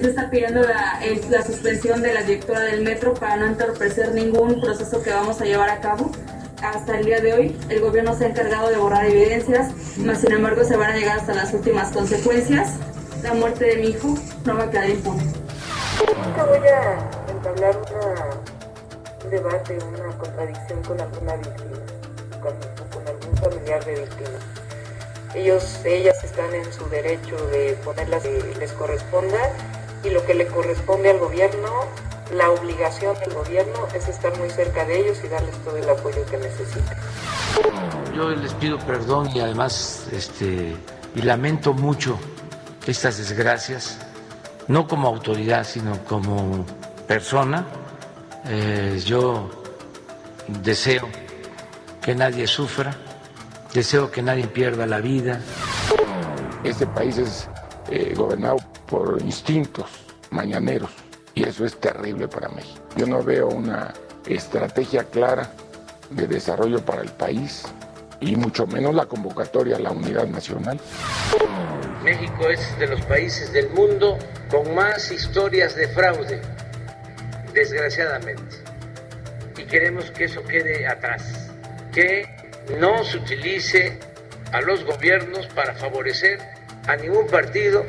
Se está pidiendo la, la suspensión de la directora del metro para no entorpecer ningún proceso que vamos a llevar a cabo. Hasta el día de hoy, el gobierno se ha encargado de borrar evidencias, mas sin embargo se van a llegar hasta las últimas consecuencias. La muerte de mi hijo no va a quedar impune. Nunca voy a entablar un debate, una contradicción con alguna víctima, con, con algún familiar de víctima. Ellos, ellas están en su derecho de ponerlas que les corresponda y lo que le corresponde al gobierno, la obligación del gobierno es estar muy cerca de ellos y darles todo el apoyo que necesitan. Yo les pido perdón y además este y lamento mucho estas desgracias, no como autoridad, sino como persona. Eh, yo deseo que nadie sufra, deseo que nadie pierda la vida. Este país es eh, gobernado por instintos mañaneros y eso es terrible para México. Yo no veo una estrategia clara de desarrollo para el país y mucho menos la convocatoria a la unidad nacional. México es de los países del mundo con más historias de fraude, desgraciadamente. Y queremos que eso quede atrás, que no se utilice a los gobiernos para favorecer a ningún partido,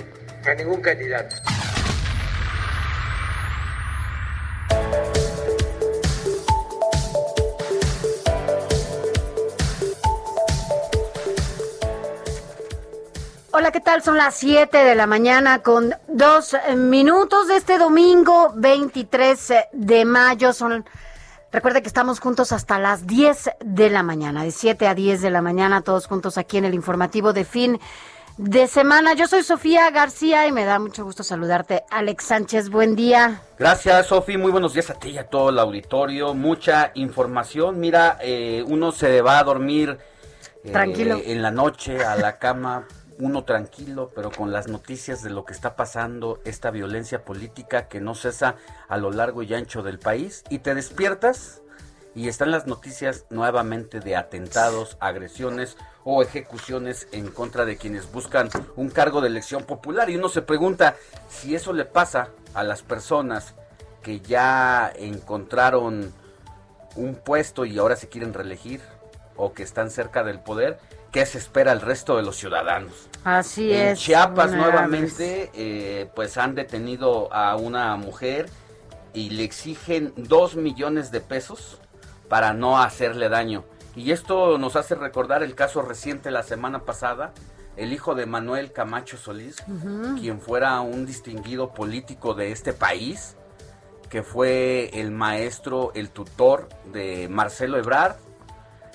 a ningún candidato. Hola, ¿qué tal? Son las 7 de la mañana con dos minutos de este domingo 23 de mayo. Son, recuerde que estamos juntos hasta las 10 de la mañana, de 7 a 10 de la mañana, todos juntos aquí en el informativo de fin de semana. Yo soy Sofía García y me da mucho gusto saludarte. Alex Sánchez, buen día. Gracias, Sofía. Muy buenos días a ti y a todo el auditorio. Mucha información. Mira, eh, uno se va a dormir eh, Tranquilo. en la noche a la cama uno tranquilo, pero con las noticias de lo que está pasando, esta violencia política que no cesa a lo largo y ancho del país, y te despiertas y están las noticias nuevamente de atentados, agresiones o ejecuciones en contra de quienes buscan un cargo de elección popular. Y uno se pregunta si eso le pasa a las personas que ya encontraron un puesto y ahora se quieren reelegir o que están cerca del poder, ¿qué se espera al resto de los ciudadanos? Así en es. Chiapas nuevamente, eh, pues han detenido a una mujer y le exigen dos millones de pesos para no hacerle daño. Y esto nos hace recordar el caso reciente la semana pasada, el hijo de Manuel Camacho Solís, quien fuera un distinguido político de este país, que fue el maestro, el tutor de Marcelo Ebrard,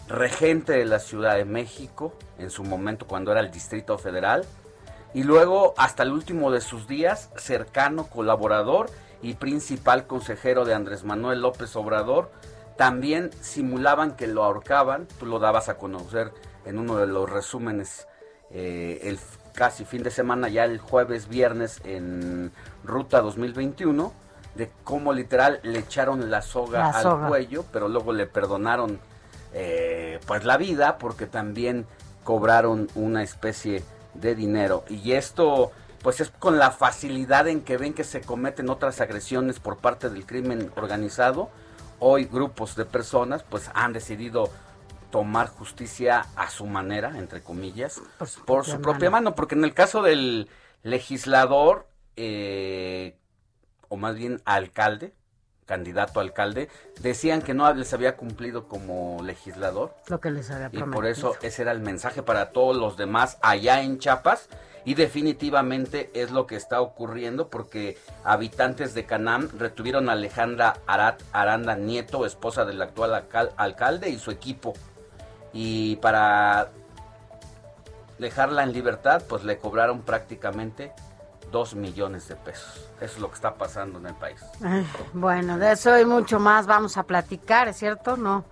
regente de la Ciudad de México, en su momento cuando era el Distrito Federal, y luego hasta el último de sus días, cercano colaborador y principal consejero de Andrés Manuel López Obrador, también simulaban que lo ahorcaban, tú lo dabas a conocer en uno de los resúmenes eh, el casi fin de semana, ya el jueves, viernes en Ruta 2021, de cómo literal le echaron la soga, La al cuello, pero luego le perdonaron eh, pues la vida porque también cobraron una especie de dinero. Y esto pues es con la facilidad en que ven que se cometen otras agresiones por parte del crimen organizado. Hoy grupos de personas pues han decidido tomar justicia a su manera, entre comillas, Por su por propia su propia mano, porque en el caso del legislador, eh, más bien alcalde, candidato a alcalde, decían que no les había cumplido como legislador. Lo que les había Y prometido. por eso ese era el mensaje para todos los demás allá en Chiapas. Y definitivamente es lo que está ocurriendo porque habitantes de Canam retuvieron a Alejandra Arat, Aranda Nieto, esposa del actual alcal- alcalde, y su equipo. Y para dejarla en libertad, pues le cobraron prácticamente dos millones de pesos. Eso es lo que está pasando en el país. Ay, bueno, de eso y mucho más vamos a platicar, ¿es cierto? No.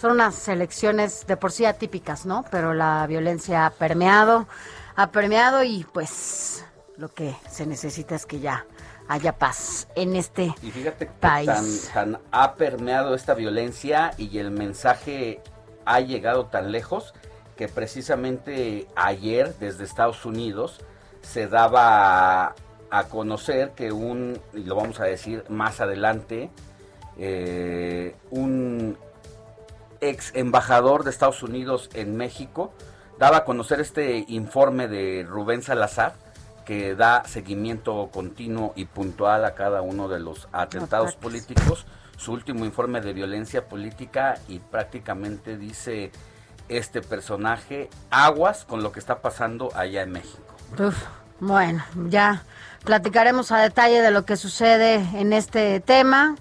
Son unas elecciones de por sí atípicas, ¿no? Pero la violencia ha permeado, ha permeado y pues lo que se necesita es que ya haya paz en este Y fíjate que país. tan, tan ha permeado esta violencia y el mensaje ha llegado tan lejos que precisamente ayer desde Estados Unidos se daba a, a conocer que un, y lo vamos a decir más adelante, eh, un ex embajador de Estados Unidos en México daba a conocer este informe de Rubén Salazar que da seguimiento continuo y puntual a cada uno de los atentados Ataques. políticos, su último informe de violencia política y prácticamente dice este personaje aguas con lo que está pasando allá en México. Uf, bueno, ya platicaremos a detalle de lo que sucede en este tema.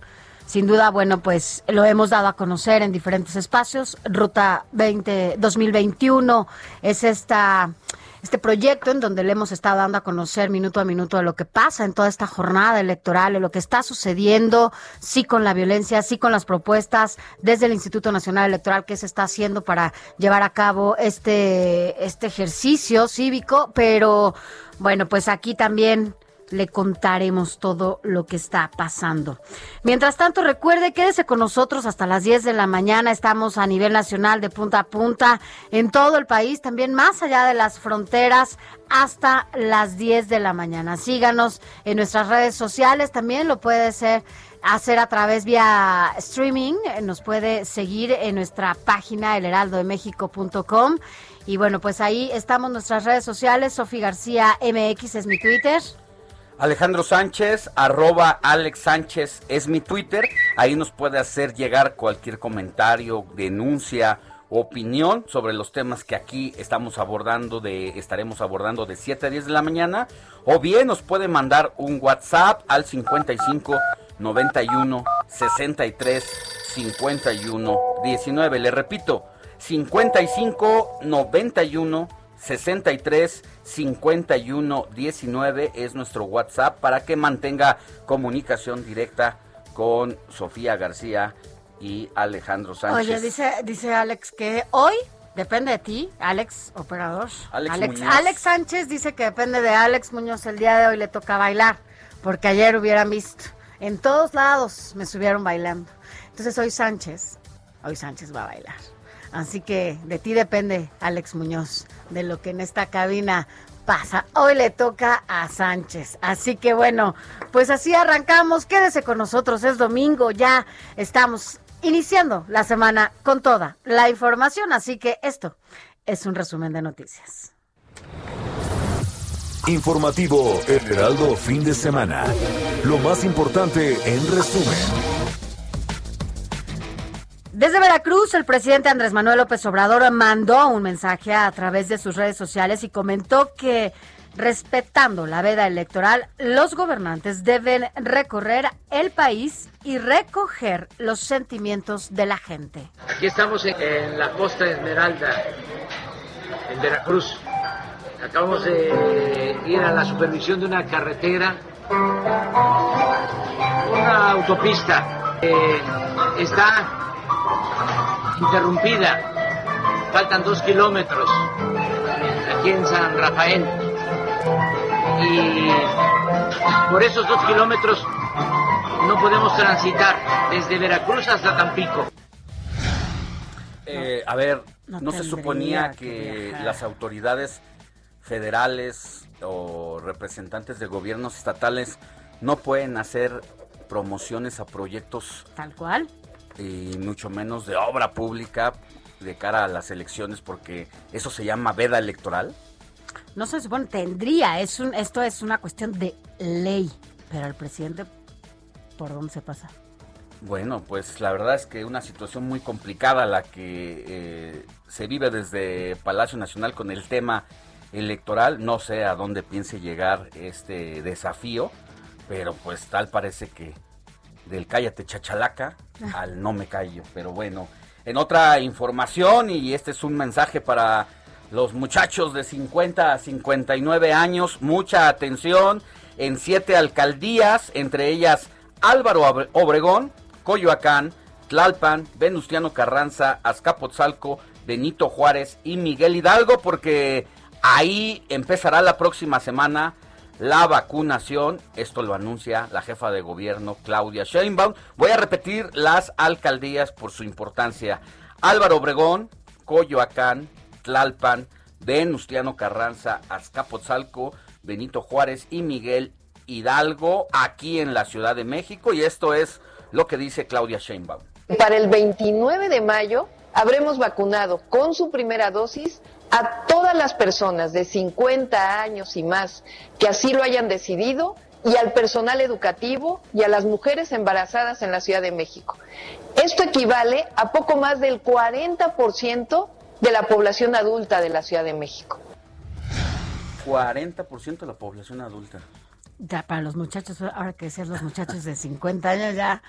Sin duda, bueno, pues lo hemos dado a conocer en diferentes espacios. Ruta 20, 2021 es esta, este proyecto en donde le hemos estado dando a conocer minuto a minuto de lo que pasa en toda esta jornada electoral, de lo que está sucediendo, sí con la violencia, sí con las propuestas desde el Instituto Nacional Electoral que se está haciendo para llevar a cabo este, este ejercicio cívico, pero bueno, pues aquí también le contaremos todo lo que está pasando. Mientras tanto, recuerde, quédese con nosotros hasta las 10 de la mañana. Estamos a nivel nacional de punta a punta en todo el país, también más allá de las fronteras, hasta las 10 de la mañana. Síganos en nuestras redes sociales, también lo puede hacer a través vía streaming, eh, nos puede seguir en nuestra página elheraldodemexico.com y bueno, pues ahí estamos nuestras redes sociales, Sofi García MX es mi Twitter. Alejandro Sánchez, arroba Alex Sánchez es mi Twitter. Ahí nos puede hacer llegar cualquier comentario, denuncia, opinión sobre los temas que aquí estamos abordando, de, estaremos abordando de 7 a 10 de la mañana. O bien nos puede mandar un WhatsApp al 55 91 63 51 19. Le repito, 55 91 63 51 19 es nuestro WhatsApp para que mantenga comunicación directa con Sofía García y Alejandro Sánchez. Oye, dice, dice Alex que hoy depende de ti, Alex, operador. Alex Alex, Muñoz. Alex Sánchez dice que depende de Alex Muñoz. El día de hoy le toca bailar, porque ayer hubieran visto. En todos lados me subieron bailando. Entonces hoy Sánchez, hoy Sánchez va a bailar. Así que de ti depende, Alex Muñoz, de lo que en esta cabina pasa. Hoy le toca a Sánchez. Así que bueno, pues así arrancamos. Quédese con nosotros. Es domingo, ya estamos iniciando la semana con toda la información. Así que esto es un resumen de noticias. Informativo El Heraldo fin de semana. Lo más importante en resumen. Desde Veracruz, el presidente Andrés Manuel López Obrador mandó un mensaje a través de sus redes sociales y comentó que respetando la veda electoral, los gobernantes deben recorrer el país y recoger los sentimientos de la gente. Aquí estamos en, la Costa Esmeralda, en Veracruz. Acabamos de ir a la supervisión de una carretera, una autopista. que está interrumpida. Faltan dos kilómetros aquí en San Rafael. Y por esos dos kilómetros no podemos transitar desde Veracruz hasta Tampico. Eh, a ver, No no, se suponía que las autoridades federales o representantes de gobiernos estatales no pueden hacer promociones a proyectos Tal cual. Y mucho menos de obra pública de cara a las elecciones porque eso se llama veda electoral. No se supone, tendría, es un, esto es una cuestión de ley, pero el presidente por dónde se pasa. Bueno, pues la verdad es que una situación muy complicada la que eh, se vive desde Palacio Nacional con el tema electoral. No sé a dónde piense llegar este desafío, pero pues tal parece que del cállate chachalaca al no me callo. Pero bueno, en otra información, y este es un mensaje para los muchachos de 50 a 59 años, mucha atención en siete alcaldías, entre ellas Álvaro Obregón, Coyoacán, Tlalpan, Venustiano Carranza, Azcapotzalco, Benito Juárez y Miguel Hidalgo, porque ahí empezará la próxima semana la vacunación. Esto lo anuncia la jefa de gobierno Claudia Sheinbaum. Voy a repetir las alcaldías por su importancia. Álvaro Obregón, Coyoacán, Tlalpan, Venustiano Carranza, Azcapotzalco, Benito Juárez y Miguel Hidalgo, aquí en la Ciudad de México. Y esto es lo que dice Claudia Sheinbaum. Para el 29 de mayo habremos vacunado con su primera dosis a todas las personas de 50 años y más que así lo hayan decidido y al personal educativo y a las mujeres embarazadas en la Ciudad de México. Esto equivale a poco más del 40% de la población adulta de la Ciudad de México. 40% de la población adulta. Ya para los muchachos, ahora que sean los muchachos de 50 años, ya,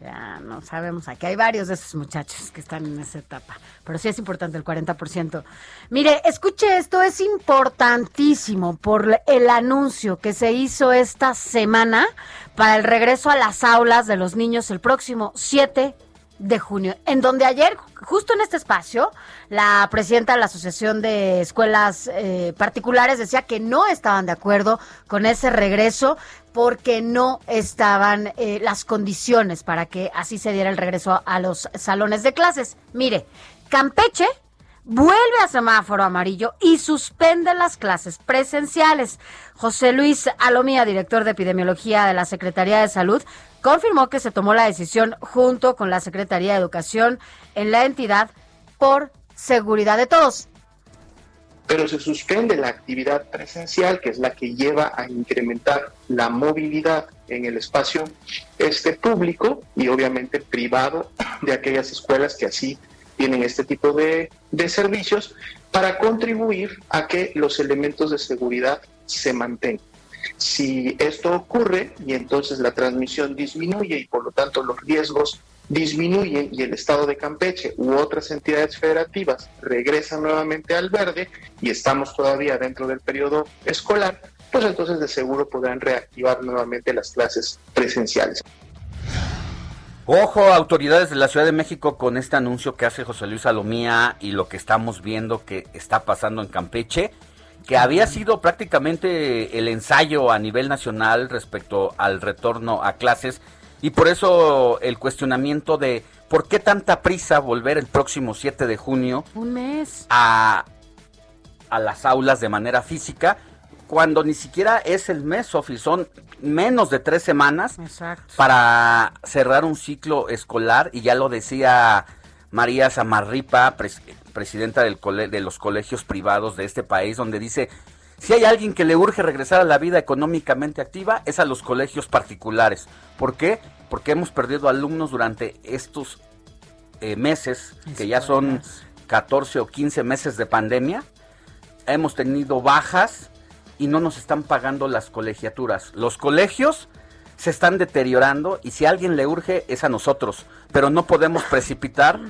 ya no sabemos. Aquí hay varios de esos muchachos que están en esa etapa. Pero sí es importante el 40%. Mire, escuche esto, es importantísimo por el anuncio que se hizo esta semana para el regreso a las aulas de los niños el próximo 7 de junio, en donde ayer, justo en este espacio, la presidenta de la Asociación de Escuelas eh, Particulares decía que no estaban de acuerdo con ese regreso porque no estaban eh, las condiciones para que así se diera el regreso a los salones de clases. Mire, Campeche vuelve a semáforo amarillo y suspende las clases presenciales. José Luis Alomía, director de epidemiología de la Secretaría de Salud, confirmó que se tomó la decisión junto con la Secretaría de Educación en la entidad por seguridad de todos. Pero se suspende la actividad presencial, que es la que lleva a incrementar la movilidad en el espacio este público y obviamente privado de aquellas escuelas que así tienen este tipo de, de servicios para contribuir a que los elementos de seguridad se mantengan. Si esto ocurre y entonces la transmisión disminuye y por lo tanto los riesgos disminuyen y el estado de Campeche u otras entidades federativas regresan nuevamente al verde y estamos todavía dentro del periodo escolar, pues entonces de seguro podrán reactivar nuevamente las clases presenciales. Ojo, autoridades de la Ciudad de México, con este anuncio que hace José Luis Salomía y lo que estamos viendo que está pasando en Campeche que había sido prácticamente el ensayo a nivel nacional respecto al retorno a clases y por eso el cuestionamiento de por qué tanta prisa volver el próximo 7 de junio un mes. a, a las aulas de manera física cuando ni siquiera es el mes, Sofi, son menos de tres semanas para cerrar un ciclo escolar y ya lo decía María Zamarripa, presidenta del de los colegios privados de este país, donde dice, si hay alguien que le urge regresar a la vida económicamente activa, es a los colegios particulares. ¿Por qué? Porque hemos perdido alumnos durante estos eh, meses, que ya son 14 o 15 meses de pandemia. Hemos tenido bajas y no nos están pagando las colegiaturas. Los colegios se están deteriorando y si a alguien le urge es a nosotros, pero no podemos precipitar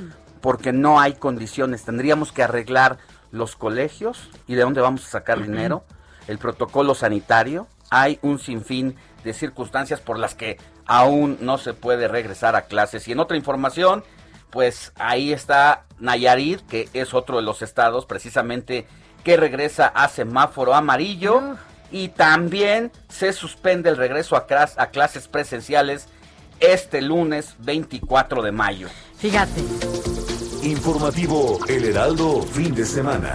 porque no hay condiciones. Tendríamos que arreglar los colegios y de dónde vamos a sacar dinero, el protocolo sanitario. Hay un sinfín de circunstancias por las que aún no se puede regresar a clases. Y en otra información, pues ahí está Nayarit, que es otro de los estados precisamente que regresa a semáforo amarillo. Y también se suspende el regreso a, a clases presenciales este lunes 24 de mayo. Fíjate. Informativo El Heraldo, fin de semana.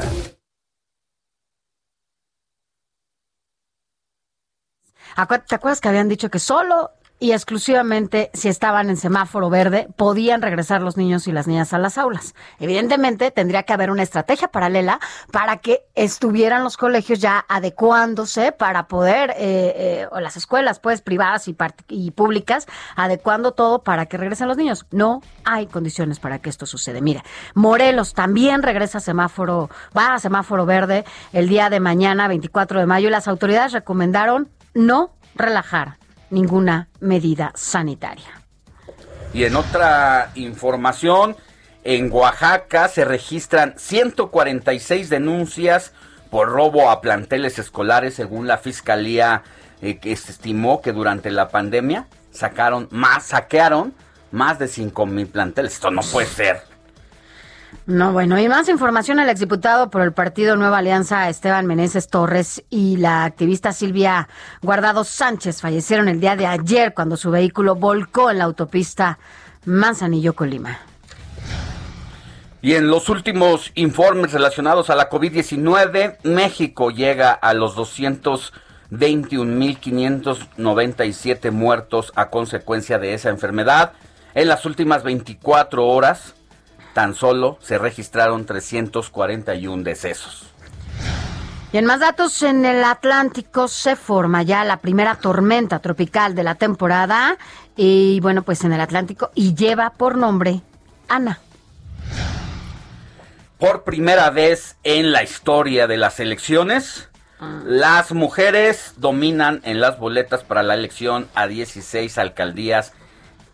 ¿Te acuerdas que habían dicho que solo y exclusivamente si estaban en semáforo verde podían regresar los niños y las niñas a las aulas. Evidentemente tendría que haber una estrategia paralela para que estuvieran los colegios ya adecuándose para poder, eh, eh, o las escuelas pues privadas y, y públicas, adecuando todo para que regresen los niños. No hay condiciones para que esto suceda. Mire, Morelos también regresa a semáforo, va a semáforo verde el día de mañana, 24 de mayo, y las autoridades recomendaron no relajar ninguna medida sanitaria. Y en otra información, en Oaxaca se registran 146 denuncias por robo a planteles escolares, según la fiscalía eh, que estimó que durante la pandemia sacaron más, saquearon más de 5 mil planteles. Esto no puede ser. No, bueno, y más información el exdiputado por el partido Nueva Alianza Esteban Meneses Torres y la activista Silvia Guardado Sánchez fallecieron el día de ayer cuando su vehículo volcó en la autopista Manzanillo Colima. Y en los últimos informes relacionados a la COVID-19, México llega a los 221.597 muertos a consecuencia de esa enfermedad. En las últimas 24 horas, tan solo se registraron 341 decesos. Y en más datos, en el Atlántico se forma ya la primera tormenta tropical de la temporada. Y bueno, pues en el Atlántico y lleva por nombre Ana. Por primera vez en la historia de las elecciones, ah. las mujeres dominan en las boletas para la elección a 16 alcaldías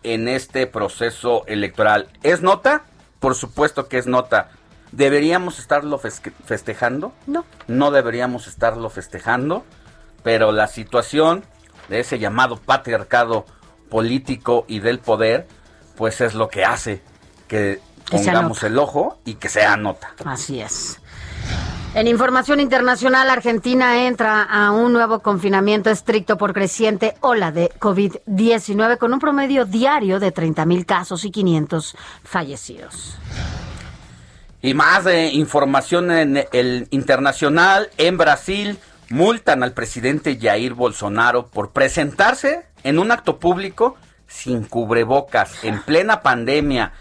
en este proceso electoral. ¿Es nota? Por supuesto que es nota. ¿Deberíamos estarlo festejando? No. No deberíamos estarlo festejando, pero la situación de ese llamado patriarcado político y del poder, pues es lo que hace que, pongamos el ojo y que sea nota. Así es. En información internacional, Argentina entra a un nuevo confinamiento estricto por creciente ola de COVID-19 con un promedio diario de 30 mil casos y 500 fallecidos. Y más de información en el internacional, en Brasil multan al presidente Jair Bolsonaro por presentarse en un acto público sin cubrebocas, en plena pandemia,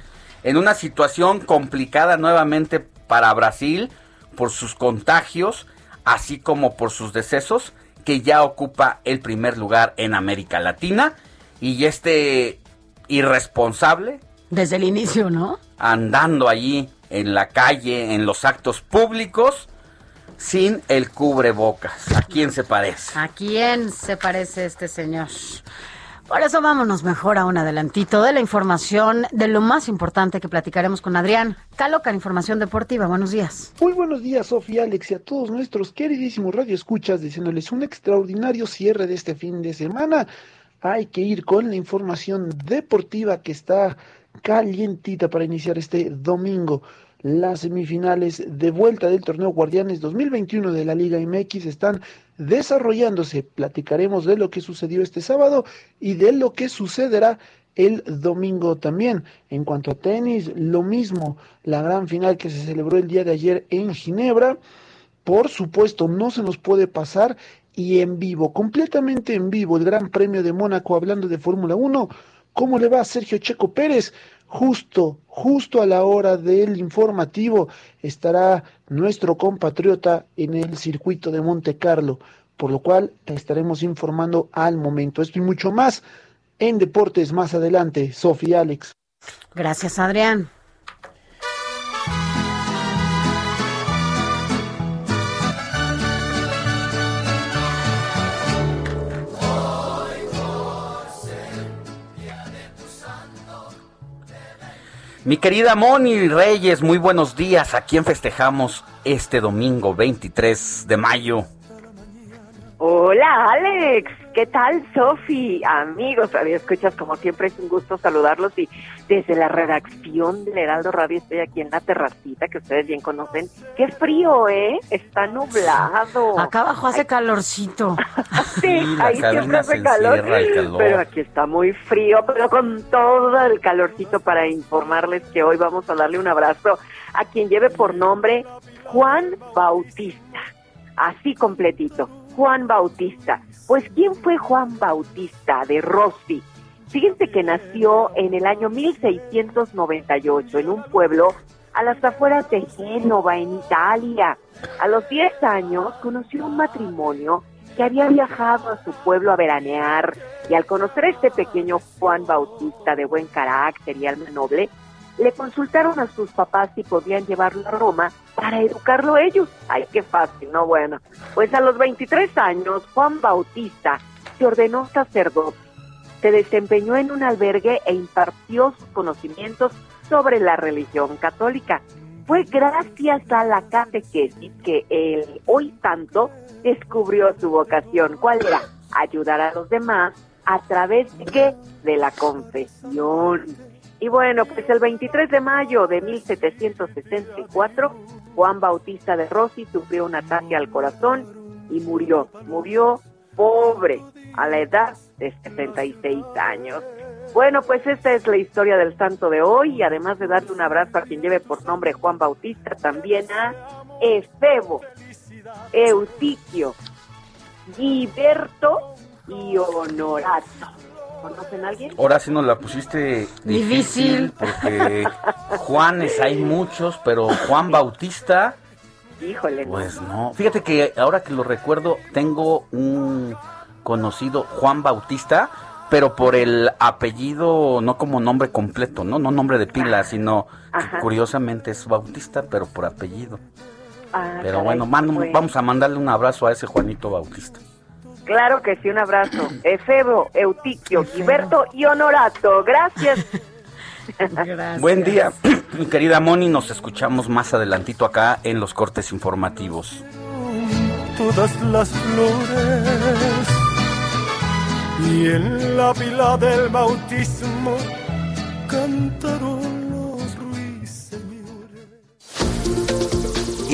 en una situación complicada nuevamente para Brasil por sus contagios, así como por sus decesos, que ya ocupa el primer lugar en América Latina. Y este irresponsable. Desde el inicio, ¿no? Andando allí en la calle, en los actos públicos, sin el cubrebocas. ¿A quién se parece? ¿A quién se parece este señor? Por eso vámonos mejor a un adelantito de la información de lo más importante que platicaremos con Adrián Caloca, información deportiva. Buenos días. Muy buenos días, Sofía, Alex y a todos nuestros queridísimos radioescuchas, diciéndoles un extraordinario cierre de este fin de semana. Hay que ir con la información deportiva que está calientita para iniciar este domingo. Las semifinales de vuelta del torneo Guardianes 2021 de la Liga MX están desarrollándose. Platicaremos de lo que sucedió este sábado y de lo que sucederá el domingo también. En cuanto a tenis, lo mismo, la gran final que se celebró el día de ayer en Ginebra, por supuesto, no se nos puede pasar y en vivo, completamente en vivo, el Gran Premio de Mónaco hablando de Fórmula 1. ¿Cómo le va a Sergio Checo Pérez? Justo, justo a la hora del informativo estará nuestro compatriota en el circuito de Monte Carlo, por lo cual estaremos informando al momento. Esto y mucho más en Deportes más adelante. Sofía Alex. Gracias, Adrián. Mi querida Moni Reyes, muy buenos días. ¿A quién festejamos este domingo 23 de mayo? Hola Alex, ¿qué tal Sofi? Amigos, escuchas como siempre es un gusto saludarlos y desde la redacción del Heraldo Radio estoy aquí en la terracita que ustedes bien conocen. Qué frío, ¿eh? Está nublado. Acá abajo hace calorcito. sí, ahí siempre hace calor, Pero aquí está muy frío, pero con todo el calorcito para informarles que hoy vamos a darle un abrazo a quien lleve por nombre Juan Bautista. Así completito Juan Bautista. Pues, ¿quién fue Juan Bautista de Rossi? Fíjense que nació en el año 1698 en un pueblo a las afueras de Génova, en Italia. A los 10 años conoció un matrimonio que había viajado a su pueblo a veranear y al conocer a este pequeño Juan Bautista de buen carácter y alma noble, le consultaron a sus papás si podían llevarlo a Roma para educarlo ellos. Ay, qué fácil, ¿no? Bueno, pues a los 23 años, Juan Bautista se ordenó sacerdote, se desempeñó en un albergue e impartió sus conocimientos sobre la religión católica. Fue gracias a la catequesis que él, hoy tanto, descubrió su vocación. ¿Cuál era? Ayudar a los demás a través de qué? De la confesión. Y bueno, pues el 23 de mayo de 1764, Juan Bautista de Rossi sufrió un ataque al corazón y murió. Murió pobre a la edad de 76 años. Bueno, pues esta es la historia del santo de hoy y además de darle un abrazo a quien lleve por nombre Juan Bautista, también a Efebo, Eutiquio, Giberto y Honorato. ¿Conocen a alguien? Ahora sí nos la pusiste difícil, Difícil. porque Juanes hay muchos, pero Juan Bautista, Híjole. pues no. Fíjate que ahora que lo recuerdo, tengo un conocido Juan Bautista, pero por el apellido, no como nombre completo, no, no nombre de pila, sino que curiosamente es Bautista, pero por apellido. Ah, Pero caray, bueno, mando- pues, vamos a mandarle un abrazo a ese Juanito Bautista. Claro que sí, un abrazo. Efebo, Eutiquio, Giberto y Honorato. Gracias. Buen día, mi querida Moni, nos escuchamos más adelantito acá en los cortes informativos. todas las flores y en la pila del bautismo cantaron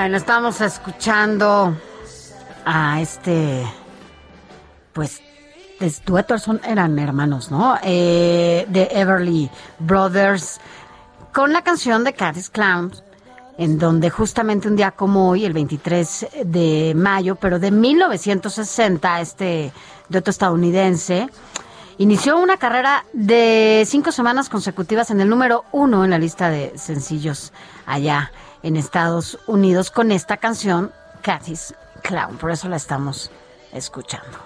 Bueno, estamos escuchando a este, pues, es dueto, son, eran hermanos, ¿no? Eh, de Everly Brothers, con la canción de Cat's Clowns, en donde justamente un día como hoy, el 23 de mayo, pero de 1960, este dueto estadounidense, inició una carrera de cinco semanas consecutivas en el número uno en la lista de sencillos allá en Estados Unidos con esta canción, Cathy's Clown. Por eso la estamos escuchando.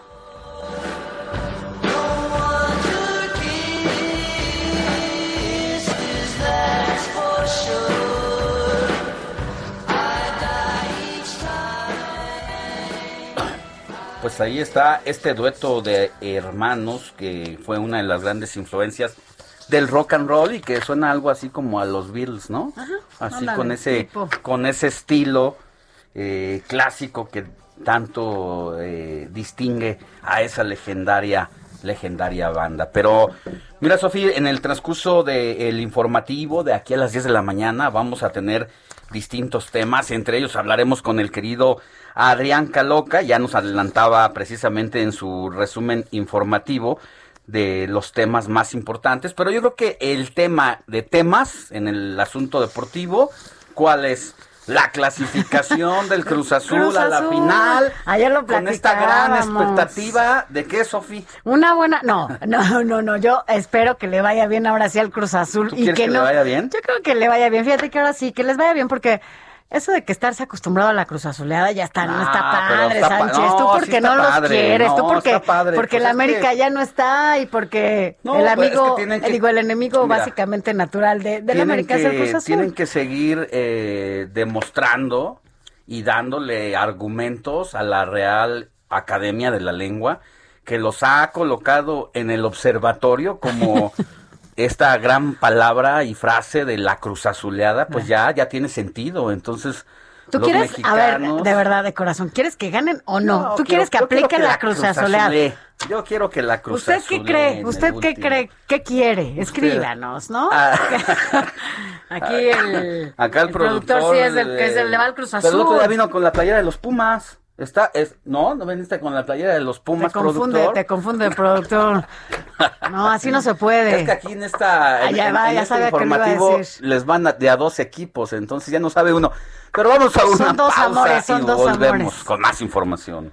Pues ahí está este dueto de hermanos que fue una de las grandes influencias del rock and roll y que suena algo así como a los Beatles, ¿no? así con ese tipo. con ese estilo eh, clásico que tanto eh, distingue a esa legendaria legendaria banda. Pero mira, Sofía, en el transcurso del informativo de aquí a las 10 de la mañana vamos a tener distintos temas, entre ellos hablaremos con el querido Adrián Caloca, ya nos adelantaba precisamente en su resumen informativo de los temas más importantes, pero yo creo que el tema de temas en el asunto deportivo, ¿cuál es? La clasificación del Cruz Azul Cruz a la final. Ayer lo Con esta gran expectativa de qué, Sofía. Una buena, no, no, no, no, yo espero que le vaya bien ahora sí al Cruz Azul ¿Tú y que que no. le vaya bien? Yo creo que le vaya bien, fíjate que ahora sí, que les vaya bien porque eso de que estarse acostumbrado a la Cruz Azuleada ya está, no está padre, está pa- Sánchez, no, tú porque no los padre, quieres, tú porque padre, porque pues el es América que- ya no está y porque No, el pues es que amigo, tienen que- digo, el enemigo Mira, básicamente natural de, tienen América es el Cruz Azul. tienen que seguir eh, demostrando y dándole argumentos a la Real Academia de la Lengua que los ha colocado en el observatorio como esta gran palabra y frase de la cruz azuleada, pues ya, ya tiene sentido. Entonces, ¿Tú los quieres, a ver, mexicanos- de verdad, de corazón, ¿quieres que ganen o no? No, ¿Tú quiero- quieres que yo quiero apliquen que la cruz azuleada? Yo quiero que la cruz ¿Usted qué cree? ¿Usted qué último. cree? ¿Qué quiere? Escríbanos, ¿no? Ah. Aquí el, Acá el, el productor sí es el que se le va al Cruz Pero el otro día Azul. vino con la playera de los Pumas. Está, es, no, no veniste con la playera de los Te Pumas, confunde, productor. te confunde productor. No, así no se puede. Es que aquí en esta Ah, en, va, en ya este sabía que lo iba a informativo decir. les van a- de a dos equipos, entonces ya no sabe uno. Pero vamos a una Son dos pausa amores, son y dos volvemos amores. con más información.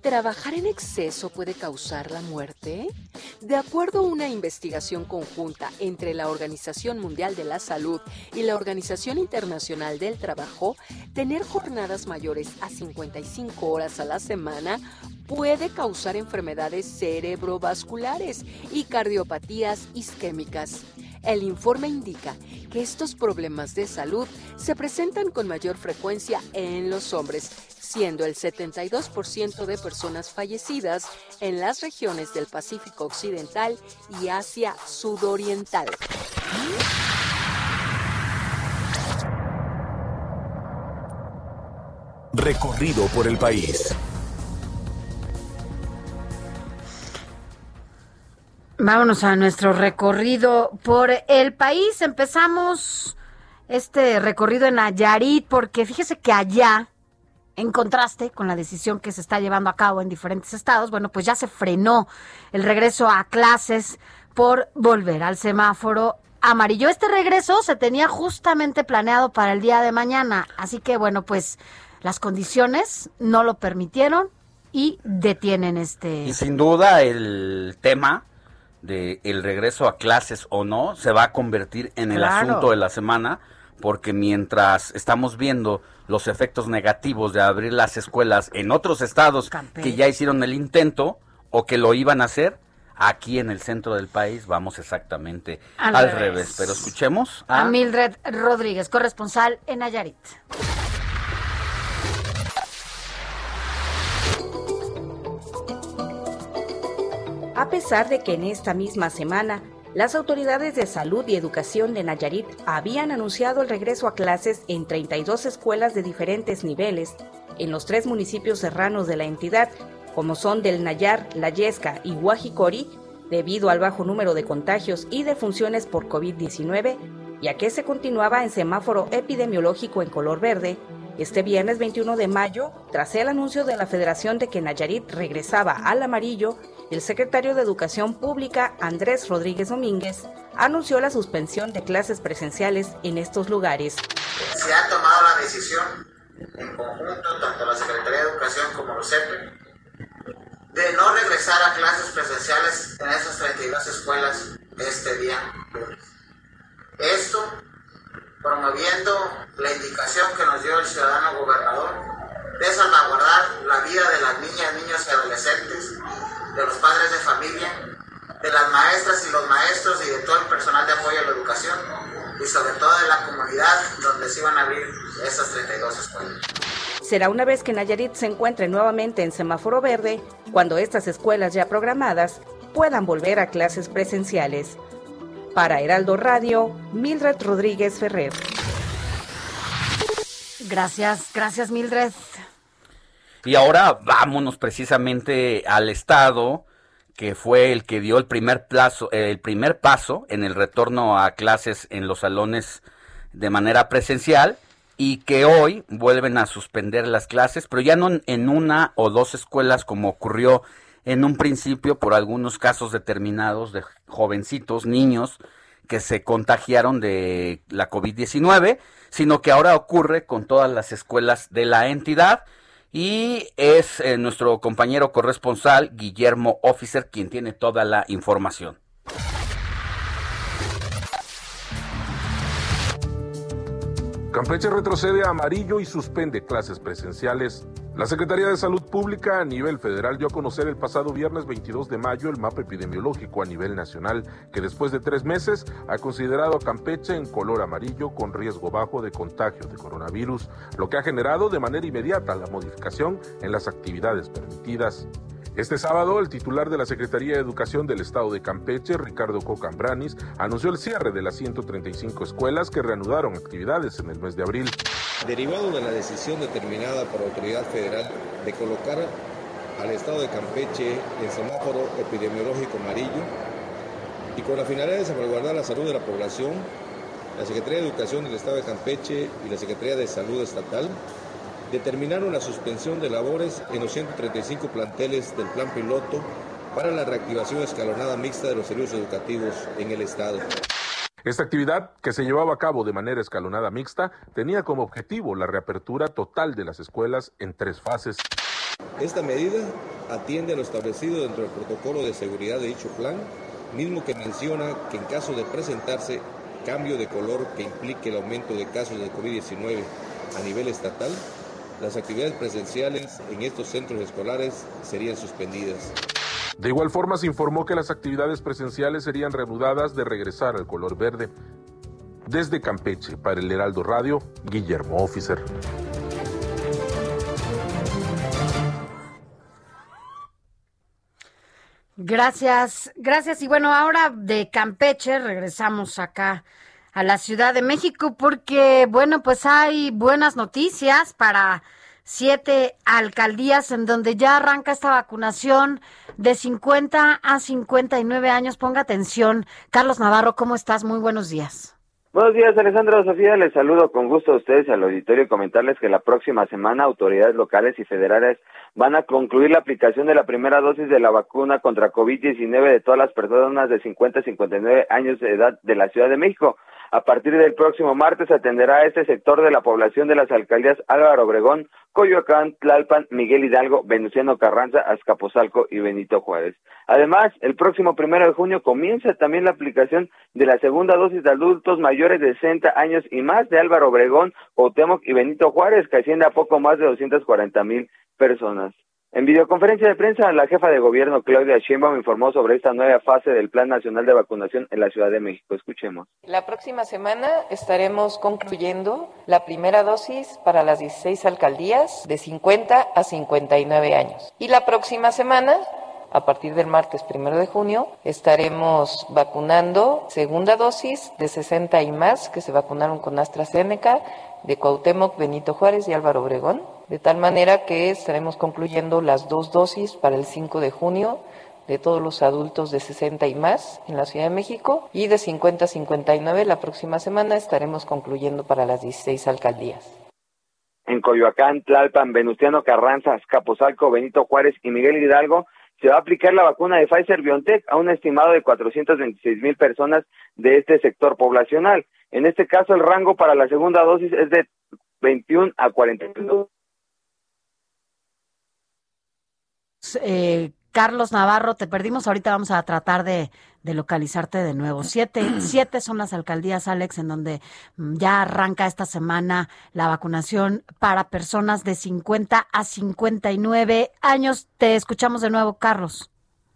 trabajar en exceso puede causar la muerte? De acuerdo a una investigación conjunta entre la Organización Mundial de la Salud y la Organización Internacional del Trabajo, tener jornadas mayores a 55 horas a la semana puede causar enfermedades cerebrovasculares y cardiopatías isquémicas. El informe indica que estos problemas de salud se presentan con mayor frecuencia en los hombres, siendo el 72% de personas fallecidas en las regiones del Pacífico Occidental y Asia Sudoriental. Recorrido por el país. Vámonos a nuestro recorrido por el país. Empezamos este recorrido en Nayarit porque fíjese que allá, en contraste con la decisión que se está llevando a cabo en diferentes estados, bueno, pues ya se frenó el regreso a clases por volver al semáforo amarillo. Este regreso se tenía justamente planeado para el día de mañana, así que bueno, pues las condiciones no lo permitieron y detienen este Y sin duda el tema de el regreso a clases o no se va a convertir en el Claro. asunto de la semana porque mientras estamos viendo los efectos negativos de abrir las escuelas en otros estados que ya hicieron el intento o que lo iban a hacer, aquí en el centro del país vamos exactamente Al al, revés. revés. Pero escuchemos a a Mildred Rodríguez, corresponsal en Nayarit. A pesar de que en esta misma semana las autoridades de salud y educación de Nayarit habían anunciado el regreso a clases en 32 escuelas de diferentes niveles en los tres municipios serranos de la entidad, como son del Nayar, La Yesca y Guajicori, debido al bajo número de contagios y defunciones por COVID-19, ya que se continuaba en semáforo epidemiológico en color verde, este viernes 21 de mayo, tras el anuncio de la Federación de que Nayarit regresaba al amarillo, el secretario de Educación Pública, Andrés Rodríguez Domínguez, anunció la suspensión de clases presenciales en estos lugares. se ha tomado la decisión en conjunto, tanto la Secretaría de Educación como los CEPE, de no regresar a clases presenciales en esas 32 escuelas este día. Esto promoviendo la indicación que nos dio el ciudadano gobernador de salvaguardar sobre todo de la comunidad donde se iban a abrir esas 32 escuelas. Será una vez que Nayarit se encuentre nuevamente en semáforo verde, cuando estas escuelas ya programadas puedan volver a clases presenciales. Para Heraldo Radio, Mildred Rodríguez Ferrer. Gracias, gracias Mildred. Y ahora vámonos precisamente al estado que fue el que dio el primer plazo, el primer paso en el retorno a clases en los salones de manera presencial y que hoy vuelven a suspender las clases, pero ya no en una o dos escuelas como ocurrió en un principio por algunos casos determinados de jovencitos, niños que se contagiaron de la COVID-19, sino que ahora ocurre con todas las escuelas de la entidad y es eh, nuestro compañero corresponsal, Guillermo Officer, quien tiene toda la información. Campeche retrocede a amarillo y suspende clases presenciales la Secretaría de Salud Pública a nivel federal dio a conocer el pasado viernes 22 de mayo el mapa epidemiológico a nivel nacional, que después de tres meses ha considerado a Campeche en color amarillo con riesgo bajo de contagio de coronavirus, lo que ha generado de manera inmediata la modificación en las actividades permitidas. Este sábado, el titular de la Secretaría de Educación del Estado de Campeche, Ricardo Cocambranis, anunció el cierre de las 135 escuelas que reanudaron actividades en el mes de abril. Derivado de la decisión determinada por la autoridad federal de colocar al Estado de Campeche en semáforo epidemiológico amarillo y con la finalidad de salvaguardar la salud de la población, la Secretaría de Educación del Estado de Campeche y la Secretaría de Salud Estatal determinaron la suspensión de labores en los 135 planteles del plan piloto para la reactivación escalonada mixta de los servicios educativos en el Estado. Esta actividad, que se llevaba a cabo de manera escalonada mixta, tenía como objetivo la reapertura total de las escuelas en tres fases. Esta medida atiende a lo establecido dentro del protocolo de seguridad de dicho plan, mismo que menciona que en caso de presentarse cambio de color que implique el aumento de casos de COVID-19 a nivel estatal, las actividades presenciales en estos centros escolares serían suspendidas. De igual forma, se informó que las actividades presenciales serían reanudadas de regresar al color verde. Desde Campeche, para el Heraldo Radio, Guillermo Officer. Gracias, gracias. Y bueno, ahora de Campeche regresamos acá a la Ciudad de México porque, bueno, pues hay buenas noticias para siete alcaldías en donde ya arranca esta vacunación de 50 a 59 años. Ponga atención. Carlos Navarro, ¿cómo estás? Muy buenos días. Buenos días, Alessandra Sofía. Les saludo con gusto a ustedes al auditorio y comentarles que la próxima semana autoridades locales y federales van a concluir la aplicación de la primera dosis de la vacuna contra COVID-19 de todas las personas de 50 a 59 años de edad de la Ciudad de México. A partir del próximo martes atenderá a este sector de la población de las alcaldías Álvaro Obregón, Coyoacán, Tlalpan, Miguel Hidalgo, Venustiano Carranza, Azcapotzalco y Benito Juárez. Además, el próximo primero de junio comienza también la aplicación de la segunda dosis de adultos mayores de 60 años y más de Álvaro Obregón, Cuauhtémoc y Benito Juárez, que asciende a poco más de 240 mil personas. En videoconferencia de prensa, la jefa de gobierno Claudia Sheinbaum informó sobre esta nueva fase del Plan Nacional de Vacunación en la Ciudad de México. Escuchemos. La próxima semana estaremos concluyendo la primera dosis para las 16 alcaldías de 50 a 59 años. Y la próxima semana, a partir del martes primero de junio, estaremos vacunando segunda dosis de 60 y más que se vacunaron con AstraZeneca de Cuauhtémoc, Benito Juárez y Álvaro Obregón, de tal manera que estaremos concluyendo las dos dosis para el 5 de junio de todos los adultos de 60 y más en la Ciudad de México y de 50 a 59 la próxima semana estaremos concluyendo para las 16 alcaldías. En Coyoacán, Tlalpan, Venustiano Carranza, Azcapotzalco, Benito Juárez y Miguel Hidalgo se va a aplicar la vacuna de Pfizer BioNTech a un estimado de 426 mil personas de este sector poblacional. En este caso, el rango para la segunda dosis es de 21 a 42. Eh, Carlos Navarro, te perdimos. Ahorita vamos a tratar de, de localizarte de nuevo. Siete, siete son las alcaldías, Alex, en donde mm, ya arranca esta semana la vacunación para personas de 50 a 59 años. Te escuchamos de nuevo, Carlos.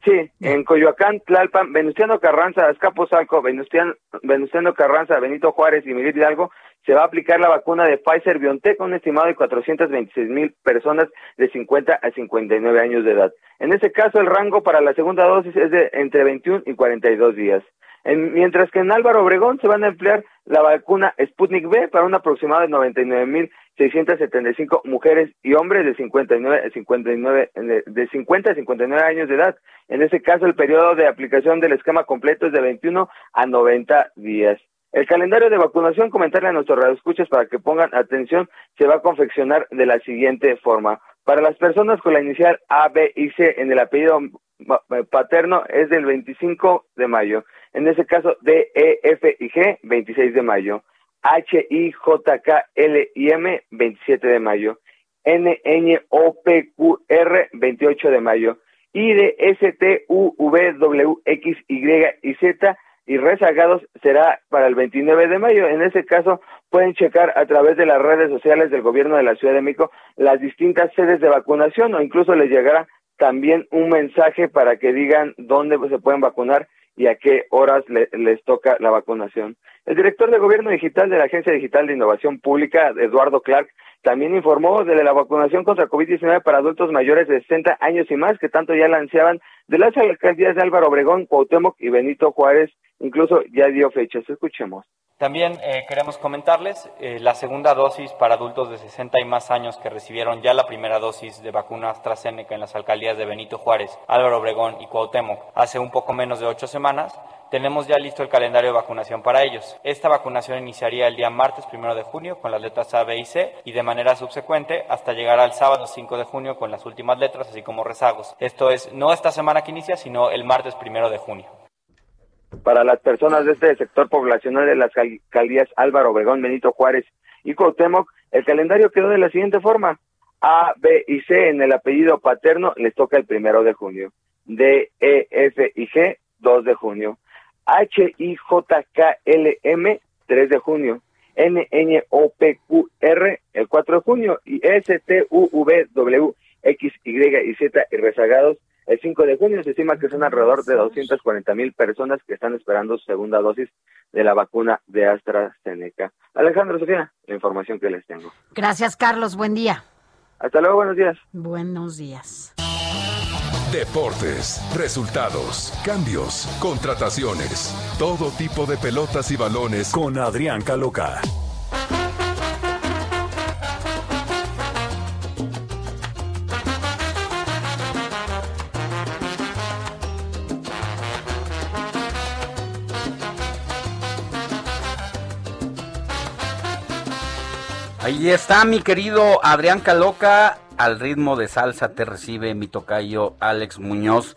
Sí, en Coyoacán, Tlalpan, Venustiano Carranza, Azcapotzalco, Venustiano, Venustiano Carranza, Benito Juárez y Miguel Hidalgo se va a aplicar la vacuna de Pfizer BioNTech a un estimado de 426 mil personas de 50 a 59 años de edad. En este caso, el rango para la segunda dosis es de entre 21 y 42 días. En, mientras que en Álvaro Obregón se van a emplear la vacuna Sputnik V para un aproximado de 99 mil 675 mujeres y hombres de 59 a 59 de, de 50 a 59 años de edad. En este caso, el periodo de aplicación del esquema completo es de 21 a 90 días. El calendario de vacunación, comentarle a nuestros radioescuchas para que pongan atención, se va a confeccionar de la siguiente forma. Para las personas con la inicial A, B y C en el apellido paterno es del 25 de mayo. En ese caso, D, E, F y G, 26 de mayo. H, I, J, K, L y M, 27 de mayo. N, N, O, P, Q, R, 28 de mayo. I de S, T, U, V, W, X, Y y Z, y rezagados será para el 29 de mayo. En ese caso, pueden checar a través de las redes sociales del gobierno de la Ciudad de México las distintas sedes de vacunación o incluso les llegará también un mensaje para que digan dónde se pueden vacunar y a qué horas le- les toca la vacunación. El director de Gobierno Digital de la Agencia Digital de Innovación Pública, Eduardo Clark, también informó de la vacunación contra COVID-19 para adultos mayores de 60 años y más, que tanto ya la ansiaban de las alcaldías de Álvaro Obregón, Cuauhtémoc y Benito Juárez. Incluso ya dio fechas. Escuchemos. También eh, queremos comentarles eh, la segunda dosis para adultos de 60 y más años que recibieron ya la primera dosis de vacuna AstraZeneca en las alcaldías de Benito Juárez, Álvaro Obregón y Cuauhtémoc hace un poco menos de ocho semanas. Tenemos ya listo el calendario de vacunación para ellos. Esta vacunación iniciaría el día martes 1 de junio con las letras A, B y C y de manera subsecuente hasta llegar al sábado 5 de junio con las últimas letras, así como rezagos. Esto es no esta semana que inicia, sino el martes 1 de junio. para las personas de este sector poblacional de las alcaldías Álvaro Obregón, Benito Juárez y Cuauhtémoc, el calendario quedó de la siguiente forma. A, B y C en el apellido paterno les toca el primero de junio. D, E, F y G, 2 de junio. H, I, J, K, L, M, 3 de junio. N, N, O, P, Q, R, el 4 de junio. Y S, T, U, V, W, X, Y y Z y rezagados el 5 de junio. Se estima que son alrededor de 240 mil personas que están esperando su segunda dosis de la vacuna de AstraZeneca. Alejandro, Sofía, la información que les tengo. Gracias, Carlos. Buen día. Hasta luego, buenos días. Buenos días. Deportes, resultados, cambios, contrataciones, todo tipo de pelotas y balones con Adrián Caloca. Ahí está mi querido Adrián Caloca, al ritmo de salsa te recibe mi tocayo Alex Muñoz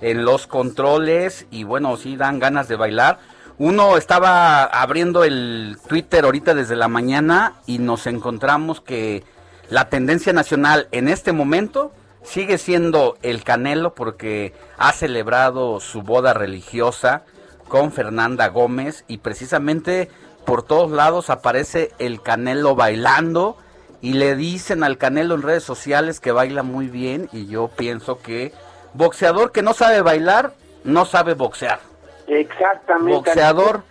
en los controles y bueno, sí dan ganas de bailar. Uno estaba abriendo el Twitter ahorita desde la mañana y nos encontramos que la tendencia nacional en este momento sigue siendo el Canelo porque ha celebrado su boda religiosa con Fernanda Gómez y precisamente por todos lados aparece el Canelo bailando y le dicen al Canelo en redes sociales que baila muy bien y yo pienso que boxeador que no sabe bailar no sabe boxear. Exactamente. Boxeador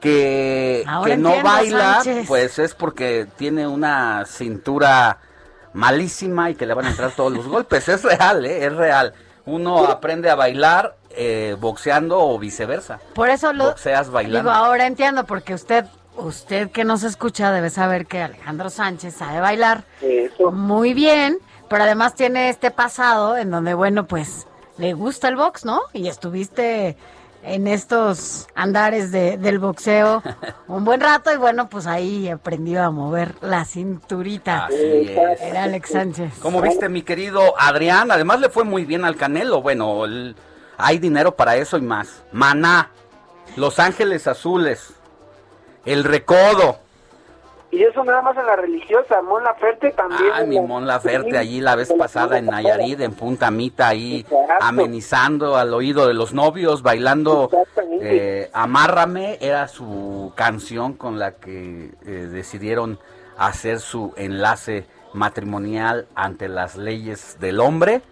que, Ahora que no entiendo, baila Sánchez. pues es porque tiene una cintura malísima y que le van a entrar todos los golpes. Es real, ¿eh? es real. Uno aprende a bailar eh, boxeando o viceversa. Por eso lo Boxeas bailando. digo, ahora entiendo, porque usted, usted que nos escucha debe saber que Alejandro Sánchez sabe bailar muy bien, pero además tiene este pasado en donde, bueno, pues le gusta el box, ¿no? Y estuviste en estos andares de, del boxeo un buen rato y bueno, pues ahí aprendió a mover la cinturita. Así es. Era Alex Sánchez. ¿Cómo viste, mi querido Adrián? Además le fue muy bien al Canelo. Bueno, el- hay dinero para eso y más. Maná, Los Ángeles Azules, El Recodo. Y eso nada más en la religiosa, Mon Laferte también. En mi Mon Laferte allí la vez pasada en Nayarit, en Punta Mita, ahí amenizando al oído de los novios, bailando eh, Amárrame, era su canción con la que eh, decidieron hacer su enlace matrimonial ante las leyes del hombre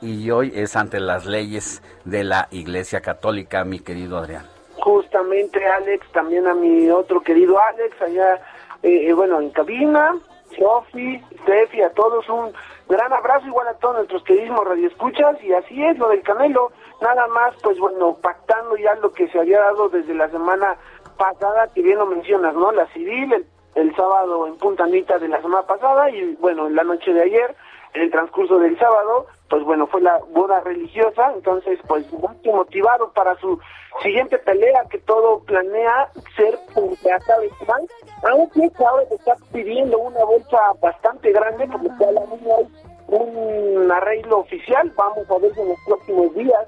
y hoy es ante las leyes de la Iglesia Católica, mi querido Adrián. Justamente Alex, también a mi otro querido Alex, allá, eh, eh, bueno, en cabina, Sofi, Steffi, a todos un gran abrazo, igual a todos nuestros queridísimos radioescuchas, y así es lo del Canelo, nada más, pues bueno, pactando ya lo que se había dado desde la semana pasada, que bien lo mencionas, ¿no? La civil, el, el sábado en Punta Anita de la semana pasada, y bueno, en la noche de ayer, en el transcurso del sábado, pues bueno, fue la boda religiosa, entonces pues muy motivado para su siguiente pelea que todo planea ser contra ¿sabes cuál? Aunque ahora le está pidiendo una bolsa bastante grande porque ya la niña hay un arreglo oficial, vamos a ver si en los próximos días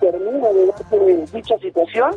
termina de darse dicha situación,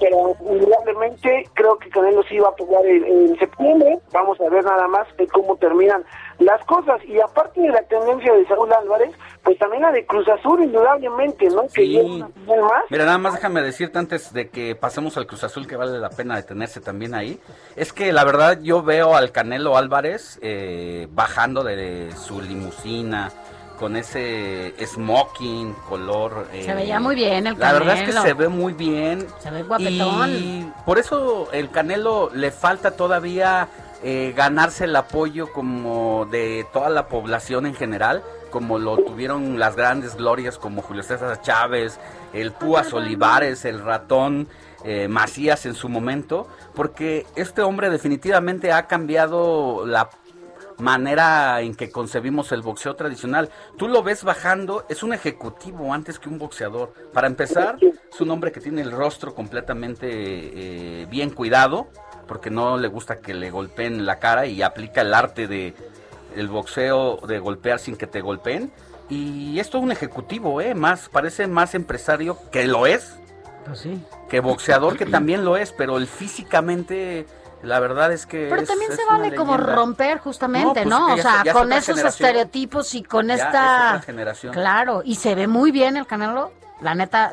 pero indudablemente creo que Canelo sí va a pelear en, en septiembre, vamos a ver nada más de cómo terminan las cosas, y aparte de la tendencia de Saúl Álvarez, pues también la de Cruz Azul, indudablemente, ¿no? Que Sí. más. Mira, nada más déjame decirte antes de que pasemos al Cruz Azul, que vale la pena detenerse también ahí. Es que la verdad yo veo al Canelo Álvarez eh, bajando de su limusina con ese smoking color. eh, Se veía muy bien el La verdad es que Canelo. se ve muy bien. Se ve guapetón. Y por eso el Canelo le falta todavía eh, ganarse el apoyo como de toda la población en general, como lo tuvieron las grandes glorias como Julio César Chávez, el Púas Olivares, el ratón eh, Macías en su momento, porque este hombre definitivamente ha cambiado la manera en que concebimos el boxeo tradicional. Tú lo ves bajando, es un ejecutivo antes que un boxeador. Para empezar, es un hombre que tiene el rostro completamente eh, bien cuidado, porque no le gusta que le golpeen la cara y aplica el arte de el boxeo de golpear sin que te golpeen. Y esto es un ejecutivo, ¿eh? Más, parece más empresario que lo es, Pues sí. que boxeador que también lo es, pero el físicamente, la verdad es que Pero es- también es se vale como romper justamente, No, pues O ya sea, es- ya es con esos estereotipos y con Ya es esta... otra generación. Claro, y se ve muy bien el Canelo. La neta,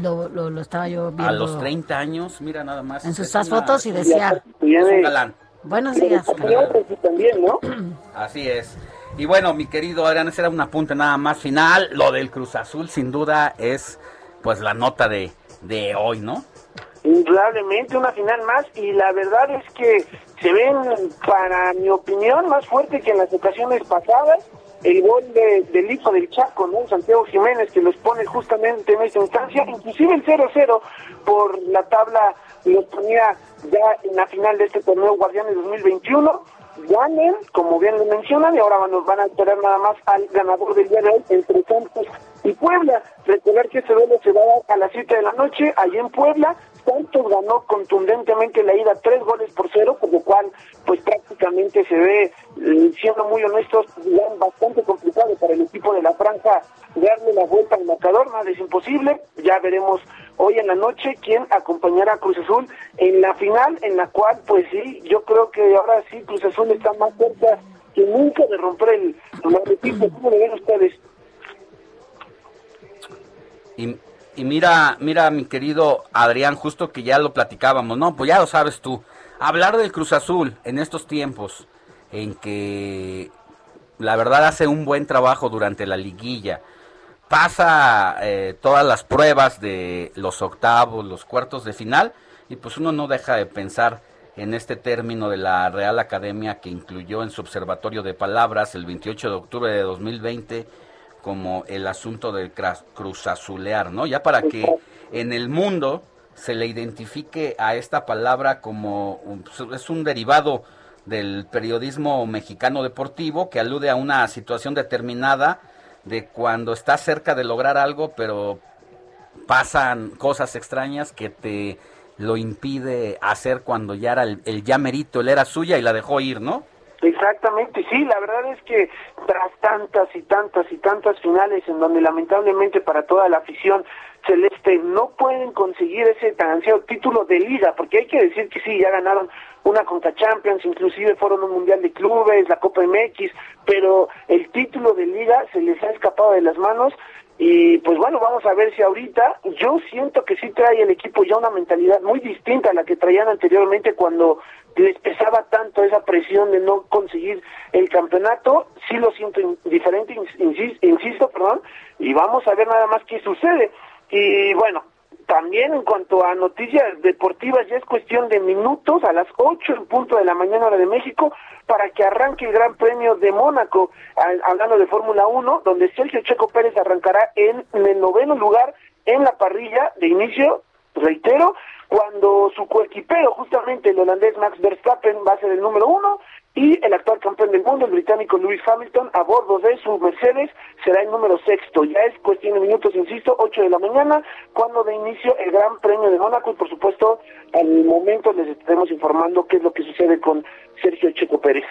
lo, lo, lo estaba yo viendo. A los 30 años, mira nada más. En sus es una- fotos y decía... Es un galán. Buenos días. también, ¿no? Así es. Y bueno, mi querido Adrián, ese era un apunte nada más final. Lo del Cruz Azul, sin duda, es pues la nota de, de hoy, ¿no? Indudablemente una final más y la verdad es que se ven, para mi opinión, más fuerte que en las ocasiones pasadas. El gol de, del hijo del Chaco, ¿no? Santiago Jiménez, que los pone justamente en esta instancia, inclusive el 0-0 por la tabla los ponía ya en la final de este torneo Guardianes 2021. Ganen, como bien lo mencionan, y ahora nos van a esperar nada más al ganador del día de hoy entre Santos y Puebla. Recordar que este duelo se va a dar a las 7 de la noche, allí en Puebla. Santos ganó contundentemente la ida tres goles por cero, por lo cual pues prácticamente se ve, eh, siendo muy honestos, bastante complicado para el equipo de la franja darle la vuelta al marcador, nada es imposible, ya veremos hoy en la noche quién acompañará a Cruz Azul en la final, en la cual pues sí, yo creo que ahora sí Cruz Azul está más cerca que nunca de romper el marretito, ¿cómo lo ven ustedes? Y, mira, mira, mi querido Adrián, justo que ya lo platicábamos, ¿no? Pues ya lo sabes tú. Hablar del Cruz Azul en estos tiempos en que la verdad hace un buen trabajo durante la liguilla, pasa eh, todas las pruebas de los octavos, los cuartos de final, y pues uno no deja de pensar en este término de la Real Academia que incluyó en su observatorio de palabras el 28 de octubre de 2020 como el asunto del cruzazulear, ¿no? Ya para que en el mundo se le identifique a esta palabra como un- es un derivado del periodismo mexicano deportivo que alude a una situación determinada de cuando estás cerca de lograr algo, pero pasan cosas extrañas que te lo impide hacer cuando ya era el, el ya merito, él era suya y la dejó ir, ¿no? Exactamente, sí, la verdad es que tras tantas y tantas y tantas finales en donde lamentablemente para toda la afición celeste no pueden conseguir ese tan ansiado título de liga, porque hay que decir que sí, ya ganaron una Conca Champions, inclusive fueron un Mundial de Clubes, la Copa MX, pero el título de liga se les ha escapado de las manos y pues bueno, vamos a ver si ahorita, yo siento que sí trae el equipo ya una mentalidad muy distinta a la que traían anteriormente cuando les pesaba tanto esa presión de no conseguir el campeonato, sí lo siento diferente, ins- insis- insisto, perdón, y vamos a ver nada más qué sucede. Y bueno, también en cuanto a noticias deportivas, ya es cuestión de minutos a las 8 en punto de la mañana hora de México para que arranque el Gran Premio de Mónaco, hablando de Fórmula 1, donde Sergio Checo Pérez arrancará en el noveno lugar en la parrilla de inicio, reitero, cuando su coequipero, justamente el holandés Max Verstappen, va a ser el número uno, y el actual campeón del mundo, el británico Lewis Hamilton, a bordo de su Mercedes, será el número sexto. Ya es cuestión de minutos, insisto, 8 de la mañana, cuando de inicio el Gran Premio de Mónaco, y por supuesto, al momento les estaremos informando qué es lo que sucede con Sergio Checo Pérez.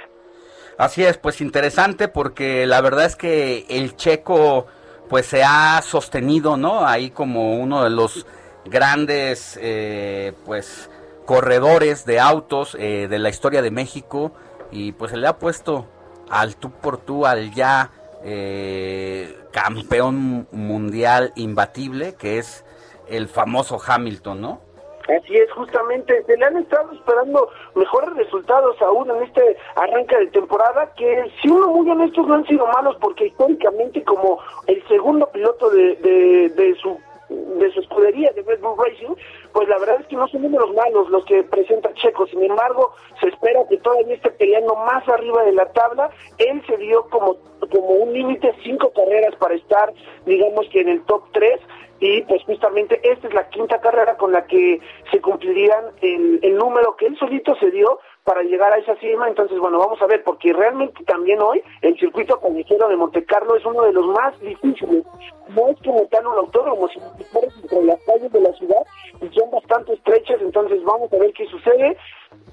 Así es, pues interesante porque la verdad es que el checo pues se ha sostenido, ¿no? Ahí como uno de los grandes eh, pues corredores de autos eh, de la historia de México y pues se le ha puesto al tú por tú, al ya eh, campeón mundial imbatible, que es el famoso Hamilton, ¿no? Así es, justamente, se le han estado esperando mejores resultados aún en este arranque de temporada, que si uno muy honestos no han sido malos, porque históricamente como el segundo piloto de, de, de su de su escudería de Red Bull Racing, pues la verdad es que no son números malos los que presenta Checo, sin embargo, se espera que todavía esté peleando más arriba de la tabla, él se dio como, como un límite cinco carreras para estar, digamos que en el top 3, y pues justamente esta es la quinta carrera con la que se cumplirían el, el número que él solito se dio para llegar a esa cima, entonces bueno, vamos a ver, porque realmente también hoy el circuito callejero de Monte Carlo es uno de los más difíciles, no es como tal un autódromo, sino que corres entre las calles de la ciudad y son bastante estrechas, entonces vamos a ver qué sucede,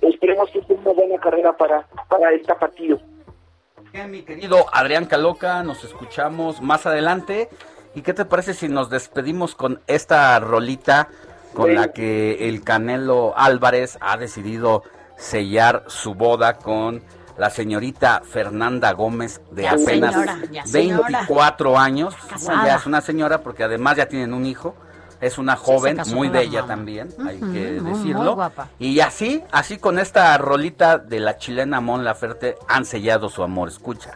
esperemos que sea una buena carrera para, para esta partido. Bien, mi querido Adrián Caloca, nos escuchamos más adelante. ¿Y qué te parece si nos despedimos con esta rolita con la que el Canelo Álvarez ha decidido sellar su boda con la señorita Fernanda Gómez de Ya apenas señora, ya señora. 24 años? Casada. Ya es una señora porque además ya tienen un hijo. Es una joven, muy bella mamá. también, hay que muy, muy decirlo. guapa. Y así, así con esta rolita de la chilena Mon Laferte han sellado su amor. Escucha.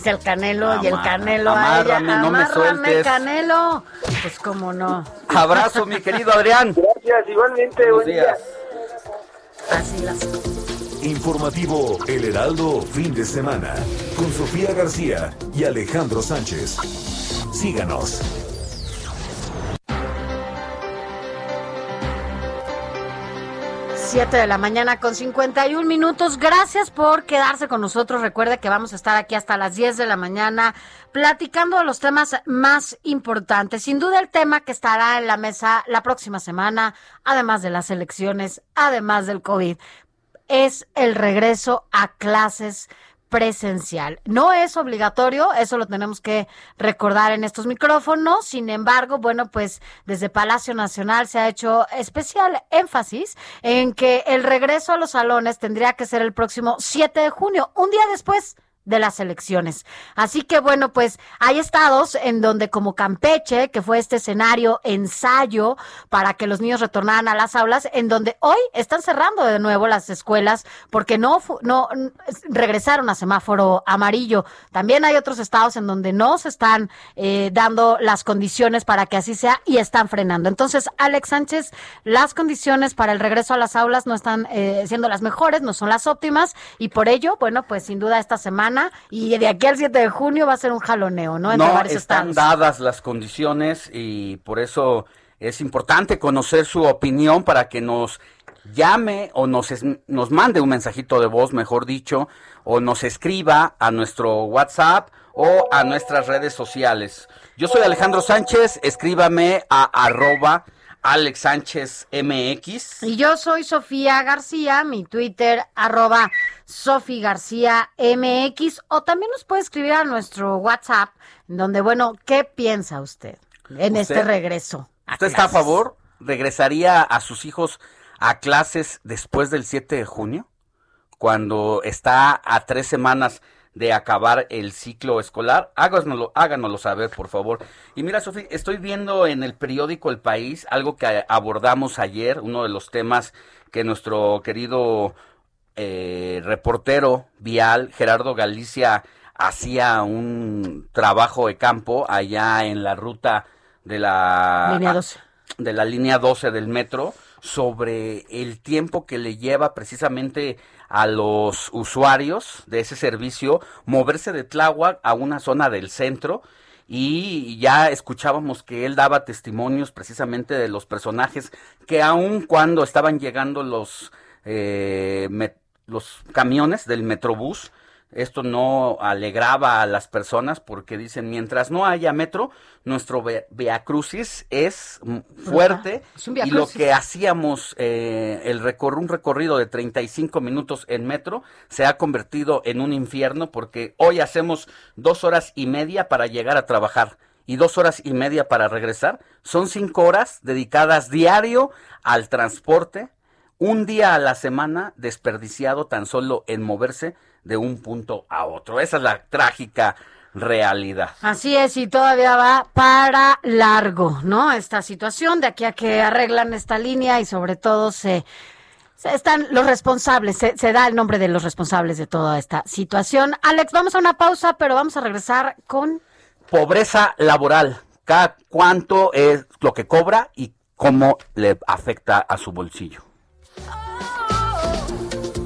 Dice el Canelo y el Canelo a ella. amárrame, no me Amárrame, sueltes. Canelo. Pues cómo no. Abrazo, mi querido Adrián. Gracias, igualmente, Buenos buen día. días. Así las Informativo El Heraldo Fin de Semana con Sofía García y Alejandro Sánchez. Síganos. Siete de la mañana con 51 minutos. Gracias por quedarse con nosotros. Recuerde que vamos a estar aquí hasta las 10 de la mañana platicando de los temas más importantes. Sin duda el tema que estará en la mesa la próxima semana, además de las elecciones, además del COVID, es el regreso a clases presencial. No es obligatorio, eso lo tenemos que recordar en estos micrófonos. Sin embargo, bueno, pues desde Palacio Nacional se ha hecho especial énfasis en que el regreso a los salones tendría que ser el próximo 7 de junio, un día después de las elecciones. Así que bueno, pues hay estados en donde como Campeche, que fue este escenario ensayo para que los niños retornaran a las aulas, en donde hoy están cerrando de nuevo las escuelas porque no no n- regresaron a semáforo amarillo. También hay otros estados en donde no se están eh, dando las condiciones para que así sea y están frenando. Entonces, Alex Sánchez, las condiciones para el regreso a las aulas no están eh, siendo las mejores, no son las óptimas y por ello, bueno, pues sin duda esta semana y de aquí al 7 de junio va a ser un jaloneo, ¿no? Entre No están dadas las condiciones y por eso es importante conocer su opinión para que nos llame o nos, es- nos mande un mensajito de voz, mejor dicho, o nos escriba a nuestro WhatsApp o a nuestras redes sociales. Yo soy Alejandro Sánchez, escríbame a arroba Alex Sánchez MX. Y yo soy Sofía García, mi Twitter, arroba Sofi García MX, o también nos puede escribir a nuestro WhatsApp, donde, bueno, ¿qué piensa usted en ¿Usted? este regreso? ¿Usted está a favor? ¿Regresaría a sus hijos a clases después del 7 de junio? Cuando está a tres semanas de acabar el ciclo escolar. Háganoslo, háganoslo saber, por favor. Y mira, Sofía, estoy viendo en el periódico El País algo que abordamos ayer, uno de los temas que nuestro querido eh, reportero vial, Gerardo Galicia, hacía un trabajo de campo allá en la ruta de la Línea 12. de la línea 12 del metro sobre el tiempo que le lleva precisamente a los usuarios de ese servicio moverse de Tláhuac a una zona del centro y ya escuchábamos que él daba testimonios precisamente de los personajes que aun cuando estaban llegando los eh, los camiones del Metrobús Esto no alegraba a las personas porque dicen, mientras no haya metro, nuestro Ve- Via Crucis es fuerte Es un Via y lo que hacíamos, eh, el recor- un recorrido de 35 minutos en metro, se ha convertido en un infierno porque hoy hacemos dos horas y media para llegar a trabajar y dos horas y media para regresar. Son cinco horas dedicadas diario al transporte, un día a la semana desperdiciado tan solo en moverse de un punto a otro. Esa es la trágica realidad. Así es, y todavía va para largo, ¿no? Esta situación de aquí a que arreglan esta línea y sobre todo se, se están los responsables, se, se da el nombre de los responsables de toda esta situación. Alex, vamos a una pausa, pero vamos a regresar con Pobreza laboral. Cada cuánto es lo que cobra y cómo le afecta a su bolsillo.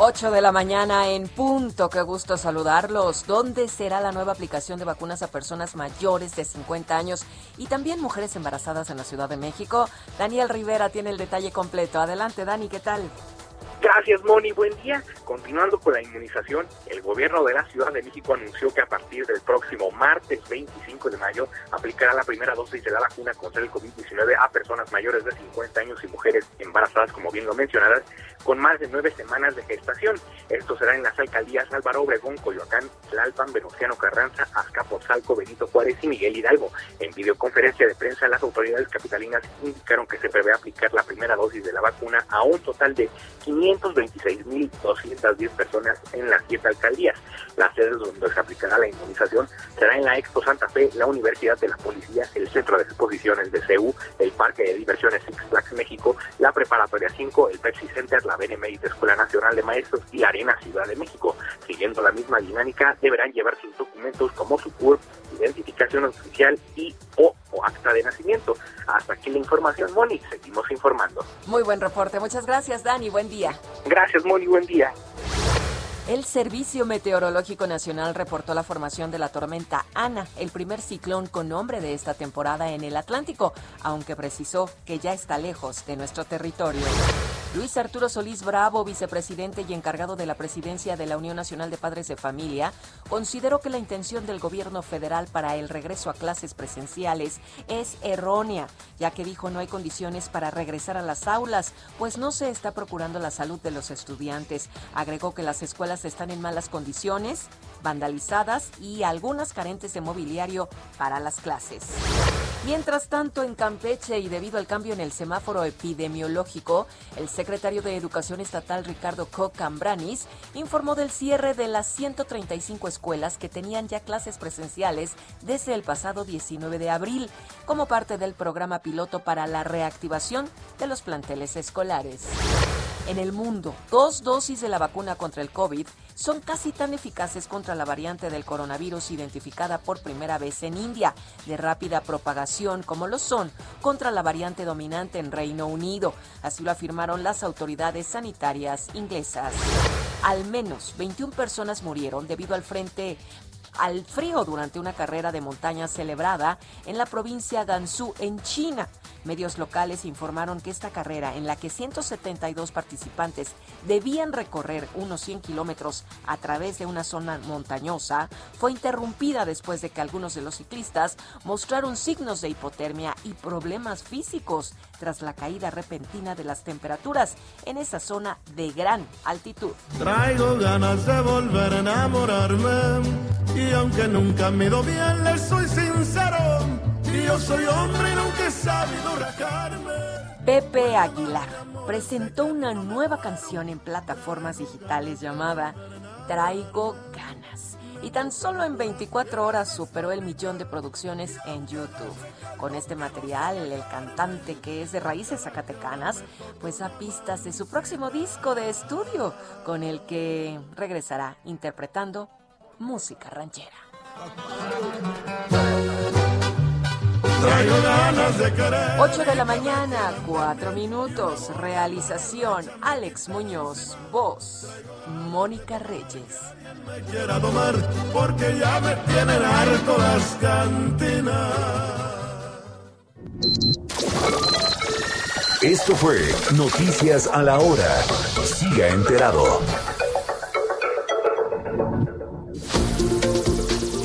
Ocho de la mañana en punto. Qué gusto saludarlos. ¿Dónde será la nueva aplicación de vacunas a personas mayores de 50 años y también mujeres embarazadas en la Ciudad de México? Daniel Rivera tiene el detalle completo. Adelante, Dani, ¿qué tal? Gracias, Moni. Buen día. Continuando con la inmunización, el gobierno de la Ciudad de México anunció que a partir del próximo martes 25 de mayo aplicará la primera dosis de la vacuna contra el COVID-19 a personas mayores de 50 años y mujeres embarazadas, como bien lo mencionadas, con más de nueve semanas de gestación. Esto será en las alcaldías Álvaro Obregón, Coyoacán, Tlalpan, Venustiano Carranza, Azcapotzalco, Benito Juárez y Miguel Hidalgo. En videoconferencia de prensa, las autoridades capitalinas indicaron que se prevé aplicar la primera dosis de la vacuna a un total de 526.210 personas en las siete alcaldías. Las sedes donde se aplicará la inmunización será en la Expo Santa Fe, la Universidad de la Policía, el Centro de Exposiciones de CEU, el Parque de Diversiones Six Flags México, la Preparatoria 5, el Pepsi Center, la Benemérita Escuela Nacional de Maestros y la Arena Ciudad de México. Siguiendo la misma dinámica, deberán llevar sus documentos como su CURP, identificación oficial y o, o acta de nacimiento. Hasta aquí la información, Moni. Seguimos informando. Muy buen reporte. Muchas gracias, Dani. Buen día. Gracias, Moni. Buen día. El Servicio Meteorológico Nacional reportó la formación de la tormenta Ana, el primer ciclón con nombre de esta temporada en el Atlántico, aunque precisó que ya está lejos de nuestro territorio. Luis Arturo Solís Bravo, vicepresidente y encargado de la presidencia de la Unión Nacional de Padres de Familia, consideró que la intención del gobierno federal para el regreso a clases presenciales es errónea, ya que dijo no hay condiciones para regresar a las aulas, pues no se está procurando la salud de los estudiantes. Agregó que las escuelas están en malas condiciones, vandalizadas y algunas carentes de mobiliario para las clases. Mientras tanto, en Campeche y debido al cambio en el semáforo epidemiológico, el secretario de Educación Estatal Ricardo Cocambranis informó del cierre de las 135 escuelas que tenían ya clases presenciales desde el pasado 19 de abril, como parte del programa piloto para la reactivación de los planteles escolares. En el mundo, dos dosis de la vacuna contra el COVID son casi tan eficaces contra la variante del coronavirus identificada por primera vez en India, de rápida propagación como lo son contra la variante dominante en Reino Unido. Así lo afirmaron las autoridades sanitarias inglesas. Al menos 21 personas murieron debido al frente al frío durante una carrera de montaña celebrada en la provincia Gansu, en China. Medios locales informaron que esta carrera, en la que 172 participantes debían recorrer unos 100 kilómetros a través de una zona montañosa, fue interrumpida después de que algunos de los ciclistas mostraron signos de hipotermia y problemas físicos tras la caída repentina de las temperaturas en esa zona de gran altitud. Traigo ganas de volver a enamorarme y aunque nunca me do bien, le soy sincero. Yo soy hombre nunca he sabido rajarme. Pepe Aguilar presentó una nueva canción en plataformas digitales llamada Traigo ganas. y tan solo en 24 horas superó el millón de producciones en YouTube. Con este material, el cantante que es de raíces zacatecanas, pues da pistas de su próximo disco de estudio, con el que regresará interpretando música ranchera. Traigo ganas de querer. 8 de la mañana, 4 minutos. Realización, Alex Muñoz. Voz, Mónica Reyes. Me quiera domar porque ya me tienen harto las cantinas. Esto fue Noticias a la Hora. Siga enterado.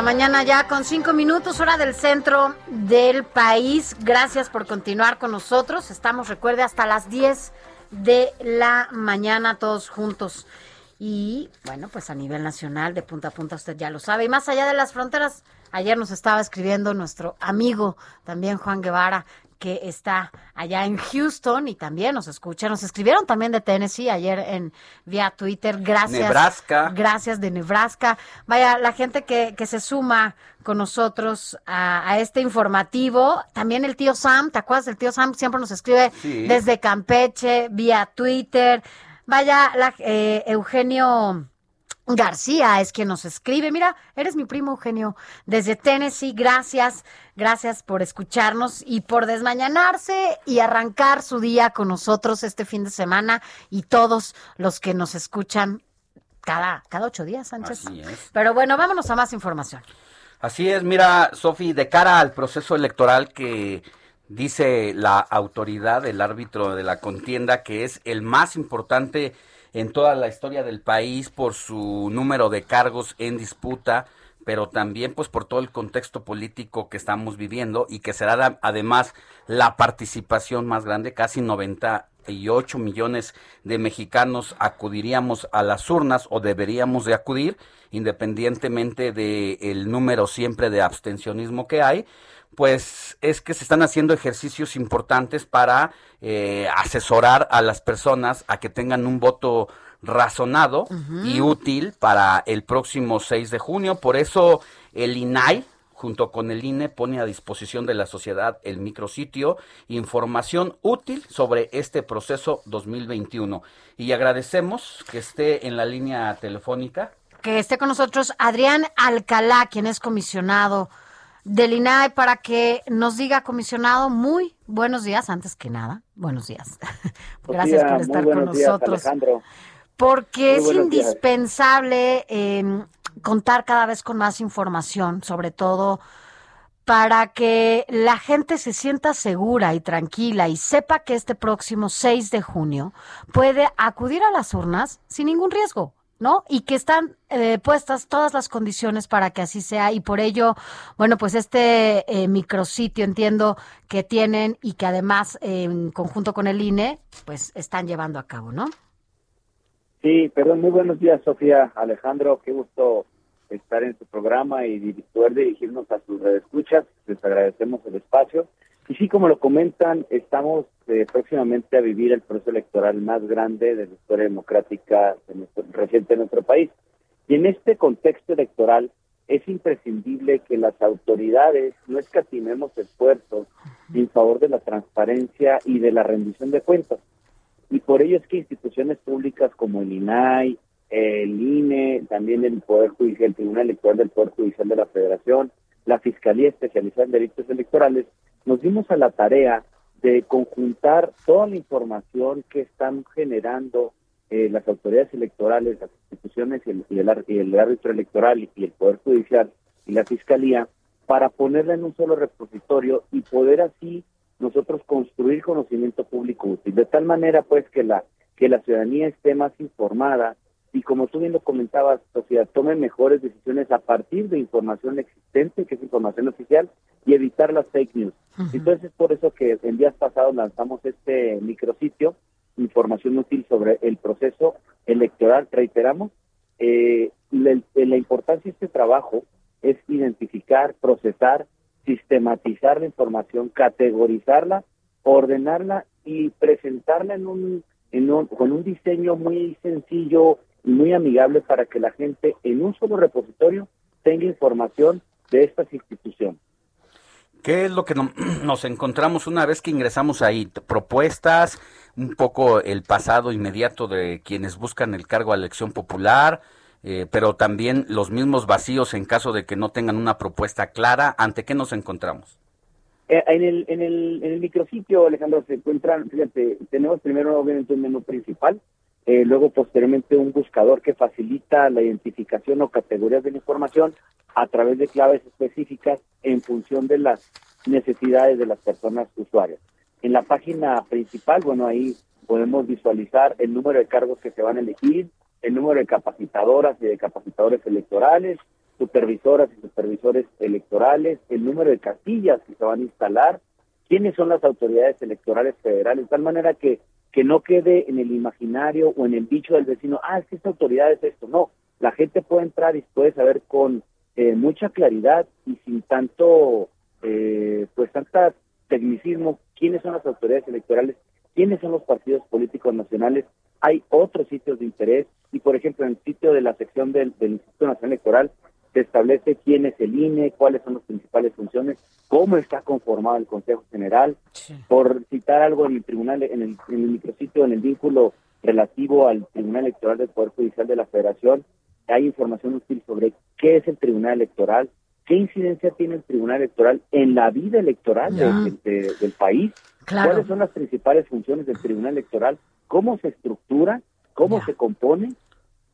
La mañana ya con cinco minutos, hora del centro del país. Gracias por continuar con nosotros. Estamos, recuerde, hasta las 10 de la mañana todos juntos. Y bueno, pues a nivel nacional, de punta a punta, usted ya lo sabe. Y más allá de las fronteras, ayer nos estaba escribiendo nuestro amigo también Juan Guevara, que está allá en Houston y también nos escucha. Nos escribieron también de Tennessee ayer en vía Twitter. Gracias. Nebraska. Gracias de Nebraska. Vaya, la gente que, que se suma con nosotros a, a este informativo. También el tío Sam, ¿te acuerdas del tío Sam? Siempre nos escribe Sí. desde Campeche, vía Twitter. Vaya, la, eh, Eugenio García es quien nos escribe. Mira, eres mi primo Eugenio desde Tennessee. Gracias, gracias por escucharnos y por desmañanarse y arrancar su día con nosotros este fin de semana y todos los que nos escuchan cada, cada ocho días, Sánchez. Así es. Pero bueno, vámonos a más información. Así es, mira, Sofi, de cara al proceso electoral que dice la autoridad, el árbitro de la contienda, que es el más importante en toda la historia del país por su número de cargos en disputa, pero también pues por todo el contexto político que estamos viviendo y que será además la participación más grande, casi 98 millones de mexicanos acudiríamos a las urnas o deberíamos de acudir, independientemente del número siempre de abstencionismo que hay, pues es que se están haciendo ejercicios importantes para eh, asesorar a las personas a que tengan un voto razonado y útil para el próximo 6 de junio. Por eso el INAI, junto con el INE, pone a disposición de la sociedad el micrositio información útil sobre este proceso 2021. Y agradecemos que esté en la línea telefónica. Que esté con nosotros Adrián Alcalá, quien es comisionado del INAI, para que nos diga, comisionado, muy buenos días, antes que nada, buenos días. Gracias por estar con días, nosotros. Alejandro. Porque Muy es días. indispensable eh, contar cada vez con más información, sobre todo para que la gente se sienta segura y tranquila y sepa que este próximo 6 de junio puede acudir a las urnas sin ningún riesgo. ¿No? Y que están eh, puestas todas las condiciones para que así sea. Y por ello, bueno, pues este eh, micrositio entiendo que tienen y que además, en conjunto con el INE, pues están llevando a cabo, ¿no? Sí, perdón, muy buenos días, Sofía, Alejandro, qué gusto estar en su programa y poder dirigirnos a sus escuchas. Les agradecemos el espacio. Y sí, como lo comentan, estamos eh, próximamente a vivir el proceso electoral más grande de la historia democrática de nuestro- reciente de nuestro país. Y en este contexto electoral es imprescindible que las autoridades no escatimemos esfuerzos en favor de la transparencia y de la rendición de cuentas. Y por ello es que instituciones públicas como el INAI, el INE, también el Poder Judicial, el Tribunal Electoral del Poder Judicial de la Federación, la Fiscalía Especializada en Delitos Electorales, nos dimos a la tarea de conjuntar toda la información que están generando eh, las autoridades electorales, las instituciones y el, y el árbitro electoral y el Poder Judicial y la Fiscalía para ponerla en un solo repositorio y poder así nosotros construir conocimiento público útil, de tal manera pues que la que la ciudadanía esté más informada y como tú bien lo comentabas, Sofía, tome mejores decisiones a partir de información existente, que es información oficial, y evitar las fake news. Entonces es por eso que en días pasados lanzamos este micrositio, información útil sobre el proceso electoral, reiteramos, eh, la, la importancia de este trabajo es identificar, procesar, sistematizar la información, categorizarla, ordenarla y presentarla en un, en un- con un diseño muy sencillo y muy amigable para que la gente en un solo repositorio tenga información de estas instituciones. ¿Qué es lo que no- nos encontramos una vez que ingresamos ahí? Propuestas, un poco el pasado inmediato de quienes buscan el cargo a elección popular, eh, pero también los mismos vacíos en caso de que no tengan una propuesta clara. ¿Ante qué nos encontramos? Eh, en, el, en, el, en el micrositio, Alejandro, se encuentran, fíjate, tenemos primero obviamente un menú principal, eh, luego posteriormente un buscador que facilita la identificación o categorías de la información a través de claves específicas en función de las necesidades de las personas usuarias. En la página principal, bueno, ahí podemos visualizar el número de cargos que se van a elegir, el número de capacitadoras y de capacitadores electorales, supervisoras y supervisores electorales, el número de casillas que se van a instalar, quiénes son las autoridades electorales federales, de tal manera que, que no quede en el imaginario o en el dicho del vecino, ah, es que esta autoridad es esto. No, la gente puede entrar y puede saber con eh, mucha claridad y sin tanto, eh, pues tanta tecnicismo, quiénes son las autoridades electorales, quiénes son los partidos políticos nacionales. Hay otros sitios de interés y, por ejemplo, en el sitio de la sección del, del Instituto Nacional Electoral se establece quién es el INE, cuáles son las principales funciones, cómo está conformado el Consejo General. Por citar algo en el tribunal, en el, en el micrositio, en el vínculo relativo al Tribunal Electoral del Poder Judicial de la Federación, hay información útil sobre qué es el Tribunal Electoral, qué incidencia tiene el Tribunal Electoral en la vida electoral de- Ya. de- de- del país, Claro. cuáles son las principales funciones del Tribunal Electoral, cómo se estructura, cómo se compone.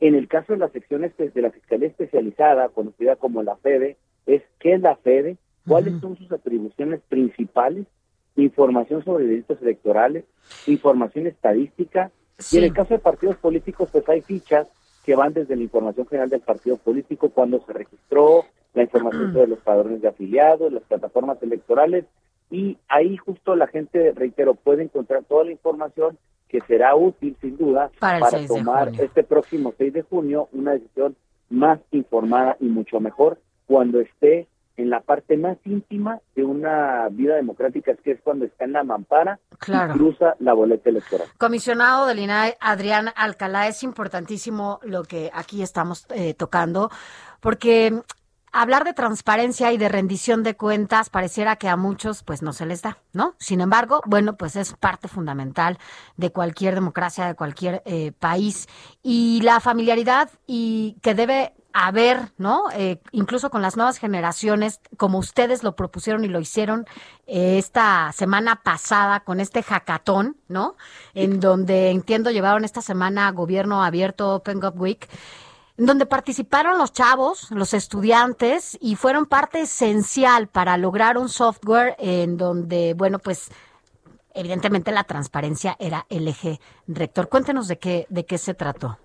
En el caso de las secciones de la Fiscalía Especializada, conocida como la FEDE, es qué es la FEDE, cuáles son sus atribuciones principales, información sobre delitos electorales, información estadística. Y en el caso de partidos políticos, pues hay fichas que van desde la información general del partido político, cuando se registró, la información sobre los padrones de afiliados, las plataformas electorales, y ahí justo la gente, reitero, puede encontrar toda la información que será útil, sin duda, Para el 6 de tomar este próximo 6 de junio una decisión más informada y mucho mejor cuando esté en la parte más íntima de una vida democrática, que es cuando está en la mampara Claro. y cruza la boleta electoral. Comisionado del INAE, Adrián Alcalá, es importantísimo lo que aquí estamos eh, tocando, porque hablar de transparencia y de rendición de cuentas pareciera que a muchos pues no se les da, ¿no? Sin embargo, bueno, pues es parte fundamental de cualquier democracia, de cualquier eh, país. Y la familiaridad y que debe haber, ¿no? Eh, incluso con las nuevas generaciones, como ustedes lo propusieron y lo hicieron eh, esta semana pasada con este hackathon, ¿no? En donde entiendo llevaron esta semana gobierno abierto Open Gov Week, donde participaron los chavos, los estudiantes y fueron parte esencial para lograr un software en donde, bueno, pues evidentemente la transparencia era el eje rector. Cuéntenos de qué de qué se trató.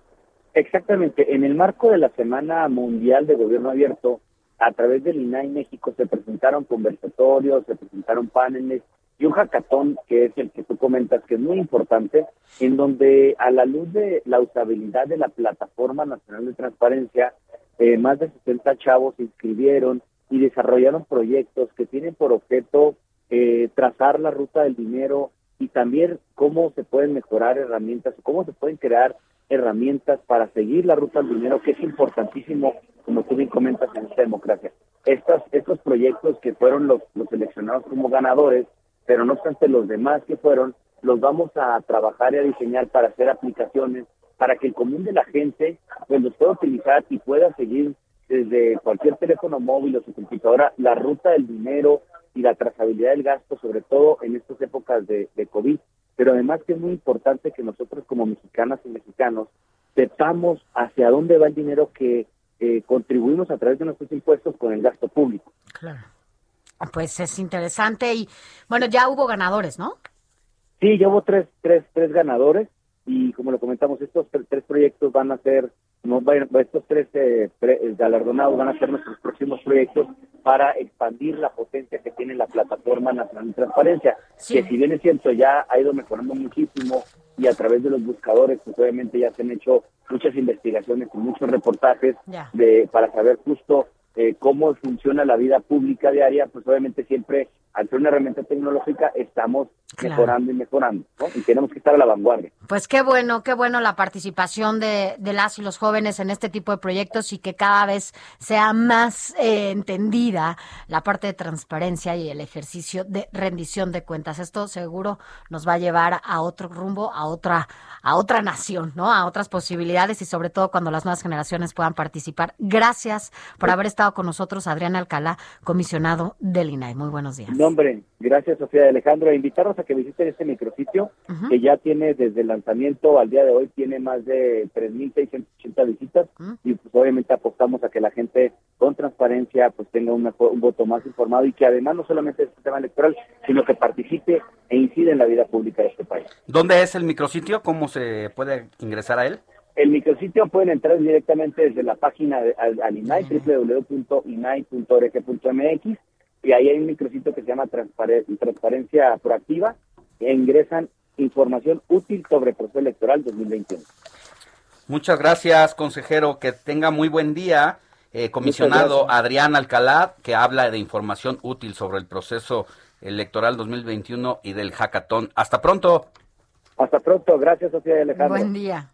Exactamente. En el marco de la Semana Mundial de Gobierno Abierto, a través del INAI México se presentaron conversatorios, se presentaron paneles y un hackathon, que es el que tú comentas, que es muy importante, en donde a la luz de la usabilidad de la Plataforma Nacional de Transparencia, eh, más de 60 chavos se inscribieron y desarrollaron proyectos que tienen por objeto eh, trazar la ruta del dinero y también cómo se pueden mejorar herramientas, cómo se pueden crear herramientas para seguir la ruta del dinero, que es importantísimo, como tú bien comentas, en esta democracia. Estos, estos proyectos que fueron los seleccionados como ganadores, pero no obstante los demás que fueron, los vamos a trabajar y a diseñar para hacer aplicaciones, para que el común de la gente pues los pueda utilizar y pueda seguir desde cualquier teléfono móvil o su computadora la ruta del dinero y la trazabilidad del gasto, sobre todo en estas épocas de, COVID. pero además que es muy importante que nosotros como mexicanas y mexicanos sepamos hacia dónde va el dinero que eh, contribuimos a través de nuestros impuestos con el gasto público. Claro. Pues es interesante y bueno, ya hubo ganadores, ¿no? Sí, ya hubo tres, tres, tres ganadores y como lo comentamos, estos tre- tres proyectos van a ser, estos tres eh, eh, galardonados van a ser nuestros próximos proyectos para expandir la potencia que tiene la plataforma nacional de transparencia, Sí. que si bien es cierto ya ha ido mejorando muchísimo y a través de los buscadores, pues obviamente ya se han hecho muchas investigaciones y muchos reportajes de para saber justo eh, cómo funciona la vida pública diaria, pues obviamente siempre al ser una herramienta tecnológica estamos Claro. mejorando y mejorando, ¿no? Y tenemos que estar a la vanguardia. Pues qué bueno, qué bueno la participación de, de las y los jóvenes en este tipo de proyectos y que cada vez sea más eh, entendida la parte de transparencia y el ejercicio de rendición de cuentas. Esto seguro nos va a llevar a otro rumbo, a otra, a otra nación, ¿no? A otras posibilidades y sobre todo cuando las nuevas generaciones puedan participar. Gracias por haber estado con nosotros, Adrián Alcalá, comisionado del INAI. Muy buenos días. No, hombre, gracias Sofía y Alejandro. A invitarnos a que visiten este micrositio que ya tiene desde el lanzamiento al día de hoy, tiene más de 3.680 visitas y pues obviamente apostamos a que la gente con transparencia pues tenga un, mejor- un voto más informado y que además no solamente es el tema electoral, sino que participe e incide en la vida pública de este país. ¿Dónde es el micrositio? ¿Cómo se puede ingresar a él? El micrositio pueden entrar directamente desde la página de, al, al INAI, www.inai.org.mx, y ahí hay un micrositio que se llama Transpare- Transparencia Proactiva, e ingresan información útil sobre el proceso electoral 2021. Muchas gracias, consejero. Que tenga muy buen día. Eh, comisionado. Adrián Alcalá, que habla de información útil sobre el proceso electoral 2021 y del hackathon. Hasta pronto. Hasta pronto, gracias Sofía y Alejandro. Buen día.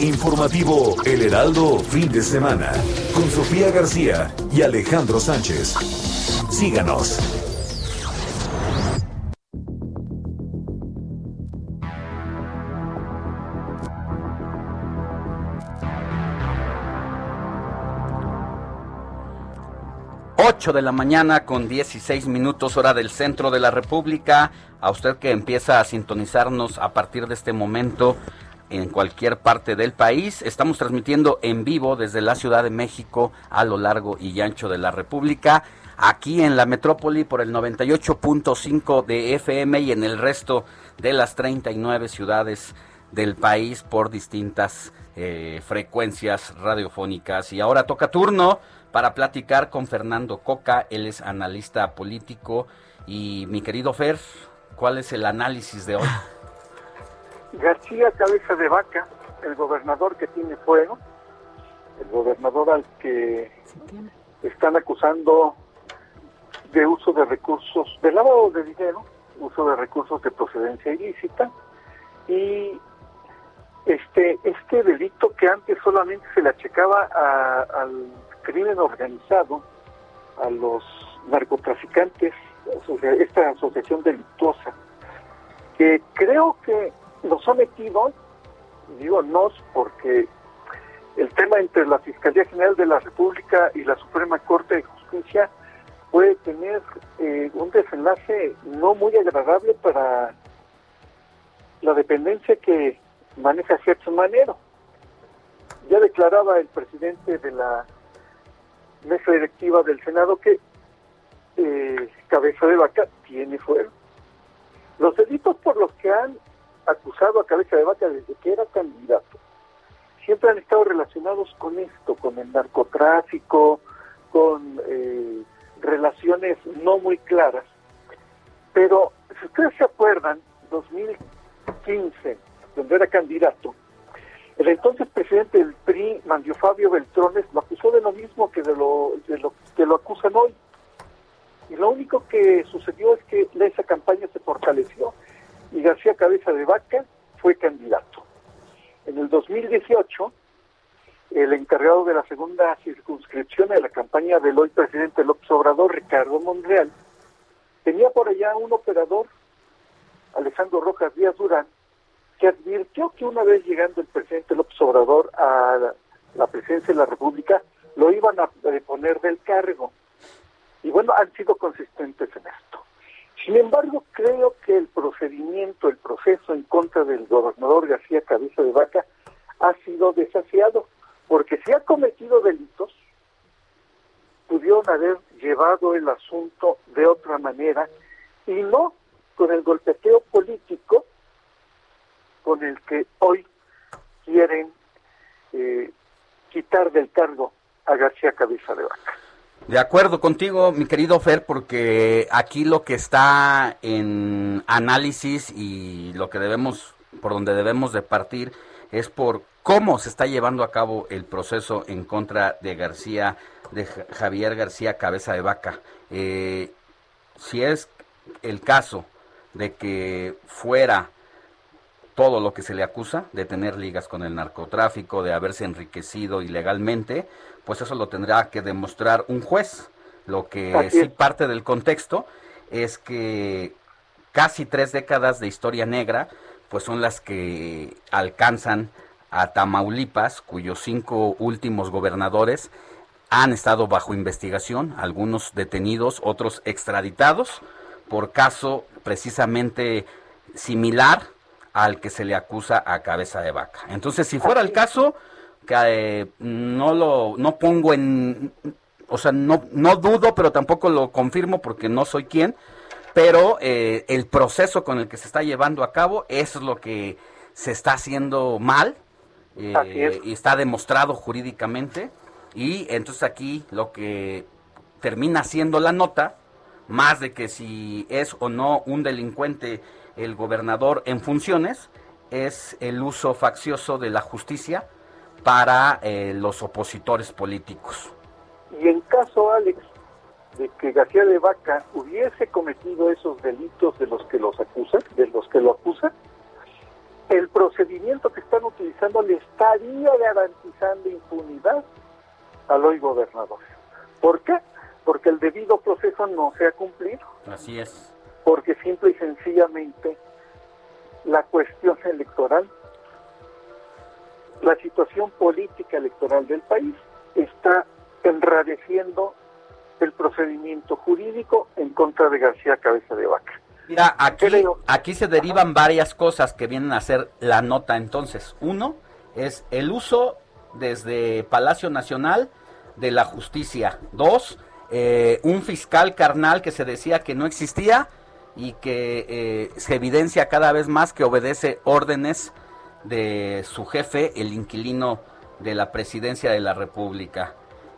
Informativo El Heraldo Fin de Semana con Sofía García y Alejandro Sánchez. Síganos. Ocho de la mañana con 16 minutos hora del centro de la República. A usted que empieza a sintonizarnos a partir de este momento en cualquier parte del país. Estamos transmitiendo en vivo desde la Ciudad de México a lo largo y ancho de la República. Aquí en la metrópoli por el 98.5 de FM y en el resto de las 39 ciudades del país por distintas eh, frecuencias radiofónicas. Y ahora toca turno para platicar con Fernando Coca, él es analista político. Y mi querido Fer, ¿cuál es el análisis de hoy? García Cabeza de Vaca, el gobernador que tiene fuego, el gobernador al que están acusando de uso de recursos, de lavado de dinero, uso de recursos de procedencia ilícita. Y este este delito que antes solamente se le achacaba al crimen organizado, a los narcotraficantes, esta asociación delictuosa, que creo que nos ha metido, digo nos porque el tema entre la Fiscalía General de la República y la Suprema Corte de Justicia puede tener eh, un desenlace no muy agradable para la dependencia que maneja Gertz Manero. Ya declaraba el presidente de la mesa directiva del Senado que eh, Cabeza de Vaca tiene fuero. Los delitos por los que han acusado a Cabeza de Vaca desde que era candidato siempre han estado relacionados con esto, con el narcotráfico, con eh, relaciones no muy claras. Pero si ustedes se acuerdan, 2015, cuando era candidato, el entonces presidente del PRI, Mandio Fabio Beltrones, lo acusó de lo mismo que de lo, de lo que lo acusan hoy. Y lo único que sucedió es que esa campaña se fortaleció y García Cabeza de Vaca fue candidato. En el 2018, el encargado de la segunda circunscripción de la campaña del hoy presidente López Obrador, Ricardo Monreal, tenía por allá un operador, Alejandro Rojas Díaz Durán, que advirtió que una vez llegando el presidente López Obrador a la, presidencia de la República, lo iban a eh, poner del cargo. Y bueno, han sido consistentes en esto. Sin embargo, creo que el procedimiento, el proceso en contra del gobernador García Cabeza de Vaca ha sido desafiado, porque si ha cometido delitos, pudieron haber llevado el asunto de otra manera y no con el golpeteo político con el que hoy quieren eh, quitar del cargo a García Cabeza de Vaca. De acuerdo contigo, mi querido Fer, porque aquí lo que está en análisis y lo que debemos, por donde debemos de partir, es por cómo se está llevando a cabo el proceso en contra de García, de Ja- Javier García Cabeza de Vaca. Eh, si es el caso de que fuera todo lo que se le acusa de tener ligas con el narcotráfico, de haberse enriquecido ilegalmente, pues eso lo tendrá que demostrar un juez. Lo que Así sí es. parte del contexto es que casi tres décadas de historia negra, pues son las que alcanzan a Tamaulipas, cuyos cinco últimos gobernadores han estado bajo investigación, algunos detenidos, otros extraditados, por caso precisamente similar al que se le acusa a cabeza de vaca. Entonces, si fuera el caso, que eh, no lo no pongo en o sea, no, no dudo, pero tampoco lo confirmo porque no soy quien, pero eh, el proceso con el que se está llevando a cabo, eso es lo que se está haciendo mal, eh, es. y está demostrado jurídicamente, y entonces aquí lo que termina siendo la nota, más de que si es o no un delincuente el gobernador en funciones, es el uso faccioso de la justicia para eh, los opositores políticos. Y en caso, Alex, de que García de Vaca hubiese cometido esos delitos de los que los acusan, de los que lo acusan, el procedimiento que están utilizando le estaría garantizando impunidad al hoy gobernador. ¿Por qué? Porque el debido proceso no se ha cumplido, Así es. Porque simple y sencillamente la cuestión electoral, la situación política electoral del país está enrareciendo el procedimiento jurídico en contra de García Cabeza de Vaca. Mira, aquí, aquí se derivan varias cosas que vienen a ser la nota entonces. Uno es el uso desde Palacio Nacional de la justicia. Dos, eh, un fiscal carnal que se decía que no existía y que eh, se evidencia cada vez más que obedece órdenes de su jefe, el inquilino de la presidencia de la República.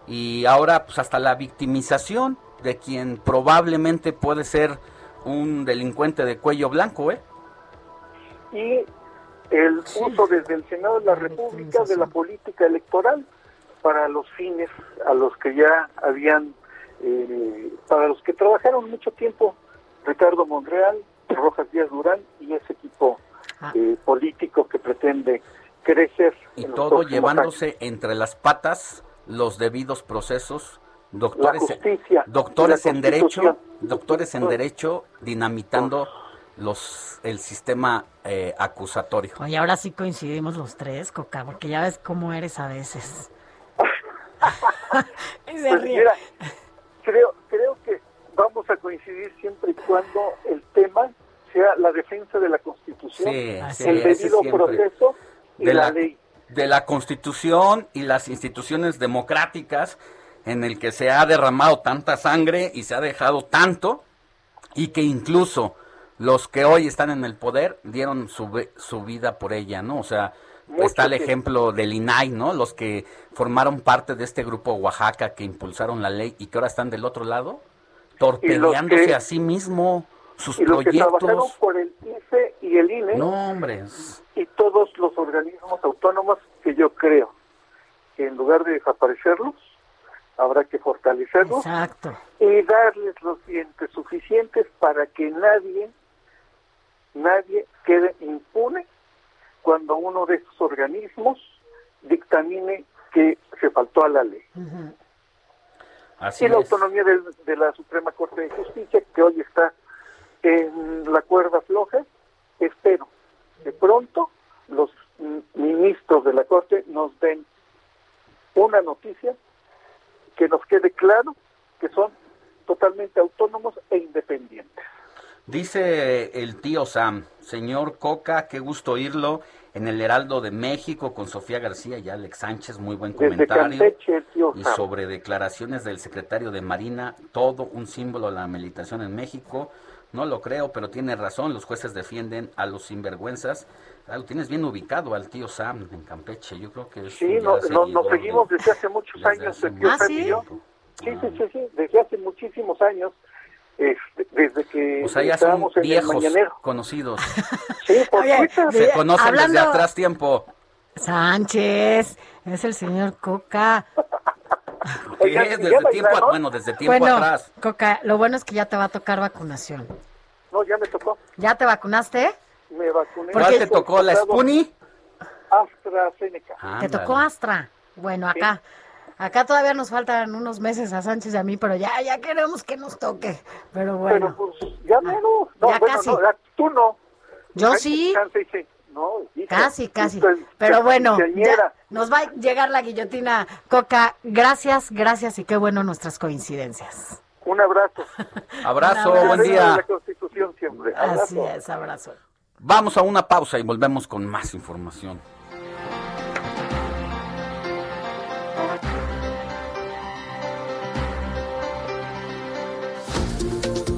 Y ahora, pues hasta la victimización de quien probablemente puede ser un delincuente de cuello blanco, ¿eh? Y el uso desde el Senado de la República de la política electoral para los fines a los que ya habían, eh, para los que trabajaron mucho tiempo Ricardo Monreal, Rojas Díaz Durán y ese equipo eh, político que pretende crecer. Y en todo llevándose entre las patas los debidos procesos, doctores, La justicia doctores en derecho, doctores en derecho dinamitando los el sistema eh, acusatorio. Oye, ahora sí coincidimos los tres, Coca, porque ya ves cómo eres a veces. Y se Pues ríe. mira, creo, creo que vamos a coincidir siempre y cuando el tema sea la defensa de la Constitución, Sí, sí, el debido proceso y de la, la, ley. de la Constitución y las instituciones democráticas en el que se ha derramado tanta sangre y se ha dejado tanto y que incluso los que hoy están en el poder dieron su, ve- su vida por ella, ¿no? O sea, Mucho está el ejemplo del INAI, ¿no? Los que formaron parte de este grupo Oaxaca que impulsaron la ley y que ahora están del otro lado, torpedeándose que- a sí mismo sus Y los que trabajaron proyectos. por el IFE y el INE No, hombre. es- y todos los organismos autónomos que yo creo que en lugar de desaparecerlos, habrá que fortalecerlos Exacto. y darles los dientes suficientes para que nadie, nadie quede impune cuando uno de estos organismos dictamine que se faltó a la ley. Así y la es. autonomía de, de la Suprema Corte de Justicia, que hoy está en la cuerda floja, espero que pronto los ministros de la Corte nos den una noticia que nos quede claro que son totalmente autónomos e independientes. Dice el tío Sam, señor Coca, qué gusto oírlo en el Heraldo de México con Sofía García y Alex Sánchez, muy buen comentario. Campeche, y sobre declaraciones del secretario de Marina, todo un símbolo de la militación en México. No lo creo, pero tiene razón, los jueces defienden a los sinvergüenzas. Ah, lo tienes bien ubicado al tío Sam en Campeche, yo creo que es Sí, un no, no- nos seguimos de- desde hace muchos desde años, hace el tío mucho Sam y yo. tiempo. Sí, sí, sí, sí, desde hace muchísimos años, este, desde que O sea, ya son estábamos en el viejos mañanero. conocidos. Sí, por Oye, Twitter. Se conocen hablando- desde atrás tiempo. Sánchez, es el señor Coca. ¿Qué? Oigan, Desde ¿ya tiempo, a- bailaron? bueno, desde tiempo Bueno, atrás. Coca, lo bueno es que ya te va a tocar vacunación. No, ya me tocó. ¿Ya te vacunaste? Me vacuné. ¿Cuál te tocó? ¿La Spuni? AstraZeneca. Te tocó Astra. Bueno, acá. Acá todavía nos faltan unos meses a Sánchez y a mí, pero ya, ya queremos que nos toque. Pero bueno. Pero pues ya menos. No, Ya bueno, casi. no, ya- tú no. Yo Ay, sí. chance, sí. No, hija, Casi, casi. Pero bueno, ya nos va a llegar la guillotina. Coca, gracias, gracias y qué bueno nuestras coincidencias. Un abrazo. Abrazo, Un abrazo. buen De la día. Constitución siempre. Así Abrazo. es, abrazo. Vamos a una pausa y volvemos con más información.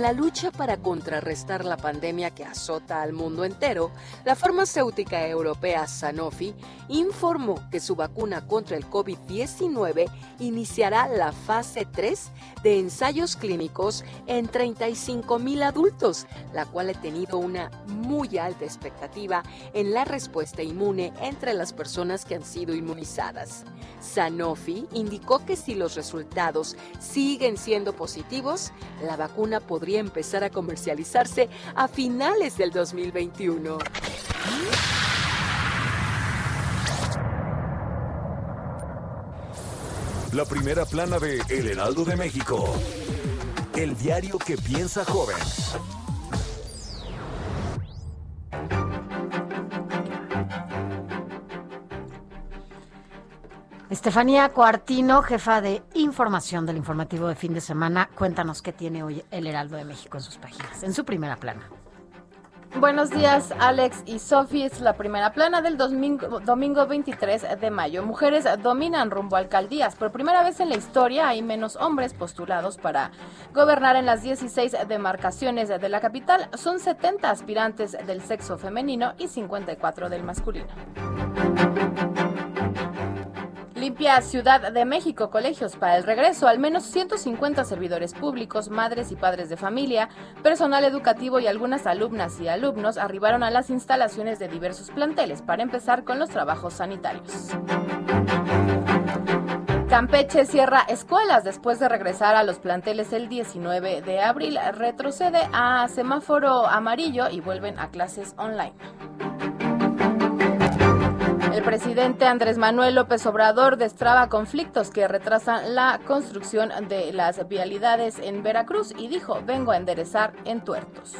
En la lucha para contrarrestar la pandemia que azota al mundo entero, la farmacéutica europea Sanofi informó que su vacuna contra el COVID-19 iniciará la fase 3 de ensayos clínicos en 35 mil adultos, la cual ha tenido una muy alta expectativa en la respuesta inmune entre las personas que han sido inmunizadas. Sanofi indicó que si los resultados siguen siendo positivos, la vacuna podría empezar a comercializarse a finales del 2021. La primera plana de El Heraldo de México. El diario que piensa joven. Estefanía Cuartino, jefa de información del informativo de fin de semana, cuéntanos qué tiene hoy el Heraldo de México en sus páginas, en su primera plana. Buenos días, Alex y Sofi. Es la primera plana del domingo, domingo 23 de mayo. Mujeres dominan rumbo alcaldías. Por primera vez en la historia hay menos hombres postulados para gobernar en las 16 demarcaciones de la capital. Son 70 aspirantes del sexo femenino y 54 del masculino. Limpia Ciudad de México, colegios para el regreso. Al menos 150 servidores públicos, madres y padres de familia, personal educativo y algunas alumnas y alumnos arribaron a las instalaciones de diversos planteles para empezar con los trabajos sanitarios. Campeche cierra escuelas después de regresar a los planteles el 19 de abril. Retrocede a semáforo amarillo y vuelven a clases online. El presidente Andrés Manuel López Obrador destraba conflictos que retrasan la construcción de las vialidades en Veracruz y dijo, vengo a enderezar entuertos.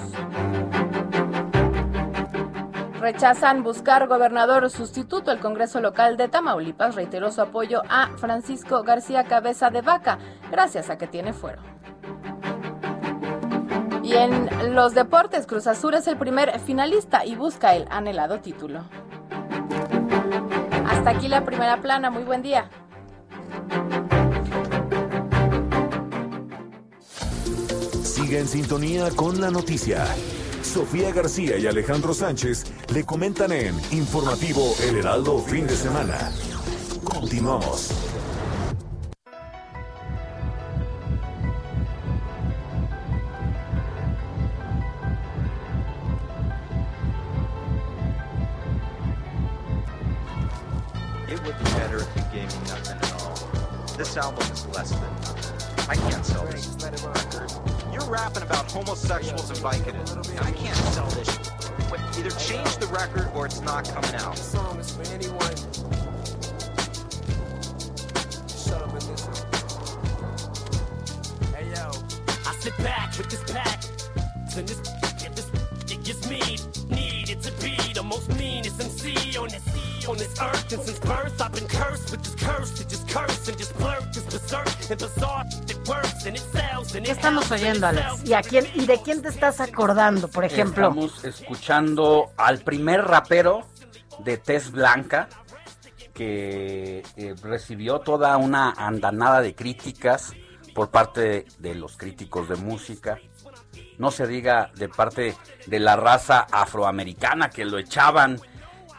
Rechazan buscar gobernador sustituto. El Congreso local de Tamaulipas reiteró su apoyo a Francisco García Cabeza de Vaca, gracias a que tiene fuero. Y en los deportes, Cruz Azul es el primer finalista y busca el anhelado título. Hasta aquí la primera plana. Muy buen día. Sigue en sintonía con la noticia. Sofía García y Alejandro Sánchez le comentan en Informativo El Heraldo Fin de Semana. Continuamos. This record. You're rapping about homosexuals and I can't sell this. But either change the record or it's not coming out. This song is for anyone. Shut up and listen. Hey yo, I sit back with this pack. And this, get this, it gets me needed to be the most meanest MC on this on this earth. And since birth, I've been cursed with this curse to just curse and just blurt this berserk and bizarre. ¿Qué estamos oyendo, Alex? ¿Y, a quién, ¿Y de quién te estás acordando, por ejemplo? Estamos escuchando al primer rapero de tez blanca que eh, recibió toda una andanada de críticas por parte de, de los críticos de música. No se diga de parte de la raza afroamericana que lo echaban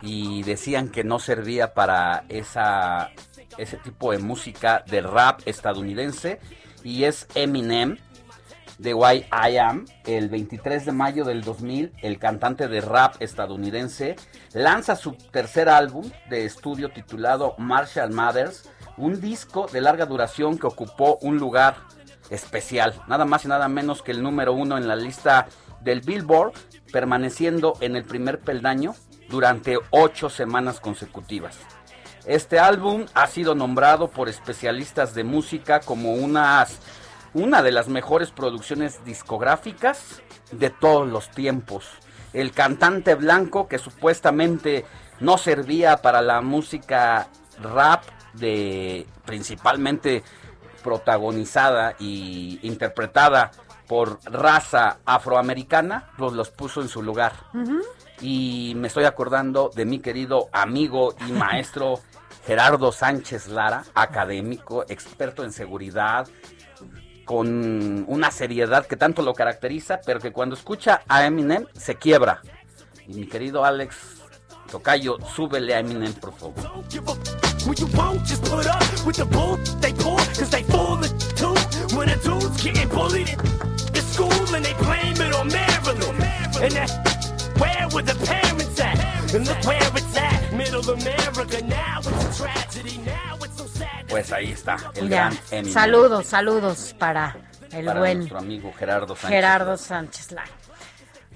y decían que no servía para esa, ese tipo de música de rap estadounidense. Y es Eminem de Why I Am, el 23 de mayo del 2000, el cantante de rap estadounidense lanza su tercer álbum de estudio titulado Marshall Mathers, un disco de larga duración que ocupó un lugar especial, nada más y nada menos que el número uno en la lista del Billboard, permaneciendo en el primer peldaño durante ocho semanas consecutivas. Este álbum ha sido nombrado por especialistas de música como una de las mejores producciones discográficas de todos los tiempos. El cantante blanco que supuestamente no servía para la música rap de principalmente protagonizada y interpretada por raza afroamericana, pues los puso en su lugar. Y me estoy acordando de mi querido amigo y maestro Gerardo Sánchez Lara, académico, experto en seguridad, con una seriedad que tanto lo caracteriza, pero que cuando escucha a Eminem se quiebra. Y mi querido Alex Tocayo, súbele a Eminem, por favor. School and they blame it on Maryland. And that, where were the parents at? And look where it's at, middle America. Now it's a tragedy, now it's so sad. Pues ahí está, el Ya. gran Eminem. Saludos, saludos para el para buen nuestro amigo Gerardo Sánchez. Gerardo Sánchez.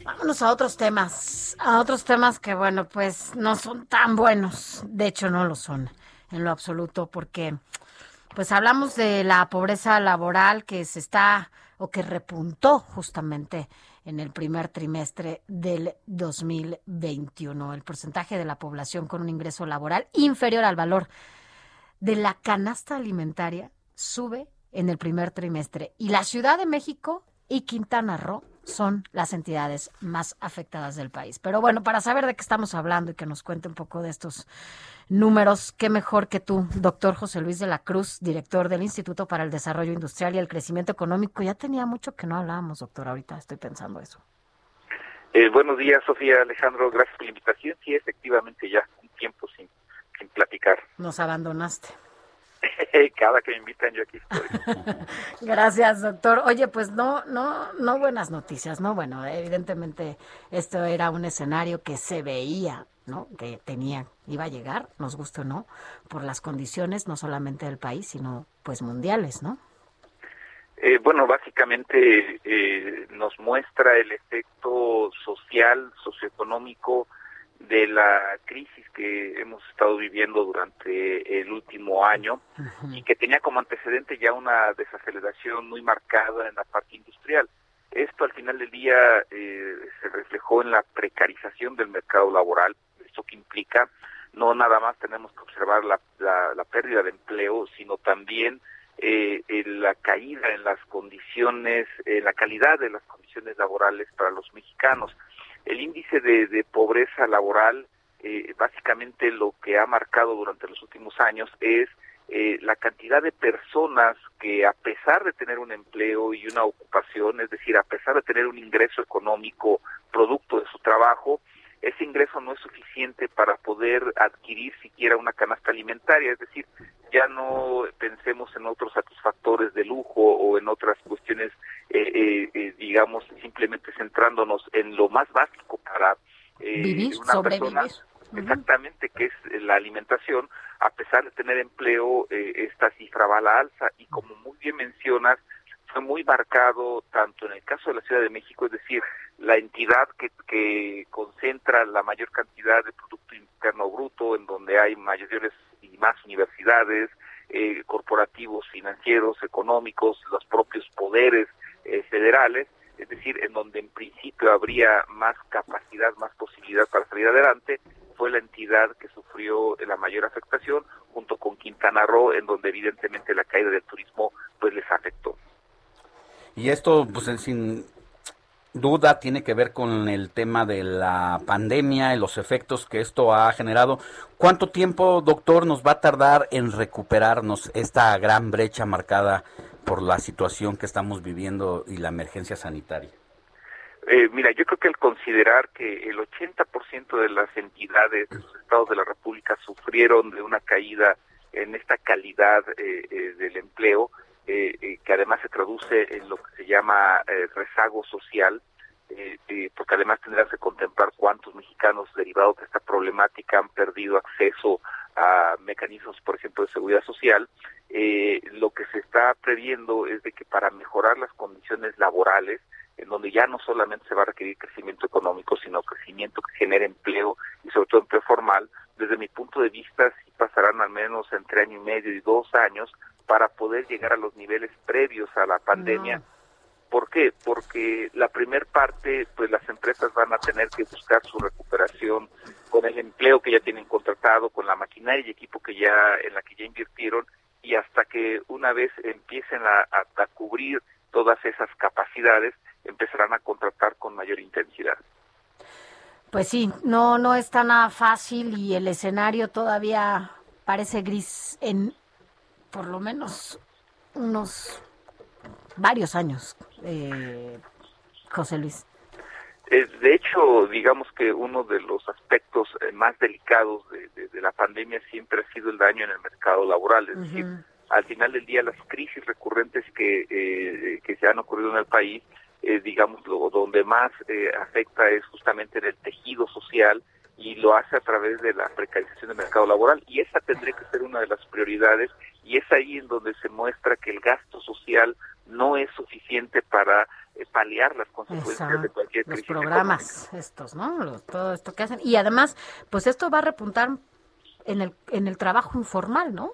Vámonos a otros temas, a otros temas que, bueno, pues no son tan buenos. De hecho, no lo son en lo absoluto, porque pues hablamos de la pobreza laboral que se está o que repuntó justamente en el primer trimestre del 2021. El porcentaje de la población con un ingreso laboral inferior al valor de la canasta alimentaria sube en el primer trimestre y la Ciudad de México y Quintana Roo son las entidades más afectadas del país. Pero bueno, para saber de qué estamos hablando y que nos cuente un poco de estos números, qué mejor que tú, doctor José Luis de la Cruz, director del Instituto para el Desarrollo Industrial y el Crecimiento Económico. Ya tenía mucho que no hablábamos, doctor, ahorita estoy pensando eso. Eh, buenos días, Sofía Alejandro, gracias por la invitación. Sí, efectivamente, ya un tiempo sin, sin platicar. Nos abandonaste. Cada que me invitan, yo aquí estoy. Gracias, doctor. Oye, pues no, no, no buenas noticias, ¿no? Bueno, evidentemente esto era un escenario que se veía, ¿no? Que tenía, iba a llegar, nos guste o no, por las condiciones no solamente del país, sino pues mundiales, ¿no? Eh, bueno, básicamente eh, nos muestra el efecto social, socioeconómico de la crisis que hemos estado viviendo durante el último año y que tenía como antecedente ya una desaceleración muy marcada en la parte industrial. Esto al final del día eh, se reflejó en la precarización del mercado laboral, esto que implica no nada más tenemos que observar la, la, la pérdida de empleo, sino también eh, en la caída en las condiciones, en la calidad de las condiciones laborales para los mexicanos. El índice de, pobreza laboral, eh, básicamente lo que ha marcado durante los últimos años es eh, la cantidad de personas que a pesar de tener un empleo y una ocupación, es decir, a pesar de tener un ingreso económico producto de su trabajo, ese ingreso no es suficiente para poder adquirir siquiera una canasta alimentaria, es decir, ya no pensemos en otros satisfactores de lujo o en otras cuestiones, eh, eh, eh, digamos, simplemente centrándonos en lo más básico para eh, Vivir, una sobrevivir. persona, exactamente, que es la alimentación, a pesar de tener empleo, eh, esta cifra va a la alza y como muy bien mencionas, fue muy marcado tanto en el caso de la Ciudad de México, es decir, la entidad que, que concentra la mayor cantidad de Producto Interno Bruto, en donde hay mayores y más universidades, eh, corporativos financieros, económicos, los propios poderes eh, federales, es decir, en donde en principio habría más capacidad, más posibilidad para salir adelante, fue la entidad que sufrió la mayor afectación, junto con Quintana Roo, en donde evidentemente la caída del turismo pues les afectó. Y esto, pues sin duda, tiene que ver con el tema de la pandemia y los efectos que esto ha generado. ¿Cuánto tiempo, doctor, nos va a tardar en recuperarnos esta gran brecha marcada por la situación que estamos viviendo y la emergencia sanitaria? Eh, mira, yo creo que al considerar que el 80% de las entidades de los estados de la República sufrieron de una caída en esta calidad eh, eh, del empleo, que además se traduce en lo que se llama rezago social, porque además tendrán que contemplar cuántos mexicanos derivados de esta problemática han perdido acceso a mecanismos, por ejemplo, de seguridad social, lo que se está previendo es de que para mejorar las condiciones laborales, en donde ya no solamente se va a requerir crecimiento económico, sino crecimiento que genere empleo y sobre todo empleo formal, desde mi punto de vista sí pasarán al menos entre año y medio y dos años para poder llegar a los niveles previos a la pandemia. ¿Por qué? Porque la primer parte, pues las empresas van a tener que buscar su recuperación con el empleo que ya tienen contratado, con la maquinaria y equipo que ya en la que ya invirtieron y hasta que una vez empiecen a, a cubrir todas esas capacidades, empezarán a contratar con mayor intensidad. Pues sí, no, no es tan fácil y el escenario todavía parece gris en por lo menos unos varios años, eh, José Luis. de hecho, digamos que uno de los aspectos eh, más delicados de, la pandemia siempre ha sido el daño en el mercado laboral. Es decir, al final del día las crisis recurrentes que, eh, que se han ocurrido en el país eh, digamos, lo, donde más eh, afecta es justamente en el tejido social y lo hace a través de la precarización del mercado laboral y esa tendría que ser una de las prioridades y es ahí en donde se muestra que el gasto social no es suficiente para eh, paliar las consecuencias de cualquier crisis. Los programas estos, ¿no? todo esto que hacen y además, pues esto va a repuntar en el en el trabajo informal, ¿no?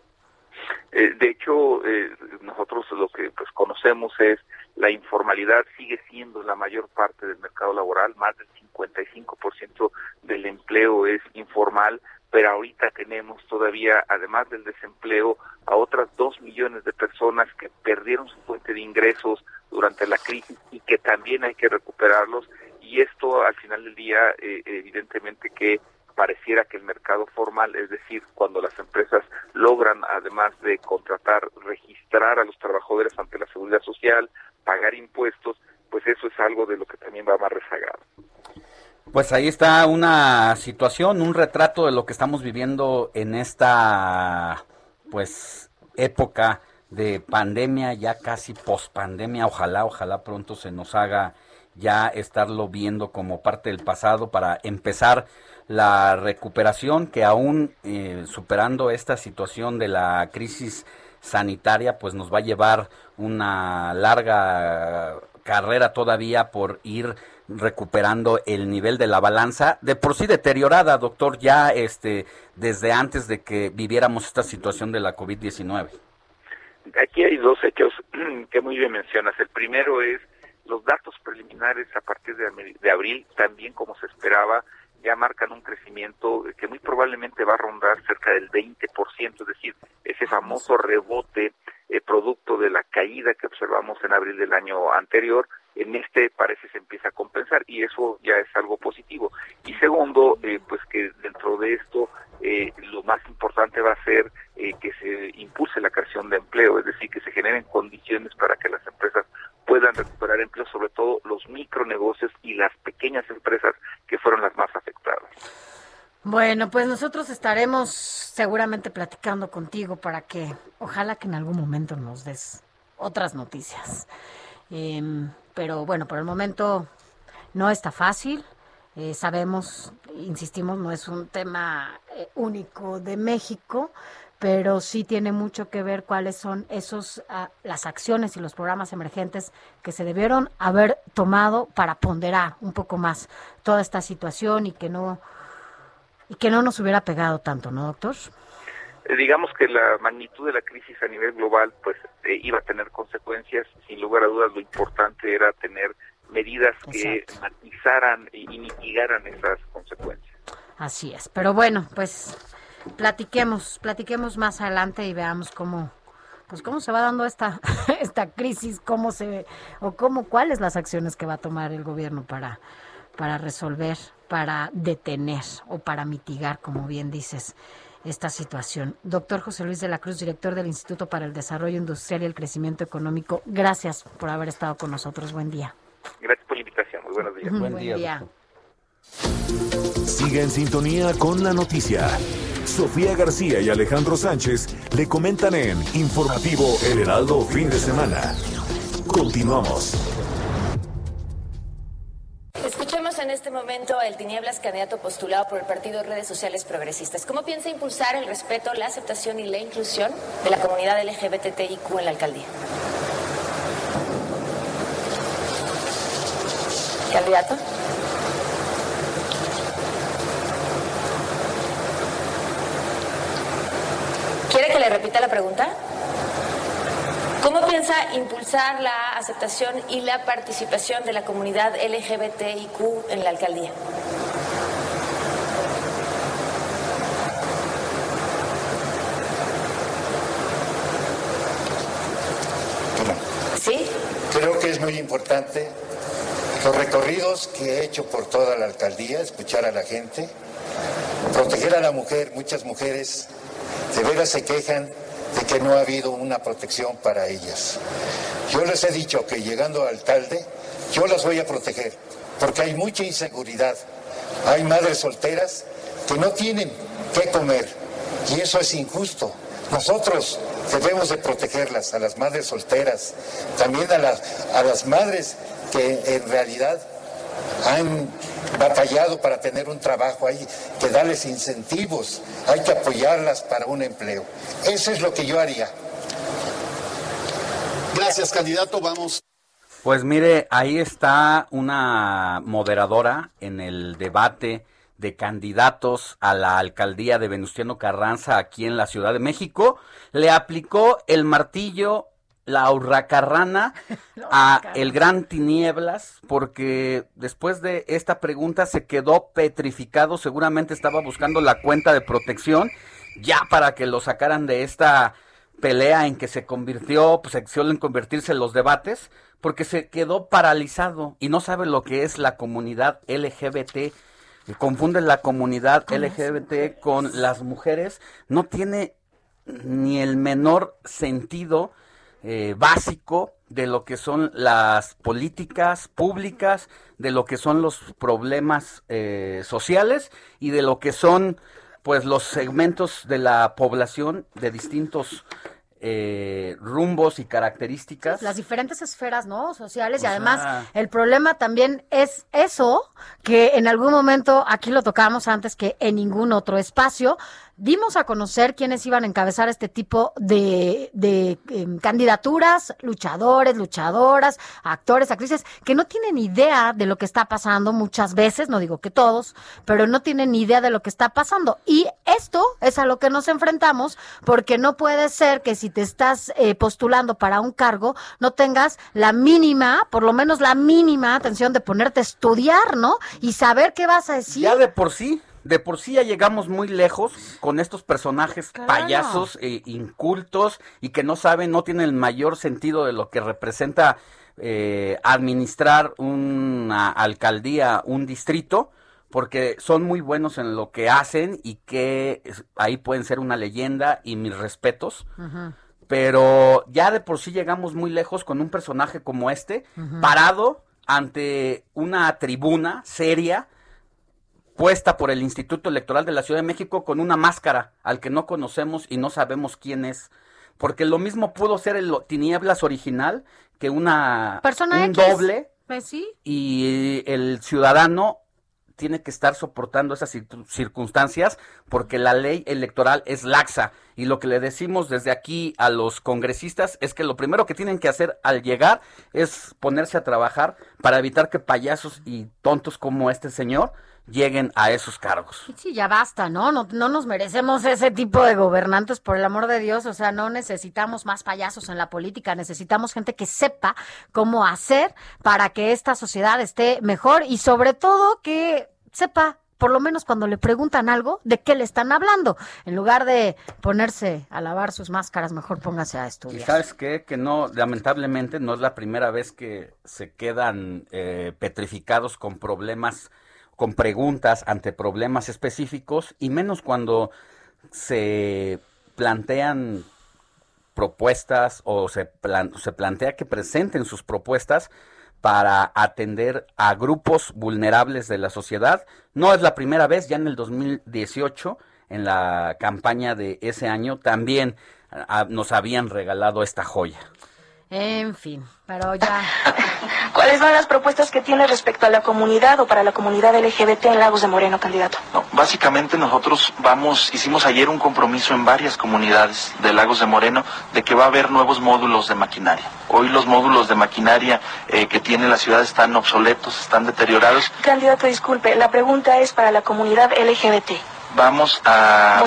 Eh, de hecho, eh, nosotros lo que pues conocemos es la informalidad sigue siendo la mayor parte del mercado laboral, más del 55% del empleo es informal, pero ahorita tenemos todavía, además del desempleo, a otras dos millones de personas que perdieron su fuente de ingresos durante la crisis y que también hay que recuperarlos. Y esto al final del día, eh, evidentemente que pareciera que el mercado formal, es decir, cuando las empresas logran, además de contratar, registrar a los trabajadores ante la seguridad social, pagar impuestos, pues eso es algo de lo que también va más rezagado. Pues ahí está una situación, un retrato de lo que estamos viviendo en esta pues época de pandemia, ya casi pospandemia, ojalá, ojalá pronto se nos haga ya estarlo viendo como parte del pasado para empezar la recuperación que aún eh, superando esta situación de la crisis sanitaria pues nos va a llevar una larga carrera todavía por ir recuperando el nivel de la balanza de por sí deteriorada, doctor, ya este desde antes de que viviéramos esta situación de la COVID-19. Aquí hay dos hechos que muy bien mencionas. El primero es los datos preliminares a partir de, de abril, también como se esperaba, ya marcan un crecimiento que muy probablemente va a rondar cerca del 20%, es decir, ese famoso rebote eh, producto de la caída que observamos en abril del año anterior, en este parece se empieza a compensar y eso ya es algo positivo. Y segundo, eh, pues que dentro de esto eh, lo más importante va a ser que se impulse la creación de empleo, es decir, que se generen condiciones para que las empresas puedan recuperar empleo, sobre todo los micronegocios y las pequeñas empresas que fueron las más afectadas. Bueno, pues nosotros estaremos seguramente platicando contigo para que ojalá que en algún momento nos des otras noticias. Em, pero bueno, por el momento no está fácil. Eh, sabemos, insistimos, no es un tema eh, único de México, pero sí tiene mucho que ver cuáles son esos ah, las acciones y los programas emergentes que se debieron haber tomado para ponderar un poco más toda esta situación y que no y que no nos hubiera pegado tanto, ¿no, doctor? Eh, digamos que la magnitud de la crisis a nivel global pues eh, iba a tener consecuencias. Sin lugar a dudas lo importante era tener medidas que matizaran y mitigaran esas consecuencias. Así es, pero bueno, pues platiquemos, platiquemos más adelante y veamos cómo pues cómo se va dando esta esta crisis, cómo se o cómo cuáles las acciones que va a tomar el gobierno para para resolver, para detener o para mitigar, como bien dices, esta situación. Doctor José Luis de la Cruz, director del Instituto para el Desarrollo Industrial y el Crecimiento Económico, gracias por haber estado con nosotros. Buen día. Gracias por la invitación. Muy buenos días. Buen, día. Sigue en sintonía con la noticia. Sofía García y Alejandro Sánchez le comentan en Informativo El Heraldo Fin de Semana. Continuamos. Escuchemos en este momento el Tinieblas, candidato postulado por el Partido Redes Sociales Progresistas. ¿Cómo piensa impulsar el respeto, la aceptación y la inclusión de la comunidad LGBTIQ en la alcaldía? ¿Candidato? Le repita la pregunta? ¿Cómo piensa impulsar la aceptación y la participación de la comunidad LGBTIQ en la alcaldía? ¿Sí? Creo que es muy importante los recorridos que he hecho por toda la alcaldía, escuchar a la gente, proteger a la mujer, muchas mujeres de veras se quejan de que no ha habido una protección para ellas. Yo les he dicho que llegando al alcalde, yo las voy a proteger, porque hay mucha inseguridad. Hay madres solteras que no tienen qué comer, y eso es injusto. Nosotros debemos de protegerlas, a las madres solteras, también a las, a las madres que en realidad han batallado para tener un trabajo, hay que darles incentivos, hay que apoyarlas para un empleo. Eso es lo que yo haría. Gracias, candidato. Vamos. Pues mire, ahí está una moderadora en el debate de candidatos a la alcaldía de Venustiano Carranza aquí en la Ciudad de México. Le aplicó el martillo la hurracarrana a el gran tinieblas porque después de esta pregunta se quedó petrificado. Seguramente estaba buscando la cuenta de protección ya para que lo sacaran de esta pelea en que se convirtió pues se suelen convertirse los debates porque se quedó paralizado y no sabe lo que es la comunidad LGBT confunde la comunidad LGBT con las mujeres. No tiene ni el menor sentido eh, básico de lo que son las políticas públicas, de lo que son los problemas eh, sociales y de lo que son pues los segmentos de la población de distintos eh, rumbos y características. Las diferentes esferas, ¿no? Sociales y además el problema también es eso, que en algún momento, aquí lo tocamos antes que en ningún otro espacio, dimos a conocer quiénes iban a encabezar este tipo de, de em, candidaturas, luchadores, luchadoras, actores, actrices, que no tienen idea de lo que está pasando muchas veces, no digo que todos, pero no tienen ni idea de lo que está pasando. Y esto es a lo que nos enfrentamos, porque no puede ser que si te estás eh, postulando para un cargo, no tengas la mínima, por lo menos la mínima atención de ponerte a estudiar, ¿no? Y saber qué vas a decir. Ya de por sí de por sí ya llegamos muy lejos con estos personajes payasos e incultos y que no saben, no tienen el mayor sentido de lo que representa eh, administrar una alcaldía, un distrito, porque son muy buenos en lo que hacen y que ahí pueden ser una leyenda y mis respetos. Pero ya de por sí llegamos muy lejos con un personaje como este, parado ante una tribuna seria, puesta por el Instituto Electoral de la Ciudad de México con una máscara al que no conocemos y no sabemos quién es. Porque lo mismo pudo ser el Tinieblas original que una persona un doble Pues sí. y el ciudadano tiene que estar soportando esas cir- circunstancias porque la ley electoral es laxa. Y lo que le decimos desde aquí a los congresistas es que lo primero que tienen que hacer al llegar es ponerse a trabajar para evitar que payasos y tontos como este señor lleguen a esos cargos. Sí, ya basta, ¿no? ¿no? No nos merecemos ese tipo de gobernantes, por el amor de Dios. O sea, no necesitamos más payasos en la política, necesitamos gente que sepa cómo hacer para que esta sociedad esté mejor y sobre todo que sepa, por lo menos cuando le preguntan algo, de qué le están hablando. En lugar de ponerse a lavar sus máscaras, mejor póngase a Y estudiar. sabes qué? Que no, lamentablemente no es la primera vez que se quedan eh, petrificados con problemas, con preguntas ante problemas específicos, y menos cuando se plantean propuestas o se, plan- se plantea que presenten sus propuestas para atender a grupos vulnerables de la sociedad. No es la primera vez, ya en el 2018, en la campaña de ese año, también ah, nos habían regalado esta joya. En fin, pero ya. ¿Cuáles son las propuestas que tiene respecto a la comunidad o para la comunidad LGBT en Lagos de Moreno, candidato? Básicamente nosotros vamos, hicimos ayer un compromiso en varias comunidades de Lagos de Moreno de que va a haber nuevos módulos de maquinaria. Hoy los módulos de maquinaria eh, que tiene la ciudad están obsoletos, están deteriorados. Candidato, disculpe, la pregunta es para la comunidad LGBT. Vamos a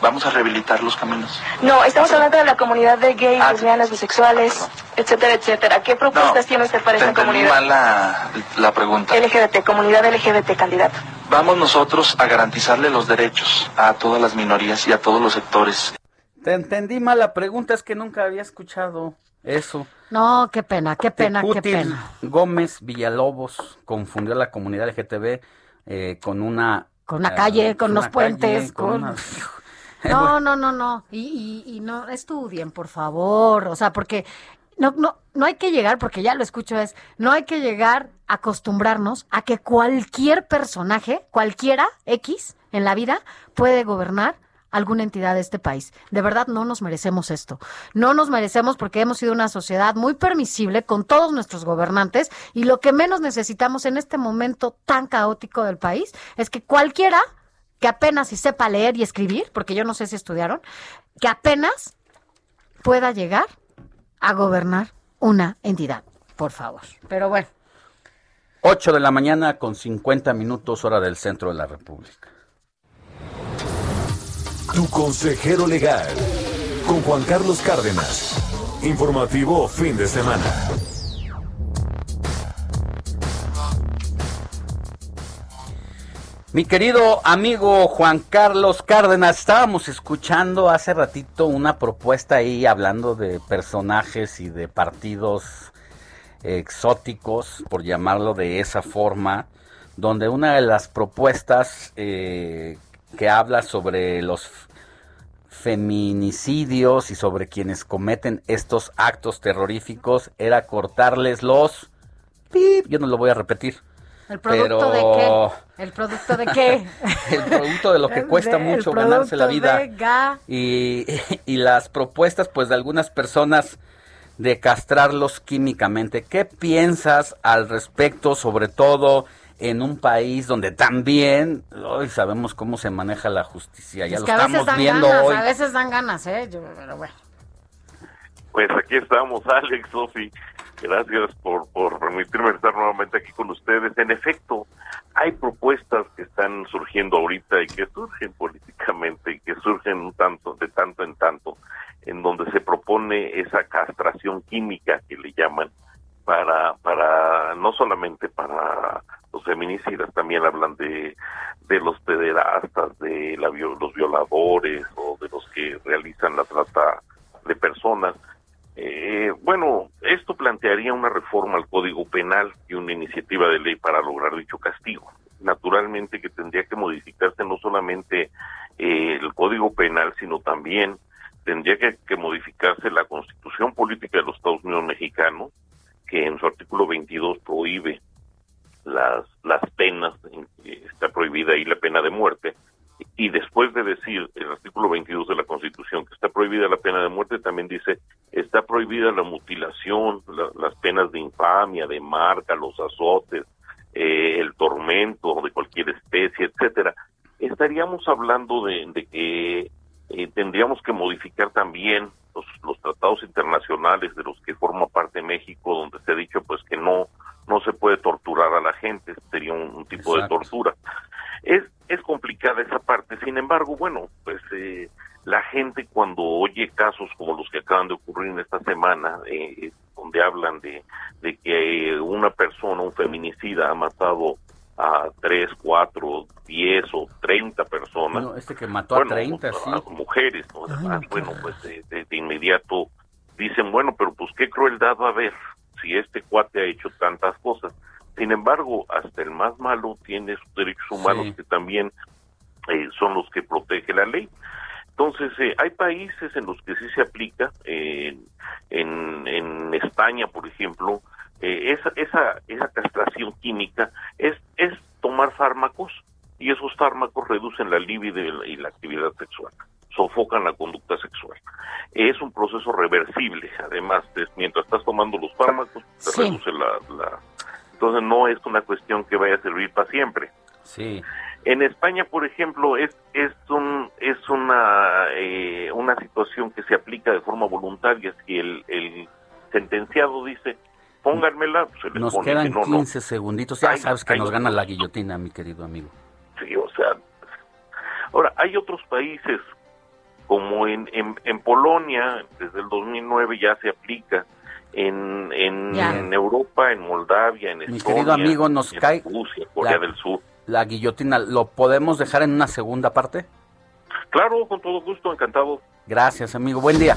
vamos a rehabilitar los caminos. No, estamos hablando de la comunidad de gays, lesbianas, bisexuales, etcétera, etcétera. ¿Qué propuestas tiene usted para entendí comunidad? mal la, la pregunta. LGBT, comunidad LGBT, candidato. Vamos nosotros a garantizarle los derechos a todas las minorías y a todos los sectores. Te entendí mal, la pregunta es que nunca había escuchado eso. No, qué pena, qué pena, qué pena. Gómez Villalobos confundió a la comunidad LGTB eh, con una... Con una eh, calle, con una los puentes, calle, con... una- No, no, no, no. Y, y, y no estudien, por favor. O sea, porque no, no, no hay que llegar, porque ya lo escucho, es, no hay que llegar a acostumbrarnos a que cualquier personaje, cualquiera, X, en la vida, puede gobernar alguna entidad de este país. De verdad no nos merecemos esto. No nos merecemos porque hemos sido una sociedad muy permisible con todos nuestros gobernantes y lo que menos necesitamos en este momento tan caótico del país es que cualquiera que apenas si sepa leer y escribir, porque yo no sé si estudiaron, que apenas pueda llegar a gobernar una entidad, por favor. Pero bueno, 8 de la mañana con 50 minutos hora del centro de la República. Tu consejero legal. Con Juan Carlos Cárdenas. Informativo fin de semana. Mi querido amigo Juan Carlos Cárdenas, estábamos escuchando hace ratito una propuesta ahí hablando de personajes y de partidos exóticos, por llamarlo de esa forma, donde una de las propuestas eh, que habla sobre los feminicidios y sobre quienes cometen estos actos terroríficos era cortarles los... pip, yo no lo voy a repetir. ¿El producto Pero- de qué? ¿El producto de qué? el producto de lo que cuesta De- mucho ganarse la vida ga- y, y las propuestas pues de algunas personas de castrarlos químicamente. ¿Qué piensas al respecto, sobre todo en un país donde también hoy sabemos cómo se maneja la justicia? Ya Es lo que a veces estamos dan viendo ganas, hoy. a veces dan ganas, ¿eh? Yo- pero bueno. Pues aquí estamos, Alex, Sofi. Gracias por, por permitirme estar nuevamente aquí con ustedes. En efecto, hay propuestas que están surgiendo ahorita y que surgen políticamente y que surgen un tanto, de tanto en tanto, en donde se propone esa castración química que le llaman para, para no solamente para los feminicidas, también hablan de, de los pederastas, de la, los violadores o de los que realizan la trata de personas. Eh, bueno, esto plantearía una reforma al Código Penal y una iniciativa de ley para lograr dicho castigo. Naturalmente que tendría que modificarse no solamente eh, el Código Penal, sino también tendría que, modificarse la Constitución Política de los Estados Unidos Mexicanos, que en su artículo 22 prohíbe las, las penas, está prohibida ahí la pena de muerte, y después de decir el artículo 22 de la Constitución que está prohibida la pena de muerte, también dice está prohibida la mutilación, la- las penas de infamia, de marca, los azotes, eh, el tormento de cualquier especie, etcétera, estaríamos hablando de, de que eh, tendríamos que modificar también los, los tratados internacionales de los que forma parte México, donde se ha dicho pues que no no se puede torturar a la gente, sería un, un tipo de tortura. Es, es complicada esa parte, sin embargo, bueno, pues eh, la gente cuando oye casos como los que acaban de ocurrir en esta semana, eh, donde hablan de, de que eh, una persona, un feminicida, ha matado a tres, cuatro, diez o treinta personas. Bueno, este que mató Bueno, a 30, sí. a mujeres, ¿no? Además, bueno, pues de, de- de inmediato dicen, bueno, pero pues qué crueldad va a haber si este cuate ha hecho tantas cosas. Sin embargo, hasta el más malo tiene sus derechos humanos Sí. que también eh, son los que protege la ley. Entonces, eh, hay países en los que sí se aplica, eh, en, en España, por ejemplo, eh, esa, esa, esa castración química es, fármacos y esos fármacos reducen la libido y la, actividad sexual, sofocan la conducta sexual. Es un proceso reversible, además, mientras estás tomando los fármacos, te Sí. reduce la, la... Entonces no es una cuestión que vaya a servir para siempre. Sí. En España, por ejemplo, es es un es una eh, una situación que se aplica de forma voluntaria. Si el, el sentenciado dice pónganmela, pues se les Nos pone. quedan no, no. 15 segunditos. Ya Ay, sabes que ay, nos no. gana la guillotina, mi querido amigo. Sí, o sea. Ahora, hay otros países, como en, en, en Polonia, desde el 2009 ya se aplica. En, en, en Europa, en Moldavia, en Mi Estonia, querido amigo, nos en cae Rusia, Corea la- del Sur. La guillotina, ¿lo podemos dejar en una segunda parte? Claro, con todo gusto, encantado. Gracias, amigo. Buen día.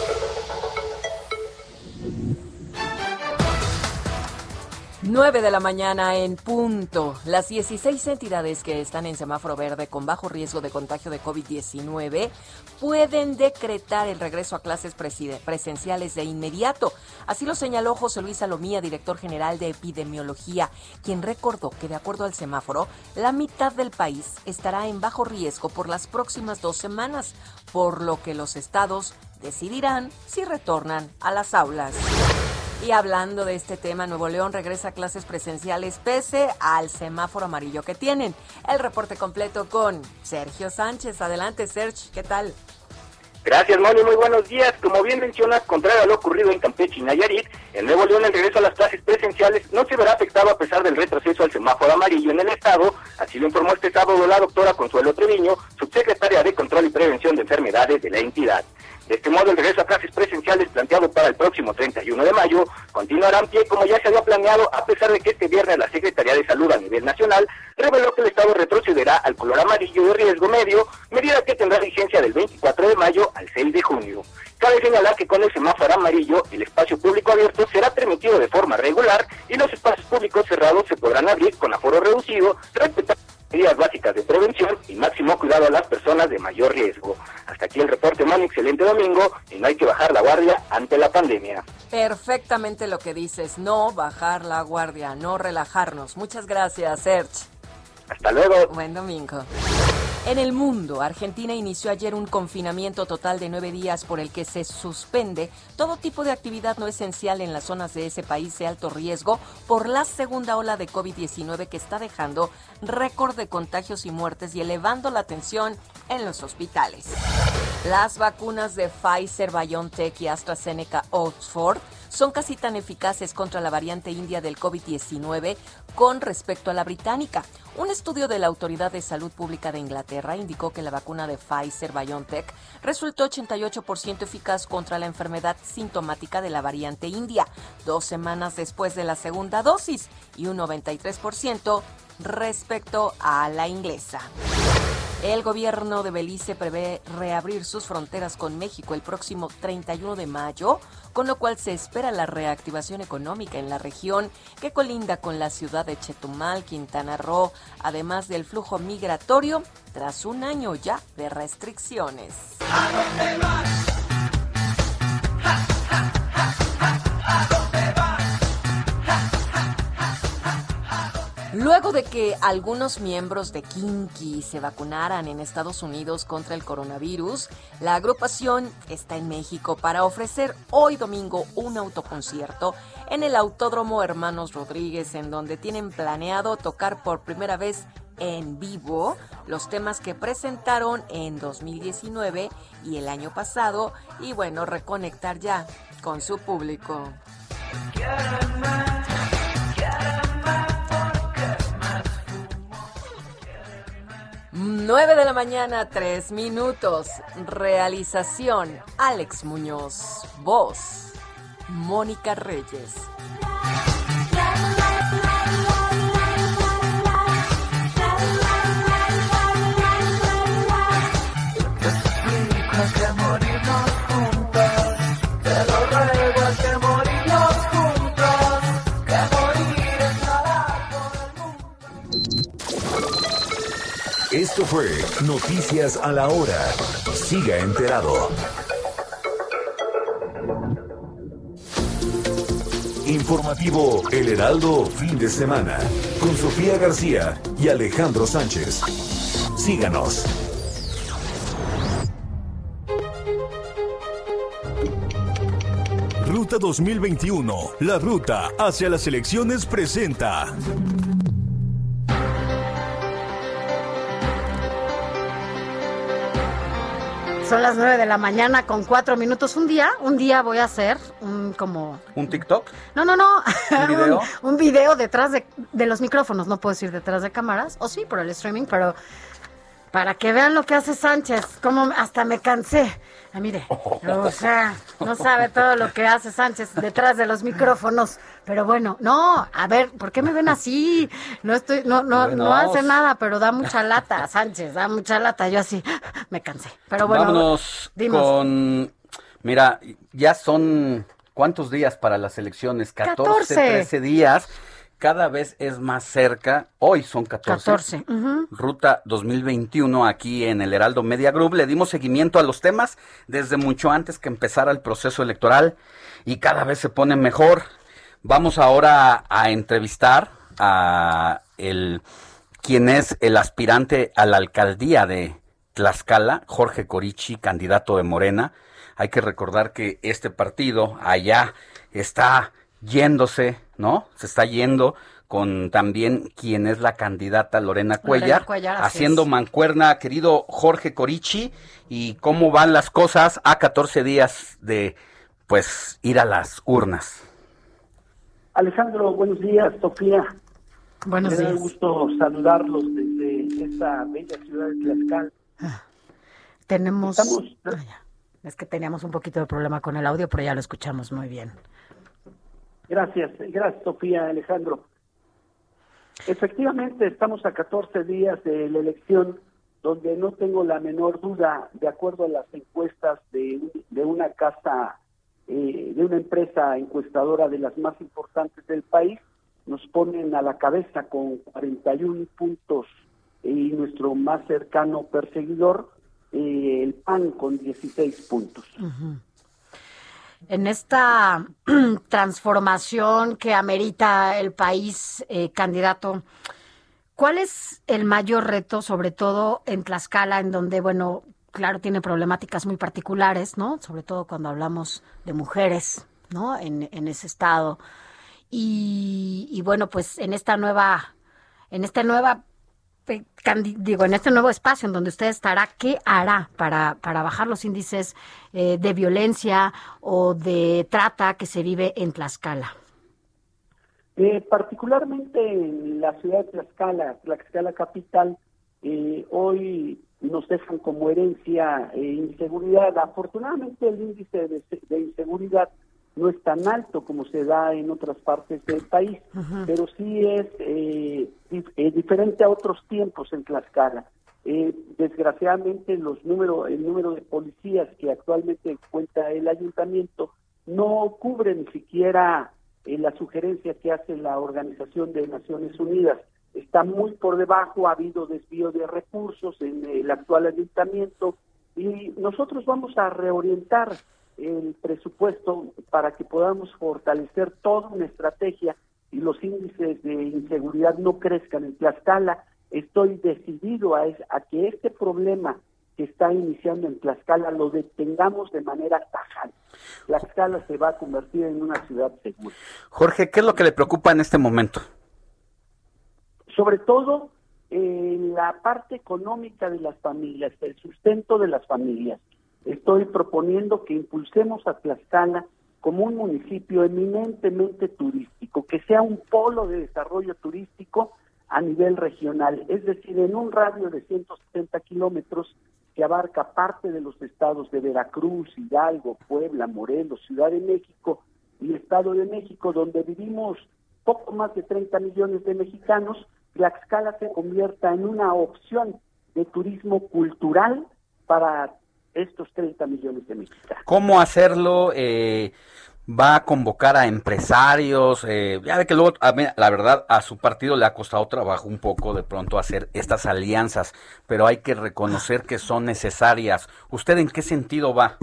Nueve de la mañana en punto. Las 16 entidades que están en semáforo verde con bajo riesgo de contagio de COVID-19 pueden decretar el regreso a clases presenciales de inmediato. Así lo señaló José Luis Salomía, director general de epidemiología, quien recordó que de acuerdo al semáforo, la mitad del país estará en bajo riesgo por las próximas dos semanas, por lo que los estados decidirán si retornan a las aulas. Y hablando de este tema, Nuevo León regresa a clases presenciales pese al semáforo amarillo que tienen. El reporte completo con Sergio Sánchez. Adelante, Sergio, ¿qué tal? Gracias, Moni. Muy buenos días. Como bien mencionas, contrario a lo ocurrido en Campeche y Nayarit, en Nuevo León el regreso a las clases presenciales no se verá afectado a pesar del retroceso al semáforo amarillo en el estado. Así lo informó este sábado la doctora Consuelo Treviño, subsecretaria de Control y Prevención de Enfermedades de la entidad. De este modo, el regreso a clases presenciales planteado para el próximo 31 de mayo continuará en pie como ya se había planeado, a pesar de que este viernes la Secretaría de Salud a nivel nacional reveló que el Estado retrocederá al color amarillo de riesgo medio, medida que tendrá vigencia del 24 de mayo al 6 de junio. Cabe señalar que con el semáforo amarillo, el espacio público abierto será permitido de forma regular y los espacios públicos cerrados se podrán abrir con aforo reducido, respetando medidas básicas de prevención y máximo cuidado a las personas de mayor riesgo. Hasta aquí el reporte, Moni. Excelente domingo y no hay que bajar la guardia ante la pandemia. Perfectamente lo que dices, no bajar la guardia, no relajarnos. Muchas gracias, Serge. Hasta luego. Buen domingo. En el mundo, Argentina inició ayer un confinamiento total de nueve días por el que se suspende todo tipo de actividad no esencial en las zonas de ese país de alto riesgo por la segunda ola de COVID-19 que está dejando récord de contagios y muertes y elevando la tensión en los hospitales. Las vacunas de Pfizer, BioNTech y AstraZeneca Oxford son casi tan eficaces contra la variante india del COVID-19 con respecto a la británica. Un estudio de la Autoridad de Salud Pública de Inglaterra indicó que la vacuna de Pfizer BioNTech resultó 88% eficaz contra la enfermedad sintomática de la variante india, dos semanas después de la segunda dosis, y un 93% respecto a la inglesa. El gobierno de Belice prevé reabrir sus fronteras con México el próximo 31 de mayo, con lo cual se espera la reactivación económica en la región que colinda con la ciudad de Chetumal, Quintana Roo, además del flujo migratorio tras un año ya de restricciones. ¿A dónde Luego de que algunos miembros de Kinky se vacunaran en Estados Unidos contra el coronavirus, la agrupación está en México para ofrecer hoy domingo un autoconcierto en el Autódromo Hermanos Rodríguez, en donde tienen planeado tocar por primera vez en vivo los temas que presentaron en 2019 y el año pasado y bueno, reconectar ya con su público. 9 de la mañana, 3 minutos. Realización, Alex Muñoz. Voz, Mónica Reyes. Esto fue Noticias a la Hora. Siga enterado. Informativo El Heraldo, fin de semana. Con Sofía García y Alejandro Sánchez. Síganos. Ruta 2021, la ruta hacia las elecciones presenta. Son las 9 de la mañana con cuatro minutos. Un día, un día voy a hacer un como... ¿Un TikTok? No, no, no. ¿Un video? un, un video detrás de, de los micrófonos. No puedo decir detrás de cámaras. O sí, por el streaming, pero para que vean lo que hace Sánchez. Como hasta me cansé. Ah, mire, o sea, no sabe todo lo que hace Sánchez detrás de los micrófonos. Pero bueno, no, a ver, ¿por qué me ven así? No estoy, no, no, no Vámonos. hace nada, pero da mucha lata, Sánchez, da mucha lata. Yo así, me cansé. Pero bueno, Vámonos dimos. con... Mira, ya son... ¿Cuántos días para las elecciones? 14, 14. 13 días. Cada vez es más cerca. Hoy son 14. 14. ujú. Ruta 2021 aquí en el Heraldo Media Group. Le dimos seguimiento a los temas desde mucho antes que empezara el proceso electoral y cada vez se pone mejor. Vamos ahora a entrevistar a el quien es el aspirante a la alcaldía de Tlaxcala, Jorge Corichi, candidato de Morena. Hay que recordar que este partido allá está yéndose, ¿no? Se está yendo con también quien es la candidata Lorena Cuellar, Cuellar, así haciendo es. mancuerna, querido Jorge Corichi, y cómo van las cosas a 14 días de, pues, ir a las urnas. Alejandro, buenos días, Sofía. Buenos Me da días. gusto saludarlos desde esta bella ciudad de Tlaxcala. Tenemos... Estamos- Ah. Es que teníamos un poquito de problema con el audio, pero ya lo escuchamos muy bien. Gracias, gracias, Sofía, Alejandro. Efectivamente, estamos a 14 días de la elección, donde no tengo la menor duda, de acuerdo a las encuestas de, de una casa, eh, de una empresa encuestadora de las más importantes del país, nos ponen a la cabeza con 41 puntos y nuestro más cercano perseguidor, eh, el PAN, con 16 puntos. Ujú. En esta transformación que amerita el país, eh, candidato, ¿cuál es el mayor reto, sobre todo en Tlaxcala, en donde, bueno, claro, tiene problemáticas muy particulares, ¿no? Sobre todo cuando hablamos de mujeres, ¿no? En, en ese estado. Y, y bueno, pues en esta nueva, en esta nueva digo, en este nuevo espacio en donde usted estará, ¿qué hará para, para bajar los índices eh, de violencia o de trata que se vive en Tlaxcala? Eh, particularmente en la ciudad de Tlaxcala, Tlaxcala capital, eh, hoy nos dejan como herencia eh, inseguridad. Afortunadamente el índice de, de inseguridad no es tan alto como se da en otras partes del país, pero sí es eh, eh, diferente a otros tiempos en Tlaxcala. Eh, desgraciadamente los número, el número de policías que actualmente cuenta el ayuntamiento no cubre ni siquiera eh, la sugerencia que hace la Organización de Naciones Unidas. Está muy por debajo, ha habido desvío de recursos en el actual ayuntamiento y nosotros vamos a reorientar el presupuesto para que podamos fortalecer toda una estrategia y los índices de inseguridad no crezcan en Tlaxcala. Estoy decidido a, es- a que este problema que está iniciando en Tlaxcala lo detengamos de manera tajante. Tlaxcala se va a convertir en una ciudad segura. Jorge, ¿qué es lo que le preocupa en este momento? sobre todo en la parte económica de las familias, el sustento de las familias. Estoy proponiendo que impulsemos a Tlaxcala como un municipio eminentemente turístico, que sea un polo de desarrollo turístico a nivel regional, es decir, en un radio de 170 kilómetros que abarca parte de los estados de Veracruz, Hidalgo, Puebla, Morelos, Ciudad de México y Estado de México, donde vivimos poco más de 30 millones de mexicanos, Tlaxcala se convierta en una opción de turismo cultural para estos 30 millones de mexicanos. ¿Cómo hacerlo? Eh, ¿Va a convocar a empresarios? Eh, ya ve que luego, a la verdad, a su partido le ha costado trabajo un poco de pronto hacer estas alianzas, pero hay que reconocer que son necesarias. ¿Usted en qué sentido va?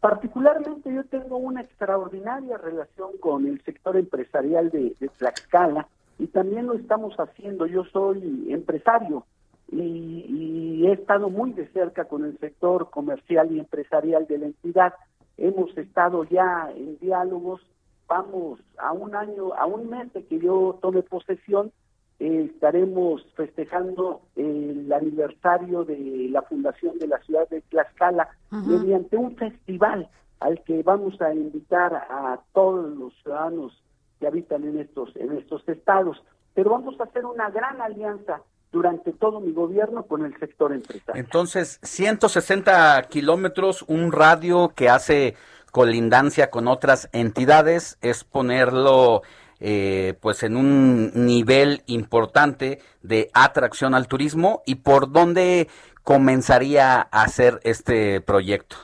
Particularmente yo tengo una extraordinaria relación con el sector empresarial de, de Tlaxcala y también lo estamos haciendo. Yo soy empresario y, y he estado muy de cerca con el sector comercial y empresarial de la entidad. Hemos estado ya en diálogos, vamos a un año, a un mes de que yo tome posesión, eh, estaremos festejando el aniversario de la fundación de la ciudad de Tlaxcala mediante un festival al que vamos a invitar a todos los ciudadanos que habitan en estos en estos estados, pero vamos a hacer una gran alianza durante todo mi gobierno con el sector empresarial. Entonces, 160 kilómetros, un radio que hace colindancia con otras entidades, es ponerlo eh, pues en un nivel importante de atracción al turismo y por dónde comenzaría a hacer este proyecto.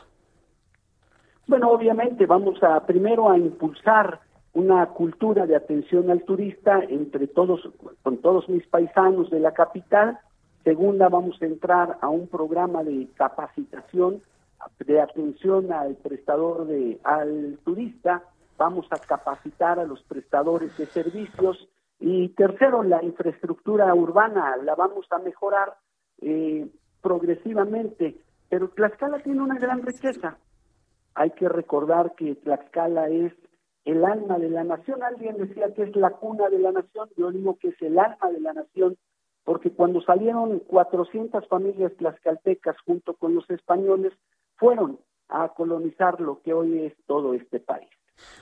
Bueno, obviamente vamos a primero a impulsar una cultura de atención al turista entre todos, con todos mis paisanos de la capital. Segunda, vamos a entrar a un programa de capacitación, de atención al prestador de, al turista. Vamos a capacitar a los prestadores de servicios. Y tercero, la infraestructura urbana la vamos a mejorar eh, progresivamente. Pero Tlaxcala tiene una gran riqueza hay que recordar que Tlaxcala es el alma de la nación. Alguien decía que es la cuna de la nación, yo digo que es el alma de la nación, porque cuando salieron 400 familias tlaxcaltecas junto con los españoles, fueron a colonizar lo que hoy es todo este país.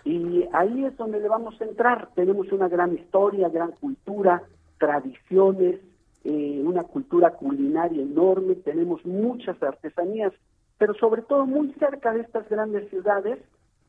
Y ahí es donde le vamos a entrar. Tenemos una gran historia, gran cultura, tradiciones, eh, una cultura culinaria enorme, tenemos muchas artesanías, pero sobre todo muy cerca de estas grandes ciudades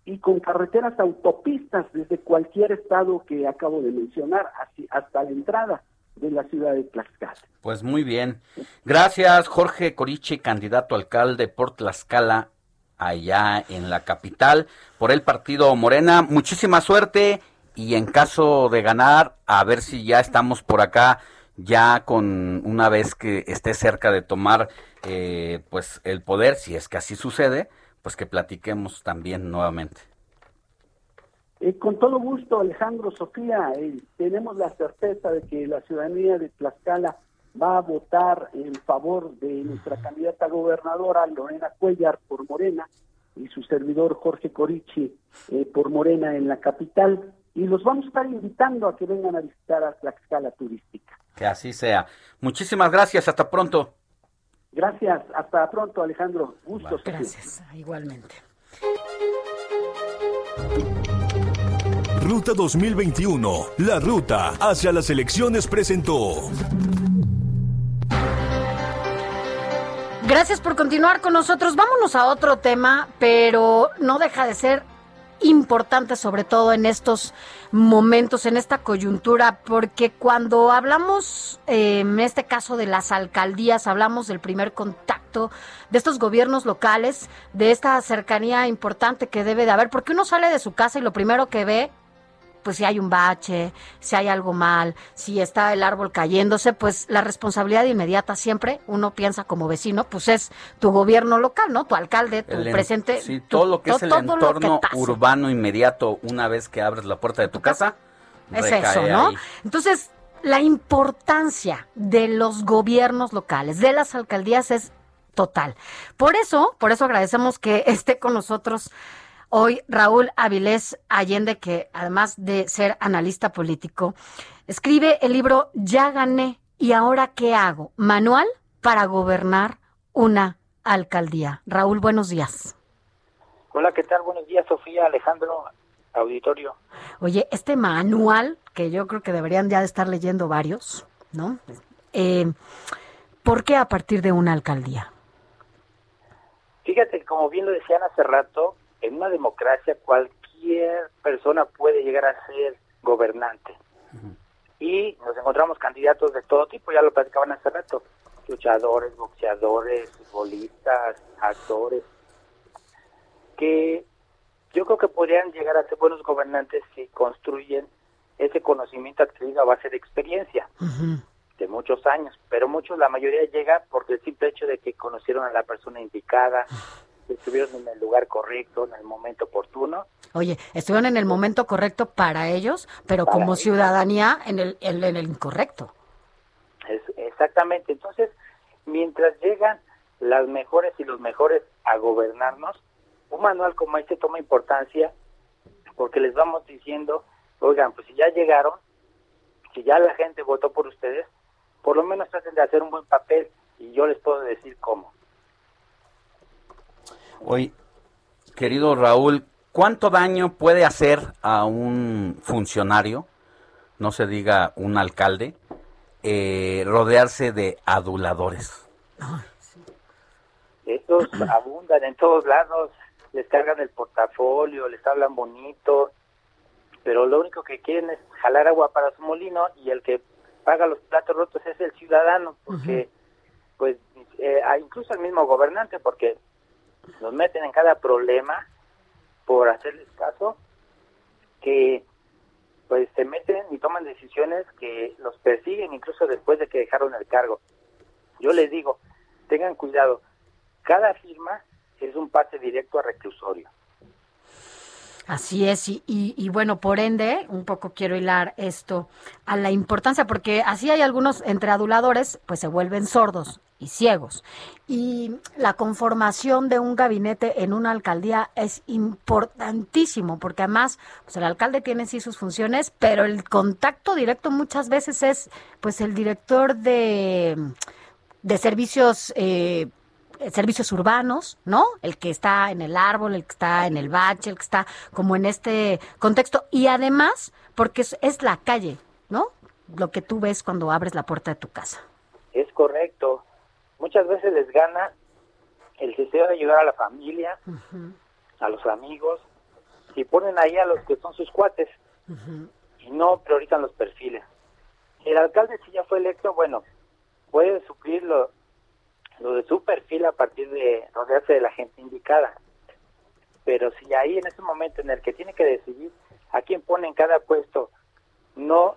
y con carreteras autopistas desde cualquier estado que acabo de mencionar hasta la entrada de la ciudad de Tlaxcala. Pues muy bien. Gracias, Jorge Coriche, candidato alcalde por Tlaxcala, allá en la capital, por el partido Morena. Muchísima suerte y en caso de ganar, a ver si ya estamos por acá, ya con una vez que esté cerca de tomar eh, pues el poder, si es que así sucede, pues que platiquemos también nuevamente. Eh, con todo gusto, Alejandro, Sofía, eh, tenemos la certeza de que la ciudadanía de Tlaxcala va a votar en favor de nuestra candidata gobernadora, Lorena Cuellar, por Morena, y su servidor Jorge Corichi eh, por Morena en la capital. Y los vamos a estar invitando a que vengan a visitar a Tlaxcala Turística. Que así sea. Muchísimas gracias, hasta pronto. Gracias, hasta pronto, Alejandro. Gusto. Sofía. Gracias, igualmente. Ruta 2021, la ruta hacia las elecciones presentó. Gracias por continuar con nosotros. Vámonos a otro tema, pero no deja de ser importante, sobre todo en estos momentos, en esta coyuntura, porque cuando hablamos, eh, en este caso de las alcaldías, hablamos del primer contacto de estos gobiernos locales, de esta cercanía importante que debe de haber, porque uno sale de su casa y lo primero que ve pues si hay un bache, si hay algo mal, si está el árbol cayéndose, pues la responsabilidad inmediata siempre, uno piensa como vecino, pues es tu gobierno local, ¿no? Tu alcalde, tu El en- presidente. sí, tu- todo lo que to- es el entorno urbano inmediato una vez que abres la puerta de tu casa, Es eso, ¿no? ahí. Entonces, la importancia de los gobiernos locales, de las alcaldías es total. Por eso, por eso agradecemos que esté con nosotros hoy Raúl Avilés Allende, que además de ser analista político, escribe el libro Ya gané y ahora qué hago? Manual para gobernar una alcaldía. Raúl, buenos días. Hola, ¿qué tal? Buenos días, Sofía, Alejandro, auditorio. Oye, este manual, que yo creo que deberían ya de estar leyendo varios, ¿no? Eh, ¿Por qué a partir de una alcaldía? Fíjate, como bien lo decían hace rato, en una democracia cualquier persona puede llegar a ser gobernante. Y nos encontramos candidatos de todo tipo, ya lo platicaban hace rato, luchadores, boxeadores, futbolistas, actores, que yo creo que podrían llegar a ser buenos gobernantes si construyen ese conocimiento adquirido a base de experiencia de muchos años, pero muchos, la mayoría llega porque el simple hecho de que conocieron a la persona indicada, estuvieron en el lugar correcto, en el momento oportuno. Oye, estuvieron en el momento correcto para ellos, pero Para como ellos. ciudadanía en el, en, en el incorrecto. Es, exactamente, entonces, mientras llegan las mejores y los mejores a gobernarnos, un manual como este toma importancia porque les vamos diciendo, oigan, pues si ya llegaron, si ya la gente votó por ustedes, por lo menos traten de hacer un buen papel y yo les puedo decir cómo. Hoy, querido Raúl, ¿cuánto daño puede hacer a un funcionario, no se diga un alcalde, eh, rodearse de aduladores? Estos abundan en todos lados, les cargan el portafolio, les hablan bonito, pero lo único que quieren es jalar agua para su molino y el que paga los platos rotos es el ciudadano, porque pues eh, incluso el mismo gobernante, porque nos meten en cada problema por hacerles caso, que pues se meten y toman decisiones que los persiguen incluso después de que dejaron el cargo. Yo les digo, tengan cuidado, cada firma es un pase directo a reclusorio. Así es, y, y, y bueno, por ende, un poco quiero hilar esto a la importancia, porque así hay algunos entre aduladores, pues se vuelven sordos y ciegos. Y la conformación de un gabinete en una alcaldía es importantísimo, porque además, pues el alcalde tiene sí sus funciones, pero el contacto directo muchas veces es, pues el director de, de servicios eh, servicios urbanos, ¿no? El que está en el árbol, el que está en el bache, el que está como en este contexto. Y además, porque es, es la calle, ¿no? Lo que tú ves cuando abres la puerta de tu casa. Es correcto. Muchas veces les gana el deseo de ayudar a la familia, a los amigos, y ponen ahí a los que son sus cuates y no priorizan los perfiles. El alcalde si ya fue electo, bueno, puede suplir lo, lo de su perfil a partir de rodearse de la gente indicada. Pero si ahí en ese momento en el que tiene que decidir a quién pone en cada puesto no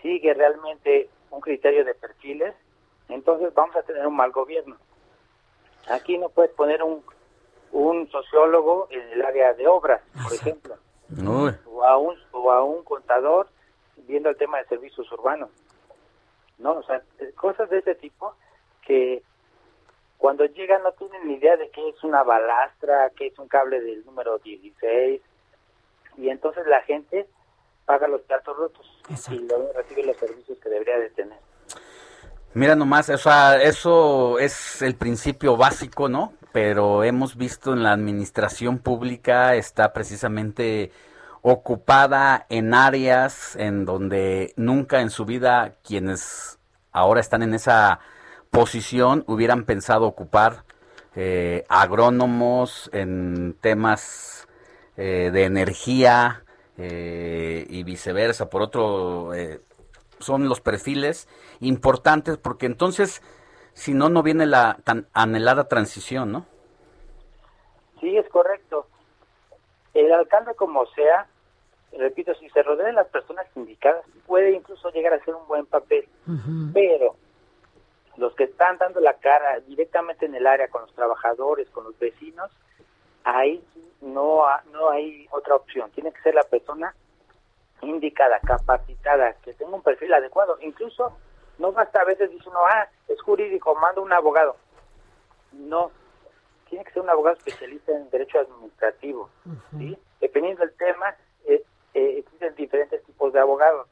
sigue realmente un criterio de perfiles, entonces vamos a tener un mal gobierno. Aquí no puedes poner un, un sociólogo en el área de obras, por ejemplo, Uy. o a un, o a un contador viendo el tema de servicios urbanos. No, o sea, eh, cosas de ese tipo que cuando llegan no tienen ni idea de qué es una balastra, qué es un cable del número 16, y entonces la gente paga los platos rotos y luego recibe los servicios que debería de tener. Mira nomás, o sea, eso es el principio básico, ¿no? Pero hemos visto en la administración pública está precisamente ocupada en áreas en donde nunca en su vida quienes ahora están en esa posición hubieran pensado ocupar eh, agrónomos en temas eh, de energía eh, y viceversa. Por otro, eh, son los perfiles importantes porque entonces, si no, no viene la tan anhelada transición, ¿no? Sí, es correcto. El alcalde, como sea, repito, si se rodea de las personas indicadas, puede incluso llegar a hacer un buen papel. Pero los que están dando la cara directamente en el área con los trabajadores, con los vecinos, ahí no, ha- no hay otra opción. Tiene que ser la persona indicada, capacitada, que tenga un perfil adecuado. Incluso no basta a veces dice uno, ah, es jurídico, manda un abogado. No, tiene que ser un abogado especialista en derecho administrativo. ¿sí? Dependiendo del tema, eh, eh, existen diferentes tipos de abogados.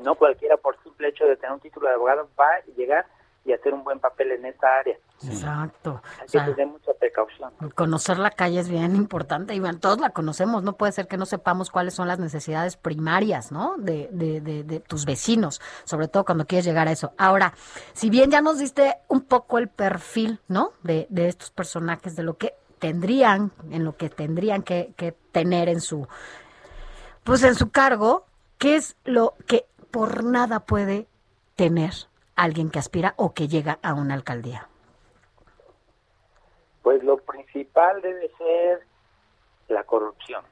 No cualquiera por simple hecho de tener un título de abogado va a llegar y hacer un buen papel en esta área. Exacto. Hay O que sea, tener mucha precaución. conocer la calle es bien importante y bueno, todos la conocemos, no puede ser que no sepamos cuáles son las necesidades primarias, ¿no? De, de, de, de tus vecinos, sobre todo cuando quieres llegar a eso. Ahora, si bien ya nos diste un poco el perfil, ¿no? De, de estos personajes, de lo que tendrían, en lo que tendrían que, que tener en su, pues en su cargo, ¿qué es lo que por nada puede tener alguien que aspira o que llega a una alcaldía? Pues lo principal debe ser la corrupción.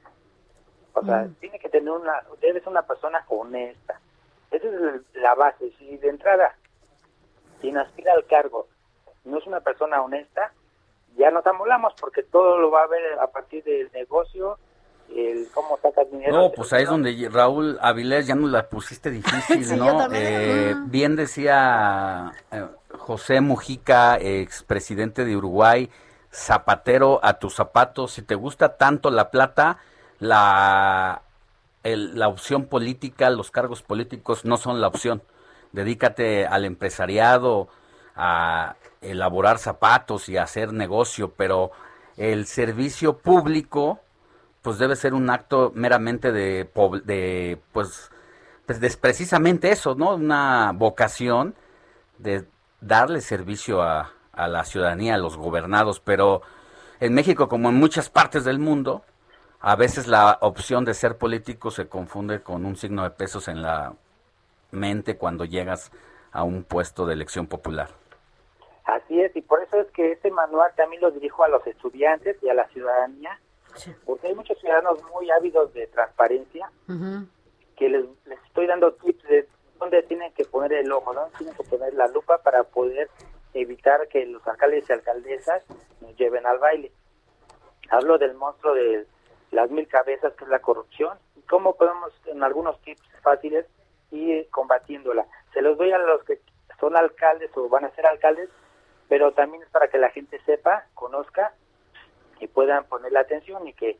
O sea, Mm. tiene que tener una, debe ser una persona honesta. Esa es la base. Si de entrada quien aspira al cargo no es una persona honesta, ya nos amolamos porque todo lo va a ver a partir del negocio, el cómo sacas dinero. No, pues ahí es donde Raúl Avilés ya nos la pusiste difícil, Sí, ¿no? Eh, Mm. bien decía eh, José Mujica, expresidente de Uruguay, zapatero a tus zapatos, si te gusta tanto la plata, la, el- la opción política, los cargos políticos no son la opción. Dedícate al empresariado, a elaborar zapatos y a hacer negocio, pero el servicio público pues debe ser un acto meramente de, de pues, pues de precisamente eso, ¿no? Una vocación de darle servicio a, a la ciudadanía, a los gobernados, pero en México, como en muchas partes del mundo, a veces la opción de ser político se confunde con un signo de pesos en la mente cuando llegas a un puesto de elección popular. Así es, y por eso es que este manual también lo dirijo a los estudiantes y a la ciudadanía, porque hay muchos ciudadanos muy ávidos de transparencia que les, les estoy dando tips de dónde tienen que poner el ojo, dónde tienen que poner la lupa para poder evitar que los alcaldes y alcaldesas nos lleven al baile. Hablo del monstruo de las mil cabezas, que es la corrupción, y cómo podemos, en algunos tips fáciles, ir combatiéndola. Se los doy a los que son alcaldes o van a ser alcaldes, pero también es para que la gente sepa, conozca y puedan poner la atención y que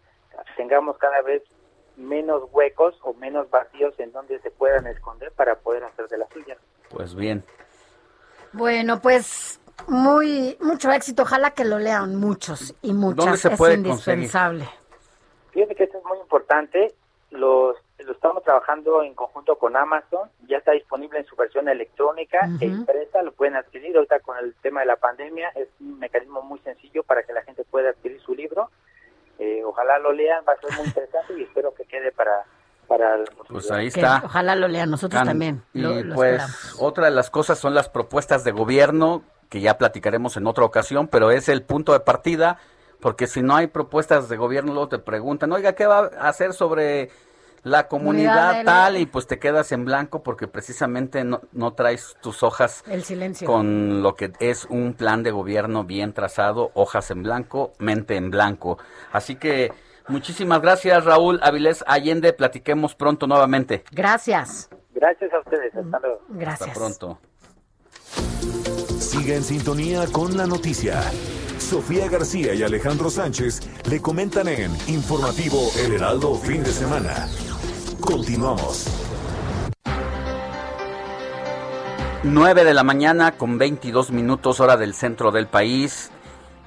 tengamos cada vez menos huecos o menos vacíos en donde se puedan esconder para poder hacer de la suya. Pues bien, Bueno, pues muy mucho éxito. Ojalá que lo lean muchos y muchas. ¿Dónde se es indispensable. Fíjate que esto es muy importante. Los, lo estamos trabajando en conjunto con Amazon. Ya está disponible en su versión electrónica e impresa. Lo pueden adquirir ahorita con el tema de la pandemia. Es un mecanismo muy sencillo para que la gente pueda adquirir su libro. Eh, ojalá lo lean. Va a ser muy interesante y espero que quede para para pues ahí Que está. ojalá lo lean. Nosotros Can- también. Y lo- lo pues esperamos. otra de las cosas son las propuestas de gobierno, que ya platicaremos en otra ocasión, pero es el punto de partida, porque si no hay propuestas de gobierno, luego te preguntan, oiga, ¿qué va a hacer sobre la comunidad tal? Y pues te quedas en blanco porque precisamente no, no traes tus hojas El silencio. con lo que es un plan de gobierno bien trazado, hojas en blanco, mente en blanco. Así que muchísimas gracias, Raúl Avilés Allende. Platiquemos pronto nuevamente. Gracias. Gracias a ustedes. Hasta luego. Gracias. Hasta pronto. Sigue en sintonía con la noticia. Sofía García y Alejandro Sánchez le comentan en Informativo El Heraldo Fin de Semana. Continuamos. 9 de la mañana con 22 minutos hora del centro del país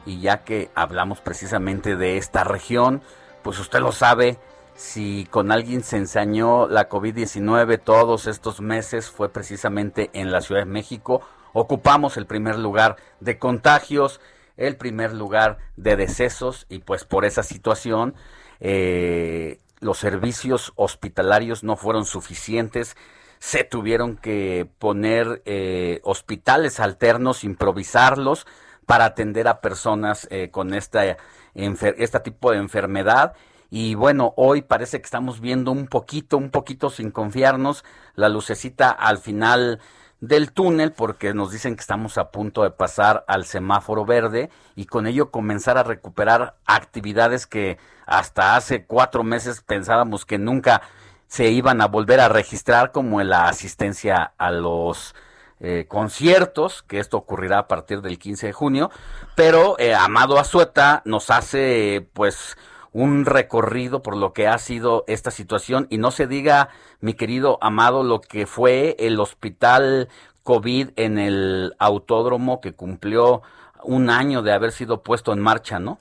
y ya que hablamos precisamente de esta región, pues usted lo sabe, si con alguien se ensañó la COVID-19 todos estos meses fue precisamente en la Ciudad de México, ocupamos el primer lugar de contagios, el primer lugar de decesos y pues por esa situación eh, los servicios hospitalarios no fueron suficientes se tuvieron que poner eh, hospitales alternos, improvisarlos para atender a personas eh, con esta, este tipo de enfermedad. Y bueno, hoy parece que estamos viendo un poquito, un poquito sin confiarnos, la lucecita al final del túnel porque nos dicen que estamos a punto de pasar al semáforo verde y con ello comenzar a recuperar actividades que hasta hace cuatro meses pensábamos que nunca se iban a volver a registrar como la asistencia a los eh, conciertos, que esto ocurrirá a partir del 15 de junio, pero eh, Amado Azueta nos hace pues un recorrido por lo que ha sido esta situación y no se diga, mi querido Amado, lo que fue el hospital COVID en el autódromo que cumplió un año de haber sido puesto en marcha, ¿no?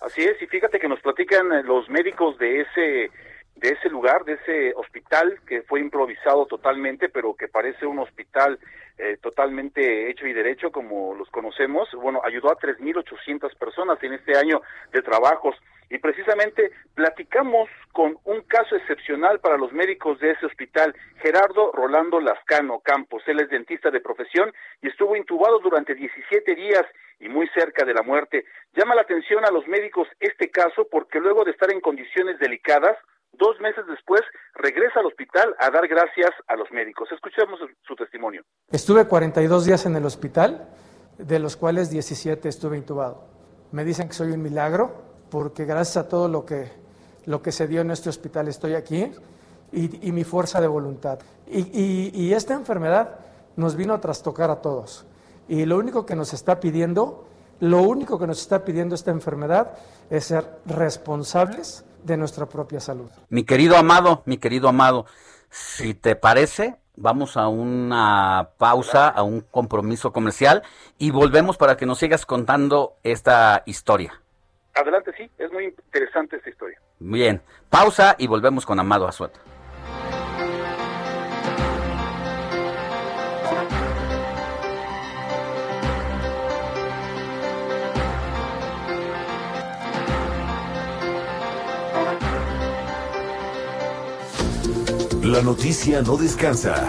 Así es, y fíjate que nos platican eh, los médicos de ese de ese lugar, de ese hospital que fue improvisado totalmente, pero que parece un hospital eh, totalmente hecho y derecho como los conocemos. Bueno, ayudó a 3.800 personas en este año de trabajos y precisamente platicamos con un caso excepcional para los médicos de ese hospital, Gerardo Rolando Lascano Campos. Él es dentista de profesión y estuvo intubado durante 17 días y muy cerca de la muerte. Llama la atención a los médicos este caso porque luego de estar en condiciones delicadas, Dos meses después regresa al hospital a dar gracias a los médicos. Escuchemos su testimonio. Estuve 42 días en el hospital, de los cuales 17 estuve intubado. Me dicen que soy un milagro porque gracias a todo lo que, lo que se dio en este hospital estoy aquí y, mi fuerza de voluntad. Y, y esta enfermedad nos vino a trastocar a todos. Y lo único que nos está pidiendo, lo único que nos está pidiendo esta enfermedad es ser responsables de nuestra propia salud. Mi querido amado, mi querido amado, si te parece, vamos a una pausa, a un compromiso comercial y volvemos para que nos sigas contando esta historia. Adelante, sí, es muy interesante esta historia. Bien, pausa y volvemos con Amado Azueta. La noticia no descansa.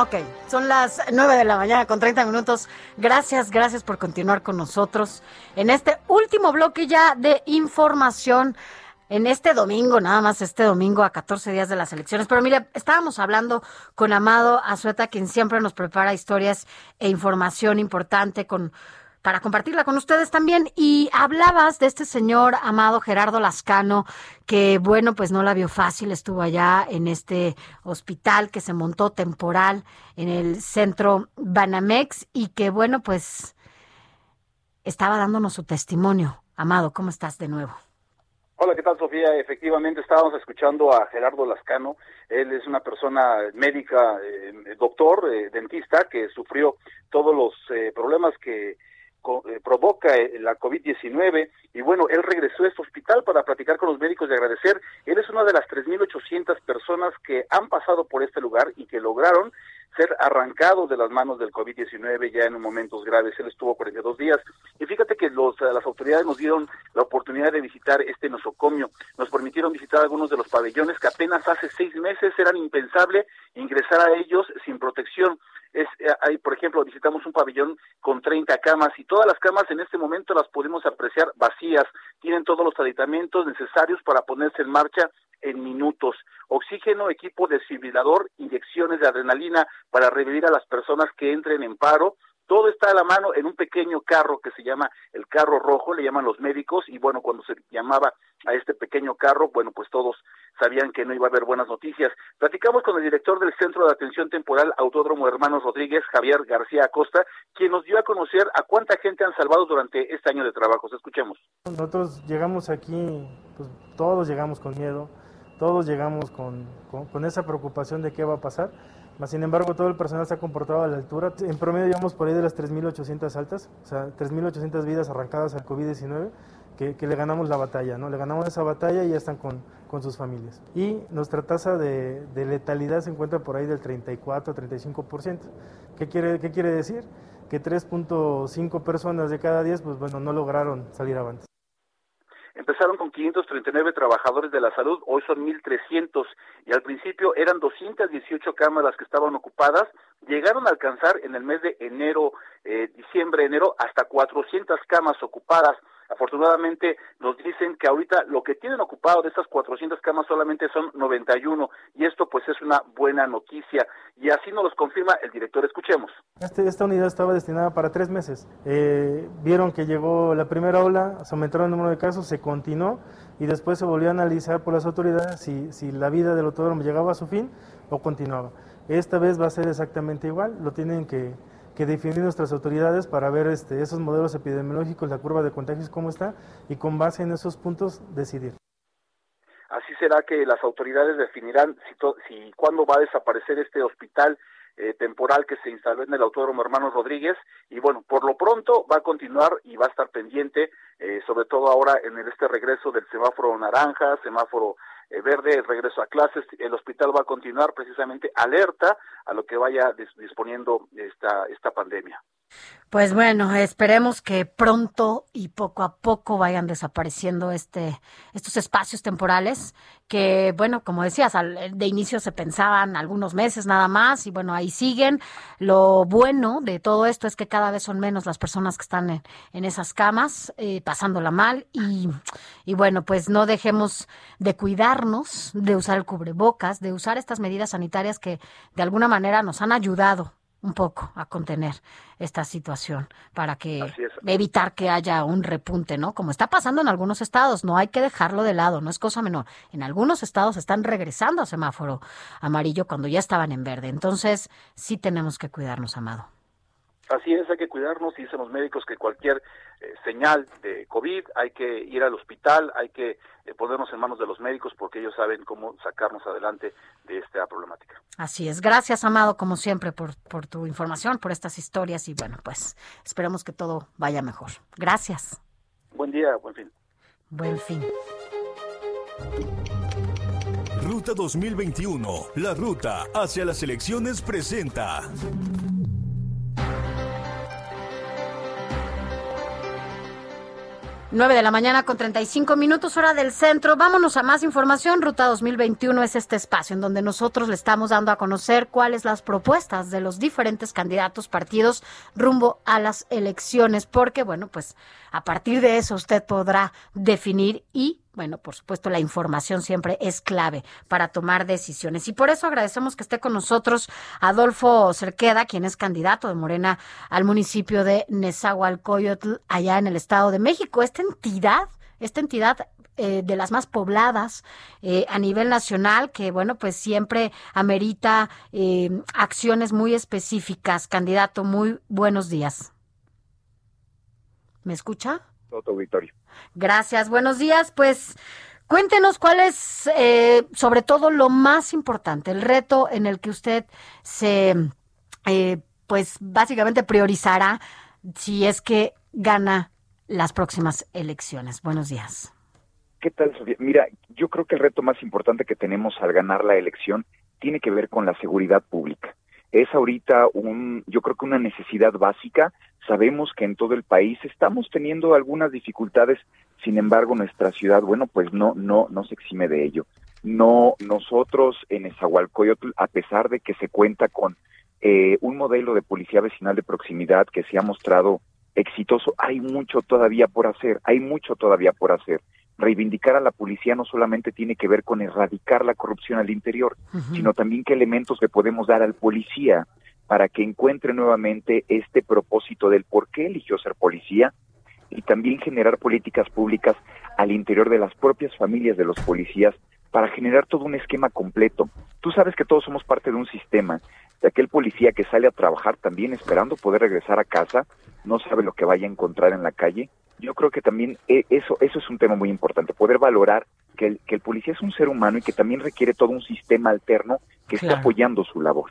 Ok, son las 9 de la mañana con 30 minutos. Gracias, gracias por continuar con nosotros en este último bloque ya de información. En este domingo, nada más este domingo a 14 días de las elecciones. Pero mire, estábamos hablando con Amado Azueta, quien siempre nos prepara historias e información importante con para compartirla con ustedes también. Y hablabas de este señor amado Gerardo Lascano, que bueno, pues no la vio fácil, estuvo allá en este hospital que se montó temporal en el centro Banamex y que bueno, pues estaba dándonos su testimonio. Amado, ¿cómo estás de nuevo? Hola, ¿qué tal, Sofía? Efectivamente, estábamos escuchando a Gerardo Lascano. Él es una persona médica, eh, doctor, eh, dentista, que sufrió todos los eh, problemas que provoca eh, la COVID-19 y bueno, él regresó a este hospital para platicar con los médicos y agradecer. Él es una de las 3.800 personas que han pasado por este lugar y que lograron ser arrancados de las manos del COVID-19 ya en momentos graves. Él estuvo 42 días. Y fíjate que los, las autoridades nos dieron la oportunidad de visitar este nosocomio. Nos permitieron visitar algunos de los pabellones que apenas hace seis meses eran impensable ingresar a ellos sin protección es eh, hay por ejemplo visitamos un pabellón con 30 camas y todas las camas en este momento las podemos apreciar vacías tienen todos los aditamentos necesarios para ponerse en marcha en minutos oxígeno equipo desfibrilador inyecciones de adrenalina para revivir a las personas que entren en paro todo está a la mano en un pequeño carro que se llama el carro rojo, le llaman los médicos, y bueno, cuando se llamaba a este pequeño carro, bueno, pues todos sabían que no iba a haber buenas noticias. Platicamos con el director del Centro de Atención Temporal Autódromo Hermanos Rodríguez, Javier García Acosta, quien nos dio a conocer a cuánta gente han salvado durante este año de trabajos. Escuchemos. Nosotros llegamos aquí, pues todos llegamos con miedo, todos llegamos con, con esa preocupación de qué va a pasar sin embargo, todo el personal se ha comportado a la altura. En promedio llevamos por ahí de las 3.800 altas, o sea, 3.800 vidas arrancadas al COVID-19, que, le ganamos la batalla, ¿no? Le ganamos esa batalla y ya están con, con sus familias. Y nuestra tasa de, de, letalidad se encuentra por ahí del 34-35%. ¿Qué quiere, ¿Qué quiere decir? Que 3.5 personas de cada 10, pues bueno, no lograron salir avantes. Empezaron con 539 trabajadores de la salud, hoy son 1.300 y al principio eran 218 cámaras que estaban ocupadas. Llegaron a alcanzar en el mes de enero, eh, diciembre, enero, hasta 400 camas ocupadas. Afortunadamente nos dicen que ahorita lo que tienen ocupado de estas 400 camas solamente son 91 y esto pues es una buena noticia y así nos lo confirma el director. Escuchemos. Este, esta unidad estaba destinada para tres meses. Eh, vieron que llegó la primera ola, se aumentaron el número de casos, se continuó y después se volvió a analizar por las autoridades si, si la vida del autódromo llegaba a su fin o continuaba. Esta vez va a ser exactamente igual, lo tienen que que definir nuestras autoridades para ver este, esos modelos epidemiológicos, la curva de contagios cómo está y con base en esos puntos decidir. Así será que las autoridades definirán si, si cuándo va a desaparecer este hospital eh, temporal que se instaló en el Autódromo Hermanos Rodríguez y bueno, por lo pronto va a continuar y va a estar pendiente, eh, sobre todo ahora en este regreso del semáforo naranja, semáforo verde, el regreso a clases, el hospital va a continuar precisamente alerta a lo que vaya disponiendo esta, esta pandemia. Pues bueno, esperemos que pronto y poco a poco vayan desapareciendo este, estos espacios temporales que, bueno, como decías, de inicio se pensaban algunos meses nada más y bueno, ahí siguen. Lo bueno de todo esto es que cada vez son menos las personas que están en, esas camas, eh, pasándola mal y, y bueno, pues no dejemos de cuidarnos, de usar el cubrebocas, de usar estas medidas sanitarias que de alguna manera nos han ayudado un poco a contener esta situación para que evitar que haya un repunte, ¿no? Como está pasando en algunos estados, no hay que dejarlo de lado, no es cosa menor. En algunos estados están regresando a semáforo amarillo cuando ya estaban en verde. Entonces, sí tenemos que cuidarnos, Amado. Así es, hay que cuidarnos, dicen los médicos que cualquier eh, señal de COVID hay que ir al hospital, hay que eh, ponernos en manos de los médicos porque ellos saben cómo sacarnos adelante de esta problemática. Así es, gracias Amado, como siempre, por, por tu información, por estas historias y bueno, pues esperemos que todo vaya mejor. Gracias. Buen día, buen fin. Buen fin. Ruta 2021, la ruta hacia las elecciones presenta. 9 de la mañana con 35 minutos hora del centro. Vámonos a más información. Ruta 2021 es este espacio en donde nosotros le estamos dando a conocer cuáles las propuestas de los diferentes candidatos partidos rumbo a las elecciones, porque bueno, pues a partir de eso usted podrá definir y bueno, por supuesto, la información siempre es clave para tomar decisiones. Y por eso agradecemos que esté con nosotros Adolfo Cerqueda, quien es candidato de Morena al municipio de Nezahualcóyotl, allá en el Estado de México. Esta entidad, esta entidad eh, de las más pobladas eh, a nivel nacional, que bueno, pues siempre amerita eh, acciones muy específicas. Candidato, muy buenos días. ¿Me escucha? Todo. Gracias, buenos días. Pues cuéntenos cuál es, eh, sobre todo, lo más importante, el reto en el que usted se, eh, pues básicamente priorizará si es que gana las próximas elecciones. Buenos días. ¿Qué tal, Sofía? Mira, yo creo que el reto más importante que tenemos al ganar la elección tiene que ver con la seguridad pública. Es ahorita un, yo creo que una necesidad básica Sabemos que en todo el país estamos teniendo algunas dificultades, sin embargo, nuestra ciudad, bueno, pues no, no, no se exime de ello. No, nosotros en Esahualcoyotl, a pesar de que se cuenta con eh, un modelo de policía vecinal de proximidad que se ha mostrado exitoso, hay mucho todavía por hacer, hay mucho todavía por hacer. Reivindicar a la policía no solamente tiene que ver con erradicar la corrupción al interior, sino también qué elementos le podemos dar al policía para que encuentre nuevamente este propósito del por qué eligió ser policía y también generar políticas públicas al interior de las propias familias de los policías para generar todo un esquema completo. Tú sabes que todos somos parte de un sistema, de aquel policía que sale a trabajar también esperando poder regresar a casa, no sabe lo que vaya a encontrar en la calle. Yo creo que también eh, eso, eso es un tema muy importante, poder valorar que el, que el policía es un ser humano y que también requiere todo un sistema alterno que esté apoyando su labor.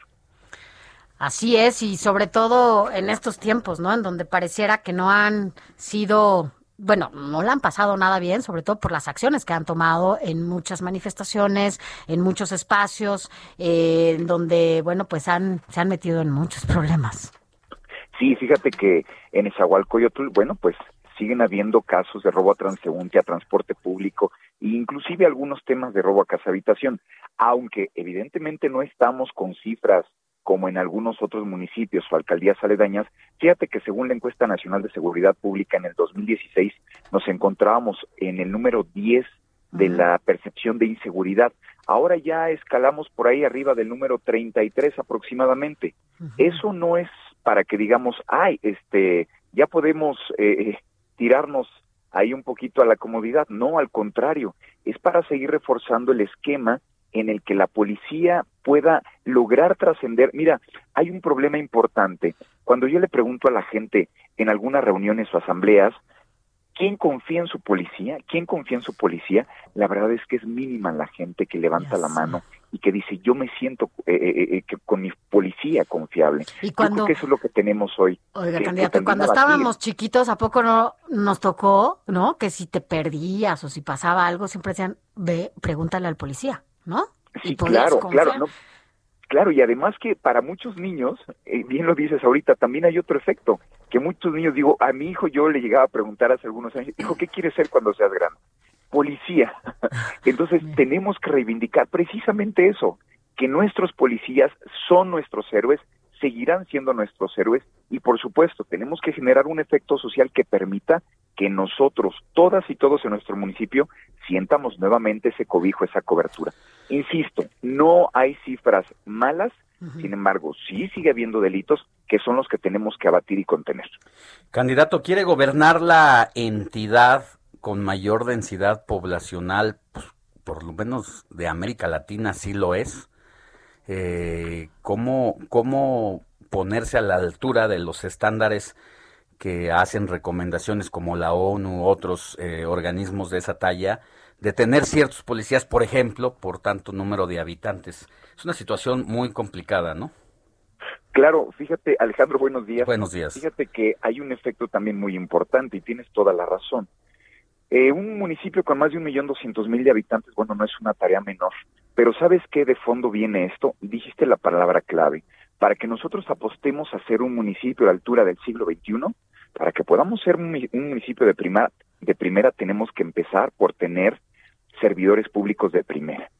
Así es, y sobre todo en estos tiempos, ¿no? En donde pareciera que no han sido, bueno, no le han pasado nada bien, sobre todo por las acciones que han tomado en muchas manifestaciones, en muchos espacios, eh, en donde, bueno, pues han, se han metido en muchos problemas. Sí, fíjate que en Esahualcoyotl, bueno, pues siguen habiendo casos de robo a transeúnte, a transporte público e inclusive algunos temas de robo a casa habitación, aunque evidentemente no estamos con cifras como en algunos otros municipios o alcaldías aledañas, fíjate que según la encuesta nacional de seguridad pública en el 2016 nos encontrábamos en el número 10 de la percepción de inseguridad. Ahora ya escalamos por ahí arriba del número 33 aproximadamente. Eso no es para que digamos, ay, este, ya podemos eh, tirarnos ahí un poquito a la comodidad. No, al contrario, es para seguir reforzando el esquema en el que la policía pueda lograr trascender. Mira, hay un problema importante. Cuando yo le pregunto a la gente en algunas reuniones o asambleas, ¿quién confía en su policía? ¿Quién confía en su policía? La verdad es que es mínima la gente que levanta la mano y que dice, yo me siento eh, eh, eh, que con mi policía confiable. Y cuando... Yo creo que eso es lo que tenemos hoy. Oiga, candidato, cuando abatir. estábamos chiquitos, ¿a poco no nos tocó, no? Que si te perdías o si pasaba algo, siempre decían, ve, pregúntale al policía, ¿no? Sí, claro, confiar. claro, no, claro, y además que para muchos niños, eh, bien lo dices ahorita, también hay otro efecto, que muchos niños, digo, a mi hijo yo le llegaba a preguntar hace algunos años, hijo, ¿qué quieres ser cuando seas grande? Policía. Entonces tenemos que reivindicar precisamente eso, que nuestros policías son nuestros héroes, seguirán siendo nuestros héroes y por supuesto tenemos que generar un efecto social que permita que nosotros, todas y todos en nuestro municipio, sientamos nuevamente ese cobijo, esa cobertura. Insisto, no hay cifras malas, sin embargo, sí sigue habiendo delitos que son los que tenemos que abatir y contener. Candidato, ¿quiere gobernar la entidad con mayor densidad poblacional? Pues, por lo menos de América Latina sí lo es. Eh, ¿cómo, ¿Cómo ponerse a la altura de los estándares que hacen recomendaciones como la ONU otros eh, organismos de esa talla de tener ciertos policías, por ejemplo, por tanto número de habitantes? Es una situación muy complicada, ¿no? Claro, fíjate, Alejandro, buenos días. Buenos días. Fíjate que hay un efecto también muy importante y tienes toda la razón. Eh, un municipio con más de un millón doscientos mil de habitantes, bueno, no es una tarea menor. Pero ¿sabes qué de fondo viene esto? Dijiste la palabra clave. Para que nosotros apostemos a ser un municipio a la altura del siglo XXI, para que podamos ser un, municipio de, prima- de primera, tenemos que empezar por tener servidores públicos de primera.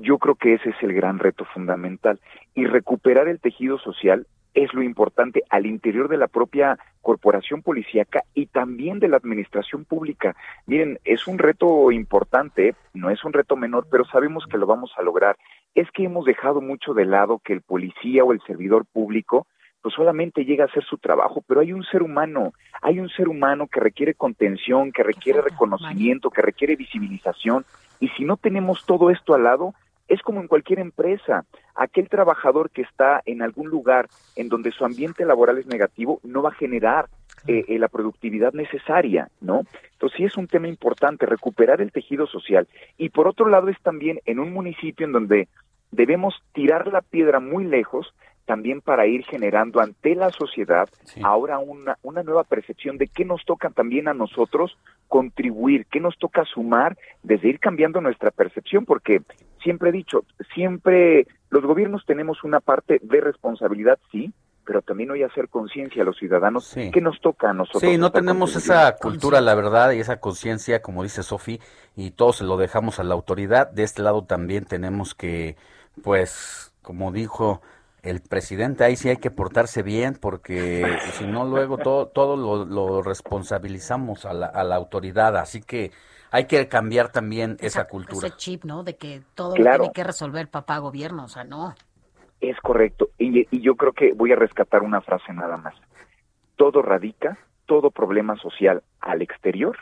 Yo creo que ese es el gran reto fundamental. Y recuperar el tejido social es lo importante al interior de la propia corporación policíaca y también de la administración pública. Miren, es un reto importante, no es un reto menor, pero sabemos que lo vamos a lograr. Es que hemos dejado mucho de lado que el policía o el servidor público pues solamente llega a hacer su trabajo, pero hay un ser humano, hay un ser humano que requiere contención, que requiere reconocimiento, que requiere visibilización, y si no tenemos todo esto al lado, es como en cualquier empresa. Aquel trabajador que está en algún lugar en donde su ambiente laboral es negativo no va a generar eh, eh, la productividad necesaria, ¿no? Entonces sí es un tema importante recuperar el tejido social. Y por otro lado es también en un municipio en donde debemos tirar la piedra muy lejos también para ir generando ante la sociedad ahora una, una nueva percepción de qué nos toca también a nosotros contribuir, qué nos toca sumar desde ir cambiando nuestra percepción, porque siempre he dicho, siempre los gobiernos tenemos una parte de responsabilidad, sí, pero también hoy hacer conciencia a los ciudadanos qué nos toca a nosotros. Sí, no tenemos esa cultura, la verdad, y esa conciencia, como dice Sofi, y todos se lo dejamos a la autoridad. De este lado también tenemos que, pues, como dijo el presidente, ahí sí hay que portarse bien, porque si no, luego todo, todo lo, lo responsabilizamos a la, a la autoridad. Así que hay que cambiar también esa, cultura. Ese chip, ¿no? De que todo Claro. lo tiene que resolver papá gobierno, o sea, no. Es correcto. Y, y yo creo que voy a rescatar una frase nada más. Todo radica, todo problema social al exterior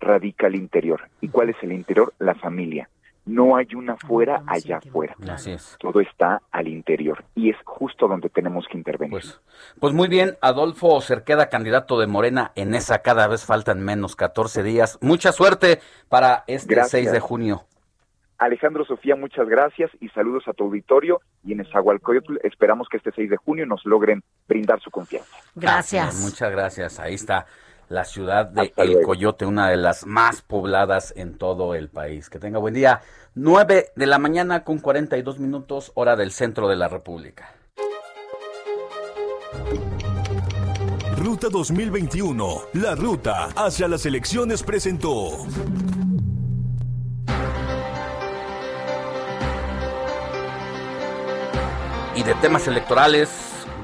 radica al interior. ¿Y cuál es el interior? La familia. No hay una fuera allá afuera. Así es. Todo está al interior. Y es justo donde tenemos que intervenir. Pues muy bien, Adolfo Cerqueda, candidato de Morena en esa, cada vez faltan menos 14 días. Mucha suerte para este Gracias. 6 de junio. Alejandro Sofía, muchas gracias y saludos a tu auditorio. Y en Esahualcoyotl esperamos que este 6 de junio nos logren brindar su confianza. Gracias. Muchas gracias. Ahí está la ciudad de El Coyote, una de las más pobladas en todo el país. Que tenga buen día. 9 de la mañana con 42 minutos, hora del centro de la República. Ruta 2021, la ruta hacia las elecciones presentó. Y de temas electorales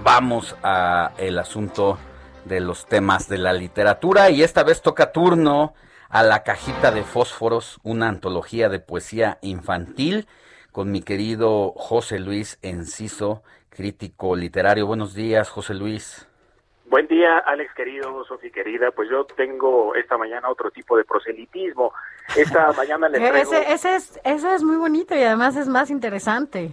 vamos a el asunto de los temas de la literatura y esta vez toca turno a la cajita de fósforos, una antología de poesía infantil con mi querido José Luis Enciso, crítico literario. Buenos días, José Luis. Buen día, Alex querido, Sofi querida. Pues yo tengo esta mañana otro tipo de proselitismo. Esta mañana les traigo... Ese, ese, es, ese es muy bonito y además es más interesante.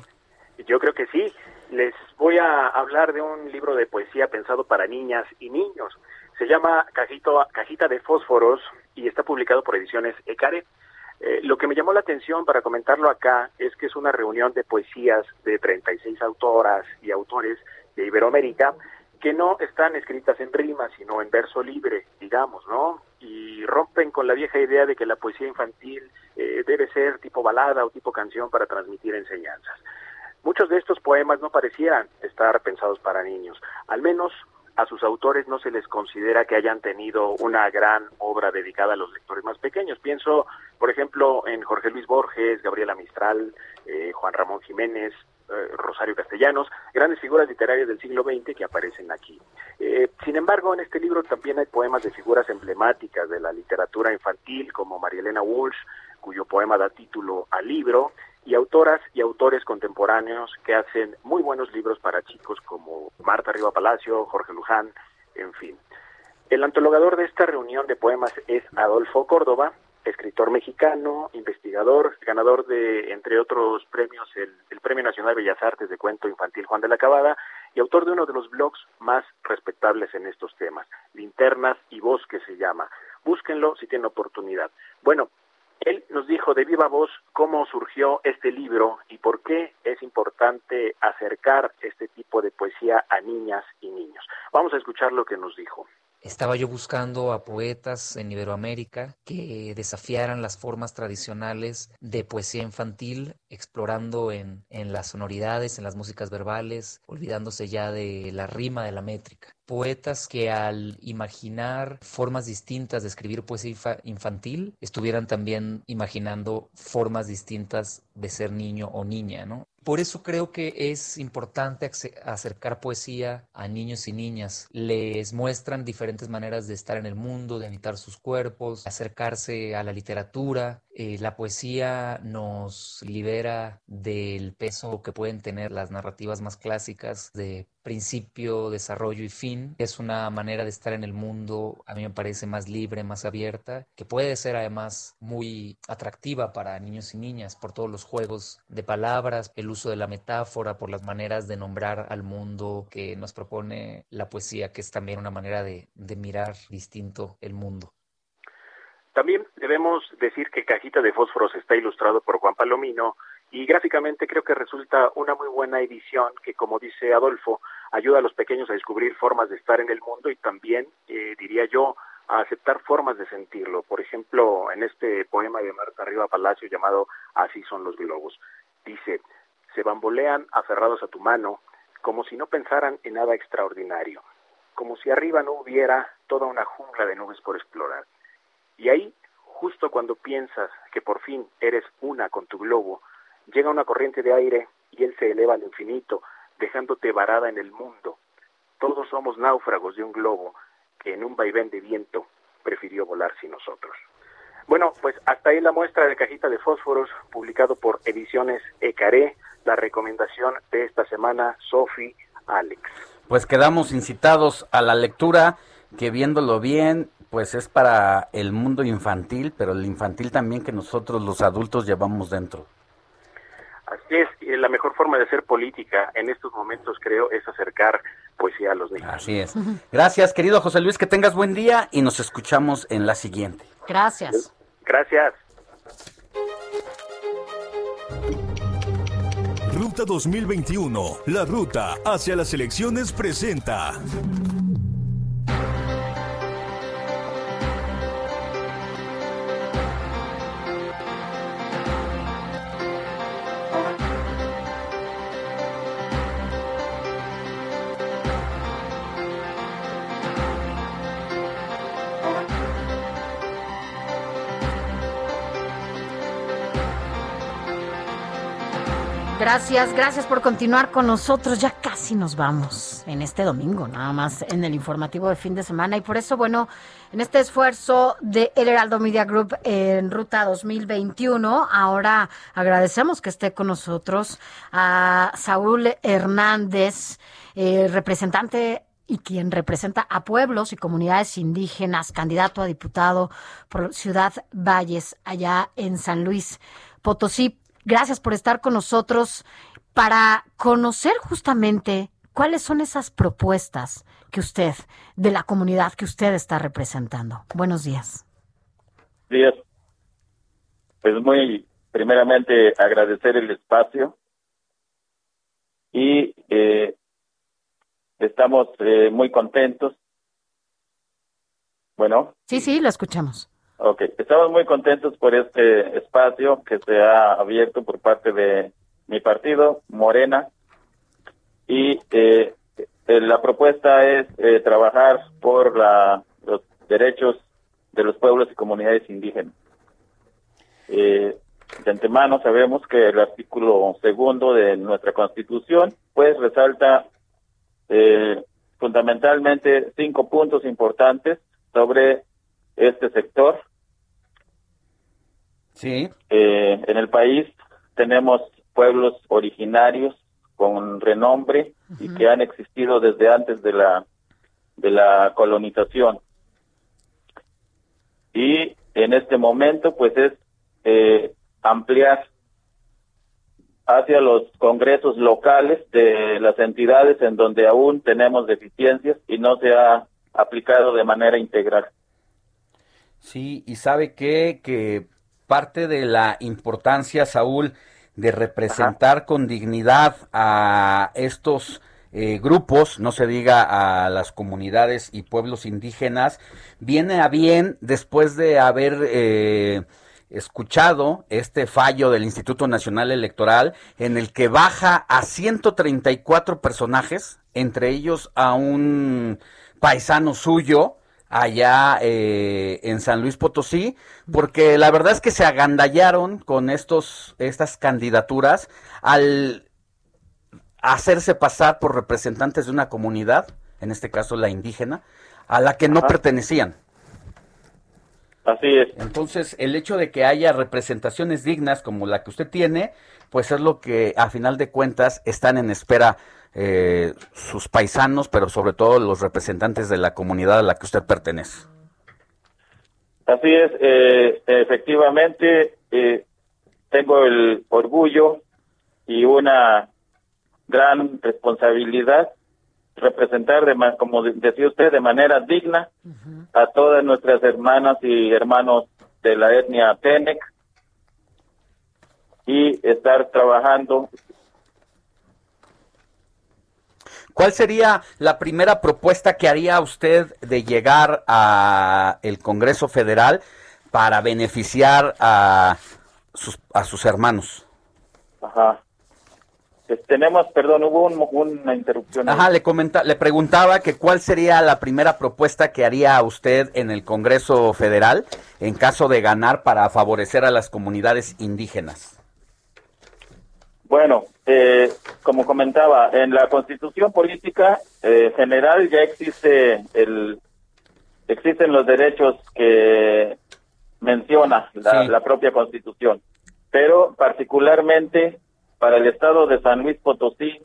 Yo creo que sí. Les voy a hablar de un libro de poesía pensado para niñas y niños. Se llama Cajito, Cajita de Fósforos y está publicado por Ediciones Ecare. Eh, lo que me llamó la atención para comentarlo acá es que es una reunión de poesías de 36 autoras y autores de Iberoamérica que no están escritas en rima, sino en verso libre, digamos, ¿no? Y rompen con la vieja idea de que la poesía infantil eh, debe ser tipo balada o tipo canción para transmitir enseñanzas. Muchos de estos poemas no parecieran estar pensados para niños, al menos a sus autores no se les considera que hayan tenido una gran obra dedicada a los lectores más pequeños. Pienso, por ejemplo, en Jorge Luis Borges, Gabriela Mistral, eh, Juan Ramón Jiménez, eh, Rosario Castellanos, grandes figuras literarias del siglo XX que aparecen aquí. Eh, sin embargo, en este libro también hay poemas de figuras emblemáticas de la literatura infantil, como María Elena Walsh, cuyo poema da título al libro, y autoras y autores contemporáneos que hacen muy buenos libros para chicos como Marta Riva Palacio, Jorge Luján, en fin. El antologador de esta reunión de poemas es Adolfo Córdoba, escritor mexicano, investigador, ganador de, entre otros premios, el, Premio Nacional de Bellas Artes de Cuento Infantil Juan de la Cabada y autor de uno de los blogs más respetables en estos temas, Linternas y Voz que se llama. Búsquenlo si tienen oportunidad. Bueno, él nos dijo de viva voz cómo surgió este libro y por qué es importante acercar este tipo de poesía a niñas y niños. Vamos a escuchar lo que nos dijo. Estaba yo buscando a poetas en Iberoamérica que desafiaran las formas tradicionales de poesía infantil, explorando en, en, las sonoridades, en las músicas verbales, olvidándose ya de la rima, de la métrica. Poetas que al imaginar formas distintas de escribir poesía infantil, estuvieran también imaginando formas distintas de ser niño o niña, ¿no? Por eso creo que es importante acercar poesía a niños y niñas. Les muestran diferentes maneras de estar en el mundo, de habitar sus cuerpos, acercarse a la literatura. Eh, la poesía nos libera del peso que pueden tener las narrativas más clásicas de principio, desarrollo y fin. Es una manera de estar en el mundo, a mí me parece más libre, más abierta, que puede ser además muy atractiva para niños y niñas por todos los juegos de palabras, el uso de la metáfora, por las maneras de nombrar al mundo que nos propone la poesía, que es también una manera de, de mirar distinto el mundo. También debemos decir que Cajita de Fósforos está ilustrado por Juan Palomino y gráficamente creo que resulta una muy buena edición que, como dice Adolfo, ayuda a los pequeños a descubrir formas de estar en el mundo y también, eh, diría yo, a aceptar formas de sentirlo. Por ejemplo, en este poema de Marta Riva Palacio llamado Así son los globos, dice, se bambolean aferrados a tu mano como si no pensaran en nada extraordinario, como si arriba no hubiera toda una jungla de nubes por explorar. Y ahí, justo cuando piensas que por fin eres una con tu globo, llega una corriente de aire y él se eleva al infinito, dejándote varada en el mundo. Todos somos náufragos de un globo que en un vaivén de viento prefirió volar sin nosotros. Bueno, pues hasta ahí la muestra de cajita de fósforos publicado por Ediciones Ecaré, la recomendación de esta semana, Sofi Alex. Pues quedamos incitados a la lectura, que viéndolo bien, pues es para el mundo infantil, pero el infantil también que nosotros los adultos llevamos dentro. Así es, y la mejor forma de hacer política en estos momentos, creo, es acercar poesía a los niños. Así es. Gracias, querido José Luis, que tengas buen día y nos escuchamos en la siguiente. Gracias. Gracias. Ruta 2021, la ruta hacia las elecciones presenta. Gracias, gracias por continuar con nosotros. Ya casi nos vamos en este domingo, nada más en el informativo de fin de semana. Y por eso, bueno, en este esfuerzo de El Heraldo Media Group en Ruta 2021, ahora agradecemos que esté con nosotros a Saúl Hernández, eh, representante y quien representa a pueblos y comunidades indígenas, candidato a diputado por Ciudad Valles, allá en San Luis Potosí. Gracias por estar con nosotros para conocer justamente cuáles son esas propuestas que usted, de la comunidad que usted está representando. Buenos días. Días. Pues muy primeramente agradecer el espacio y eh, estamos eh, muy contentos. Bueno. Sí, sí, lo escuchamos. Ok, estamos muy contentos por este espacio que se ha abierto por parte de mi partido, Morena, y eh, eh, la propuesta es eh, trabajar por la, los derechos de los pueblos y comunidades indígenas. de antemano sabemos que el artículo segundo de nuestra Constitución, pues resalta fundamentalmente cinco puntos importantes sobre este sector Sí. Eh, en el país tenemos pueblos originarios con renombre y que han existido desde antes de la de la colonización. Y en este momento, pues es eh, ampliar hacia los congresos locales de las entidades en donde aún tenemos deficiencias y no se ha aplicado de manera integral. Sí, y sabe qué? que parte de la importancia, Saúl, de representar con dignidad a estos eh, grupos, no se diga a las comunidades y pueblos indígenas, viene a bien después de haber eh, escuchado este fallo del Instituto Nacional Electoral en el que baja a 134 personajes, entre ellos a un paisano suyo, allá eh, en San Luis Potosí, porque la verdad es que se agandallaron con estos, estas candidaturas al hacerse pasar por representantes de una comunidad, en este caso la indígena, a la que no pertenecían. Así es. Entonces, el hecho de que haya representaciones dignas como la que usted tiene, pues es lo que a final de cuentas están en espera eh, sus paisanos, pero sobre todo los representantes de la comunidad a la que usted pertenece. Así es, eh, efectivamente, eh, tengo el orgullo y una gran responsabilidad representar, de, como decía usted, de manera digna a todas nuestras hermanas y hermanos de la etnia Tenec y estar trabajando ¿Cuál sería la primera propuesta que haría usted de llegar a el Congreso Federal para beneficiar a sus, a sus hermanos? Ajá. Pues tenemos, perdón, hubo una interrupción. Ajá, le, comenta, le preguntaba que cuál sería la primera propuesta que haría usted en el Congreso Federal en caso de ganar para favorecer a las comunidades indígenas. Bueno, eh, como comentaba, en la Constitución Política eh, General ya existe el existen los derechos que menciona la, propia Constitución, pero particularmente para el Estado de San Luis Potosí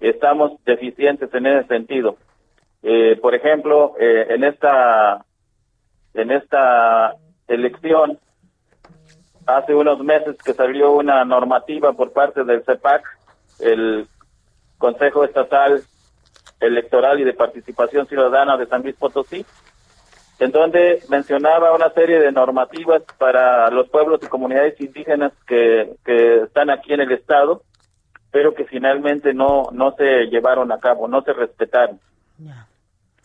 estamos deficientes en ese sentido. Eh, por ejemplo, en esta en esta elección hace unos meses que salió una normativa por parte del CEPAC, el Consejo Estatal Electoral y de Participación Ciudadana de San Luis Potosí, en donde mencionaba una serie de normativas para los pueblos y comunidades indígenas que, que están aquí en el Estado, pero que finalmente no, no se llevaron a cabo, no se respetaron.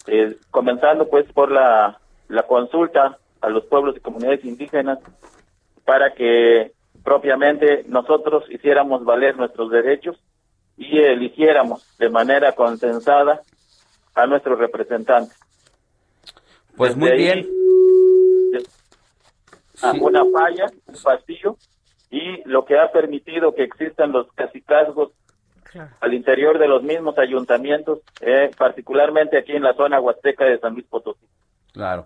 Eh, comenzando pues por la, la consulta a los pueblos y comunidades indígenas para que propiamente nosotros hiciéramos valer nuestros derechos y eligiéramos de manera consensada a nuestros representantes. Pues muy bien. A una falla, un vacío, y lo que ha permitido que existan los casicazgos al interior de los mismos ayuntamientos, eh, particularmente aquí en la zona huasteca de San Luis Potosí. Claro.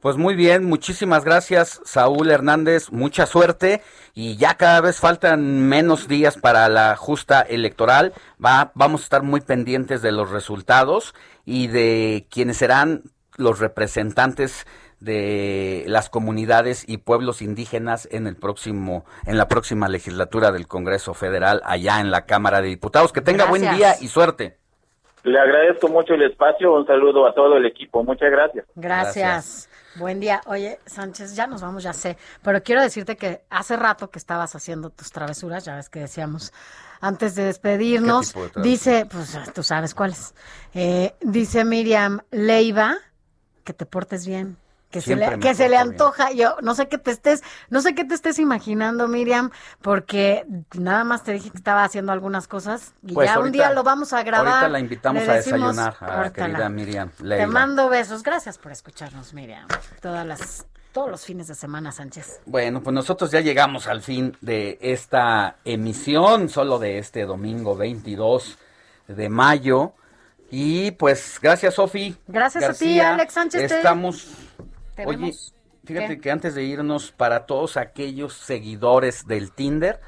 Pues muy bien, muchísimas gracias Saúl Hernández, mucha suerte y ya cada vez faltan menos días para la justa electoral. Va, vamos a estar muy pendientes de los resultados y de quienes serán los representantes de las comunidades y pueblos indígenas en el próximo en la próxima legislatura del Congreso Federal allá en la Cámara de Diputados. Que tenga buen día y suerte. Le agradezco mucho el espacio, un saludo a todo el equipo, muchas gracias. Gracias. Buen día. Oye, Sánchez, ya nos vamos, ya sé, pero quiero decirte que hace rato que estabas haciendo tus travesuras, ya ves que decíamos antes de despedirnos, dice, pues tú sabes cuáles, eh, dice Miriam Leiva, que te portes bien que se le, que se le antoja. Yo no sé qué te estés, no sé qué te estés imaginando, Miriam, porque nada más te dije que estaba haciendo algunas cosas y Pues ya un día lo vamos a grabar. Ahorita la invitamos a decimos, desayunar a la "Córtala". querida Miriam Te mando besos. Gracias por escucharnos, Miriam. Todas las, todos los fines de semana, Sánchez. Bueno, pues nosotros ya llegamos al fin de esta emisión, solo de este domingo 22 de mayo. Y pues gracias, Sofi. Gracias a ti, Alex Sánchez, te- Estamos. Oye, fíjate ¿Qué? que antes de irnos, para todos aquellos seguidores del Tinder,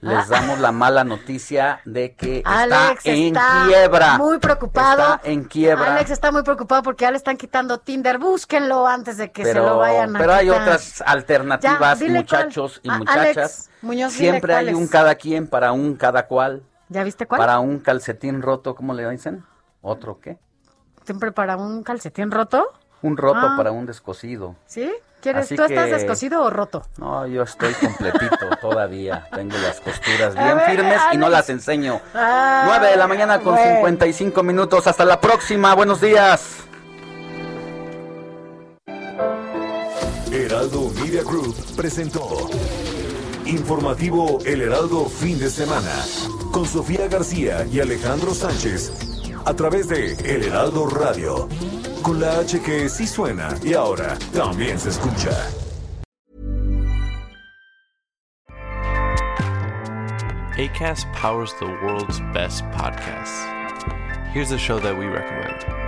les Ah. damos la mala noticia de que Alex está en está quiebra. muy preocupado. Está en quiebra. Alex está muy preocupado porque ya le están quitando Tinder. Búsquenlo antes de que se lo vayan a pero hay otras alternativas, Ya, muchachos y cuál. Muchachas. Alex Muñoz, Siempre hay un cada quien para un cada cual. ¿Ya viste cuál? Para un calcetín roto, ¿cómo le dicen? ¿Otro qué? ¿Siempre para un calcetín roto? Un roto Ah. para un descosido. ¿Sí? ¿Quieres? Así ¿Tú estás que- descosido o roto? No, yo estoy completito todavía. Tengo las costuras bien ver, firmes y no las enseño. Ah, 9 de la mañana con bueno. 55 minutos. Hasta la próxima. Buenos días. Heraldo Media Group presentó Informativo El Heraldo Fin de Semana con Sofía García y Alejandro Sánchez a través de El Heraldo Radio con la H que sí suena y ahora también se escucha. ACAST powers the world's best podcasts. Here's a show that we recommend.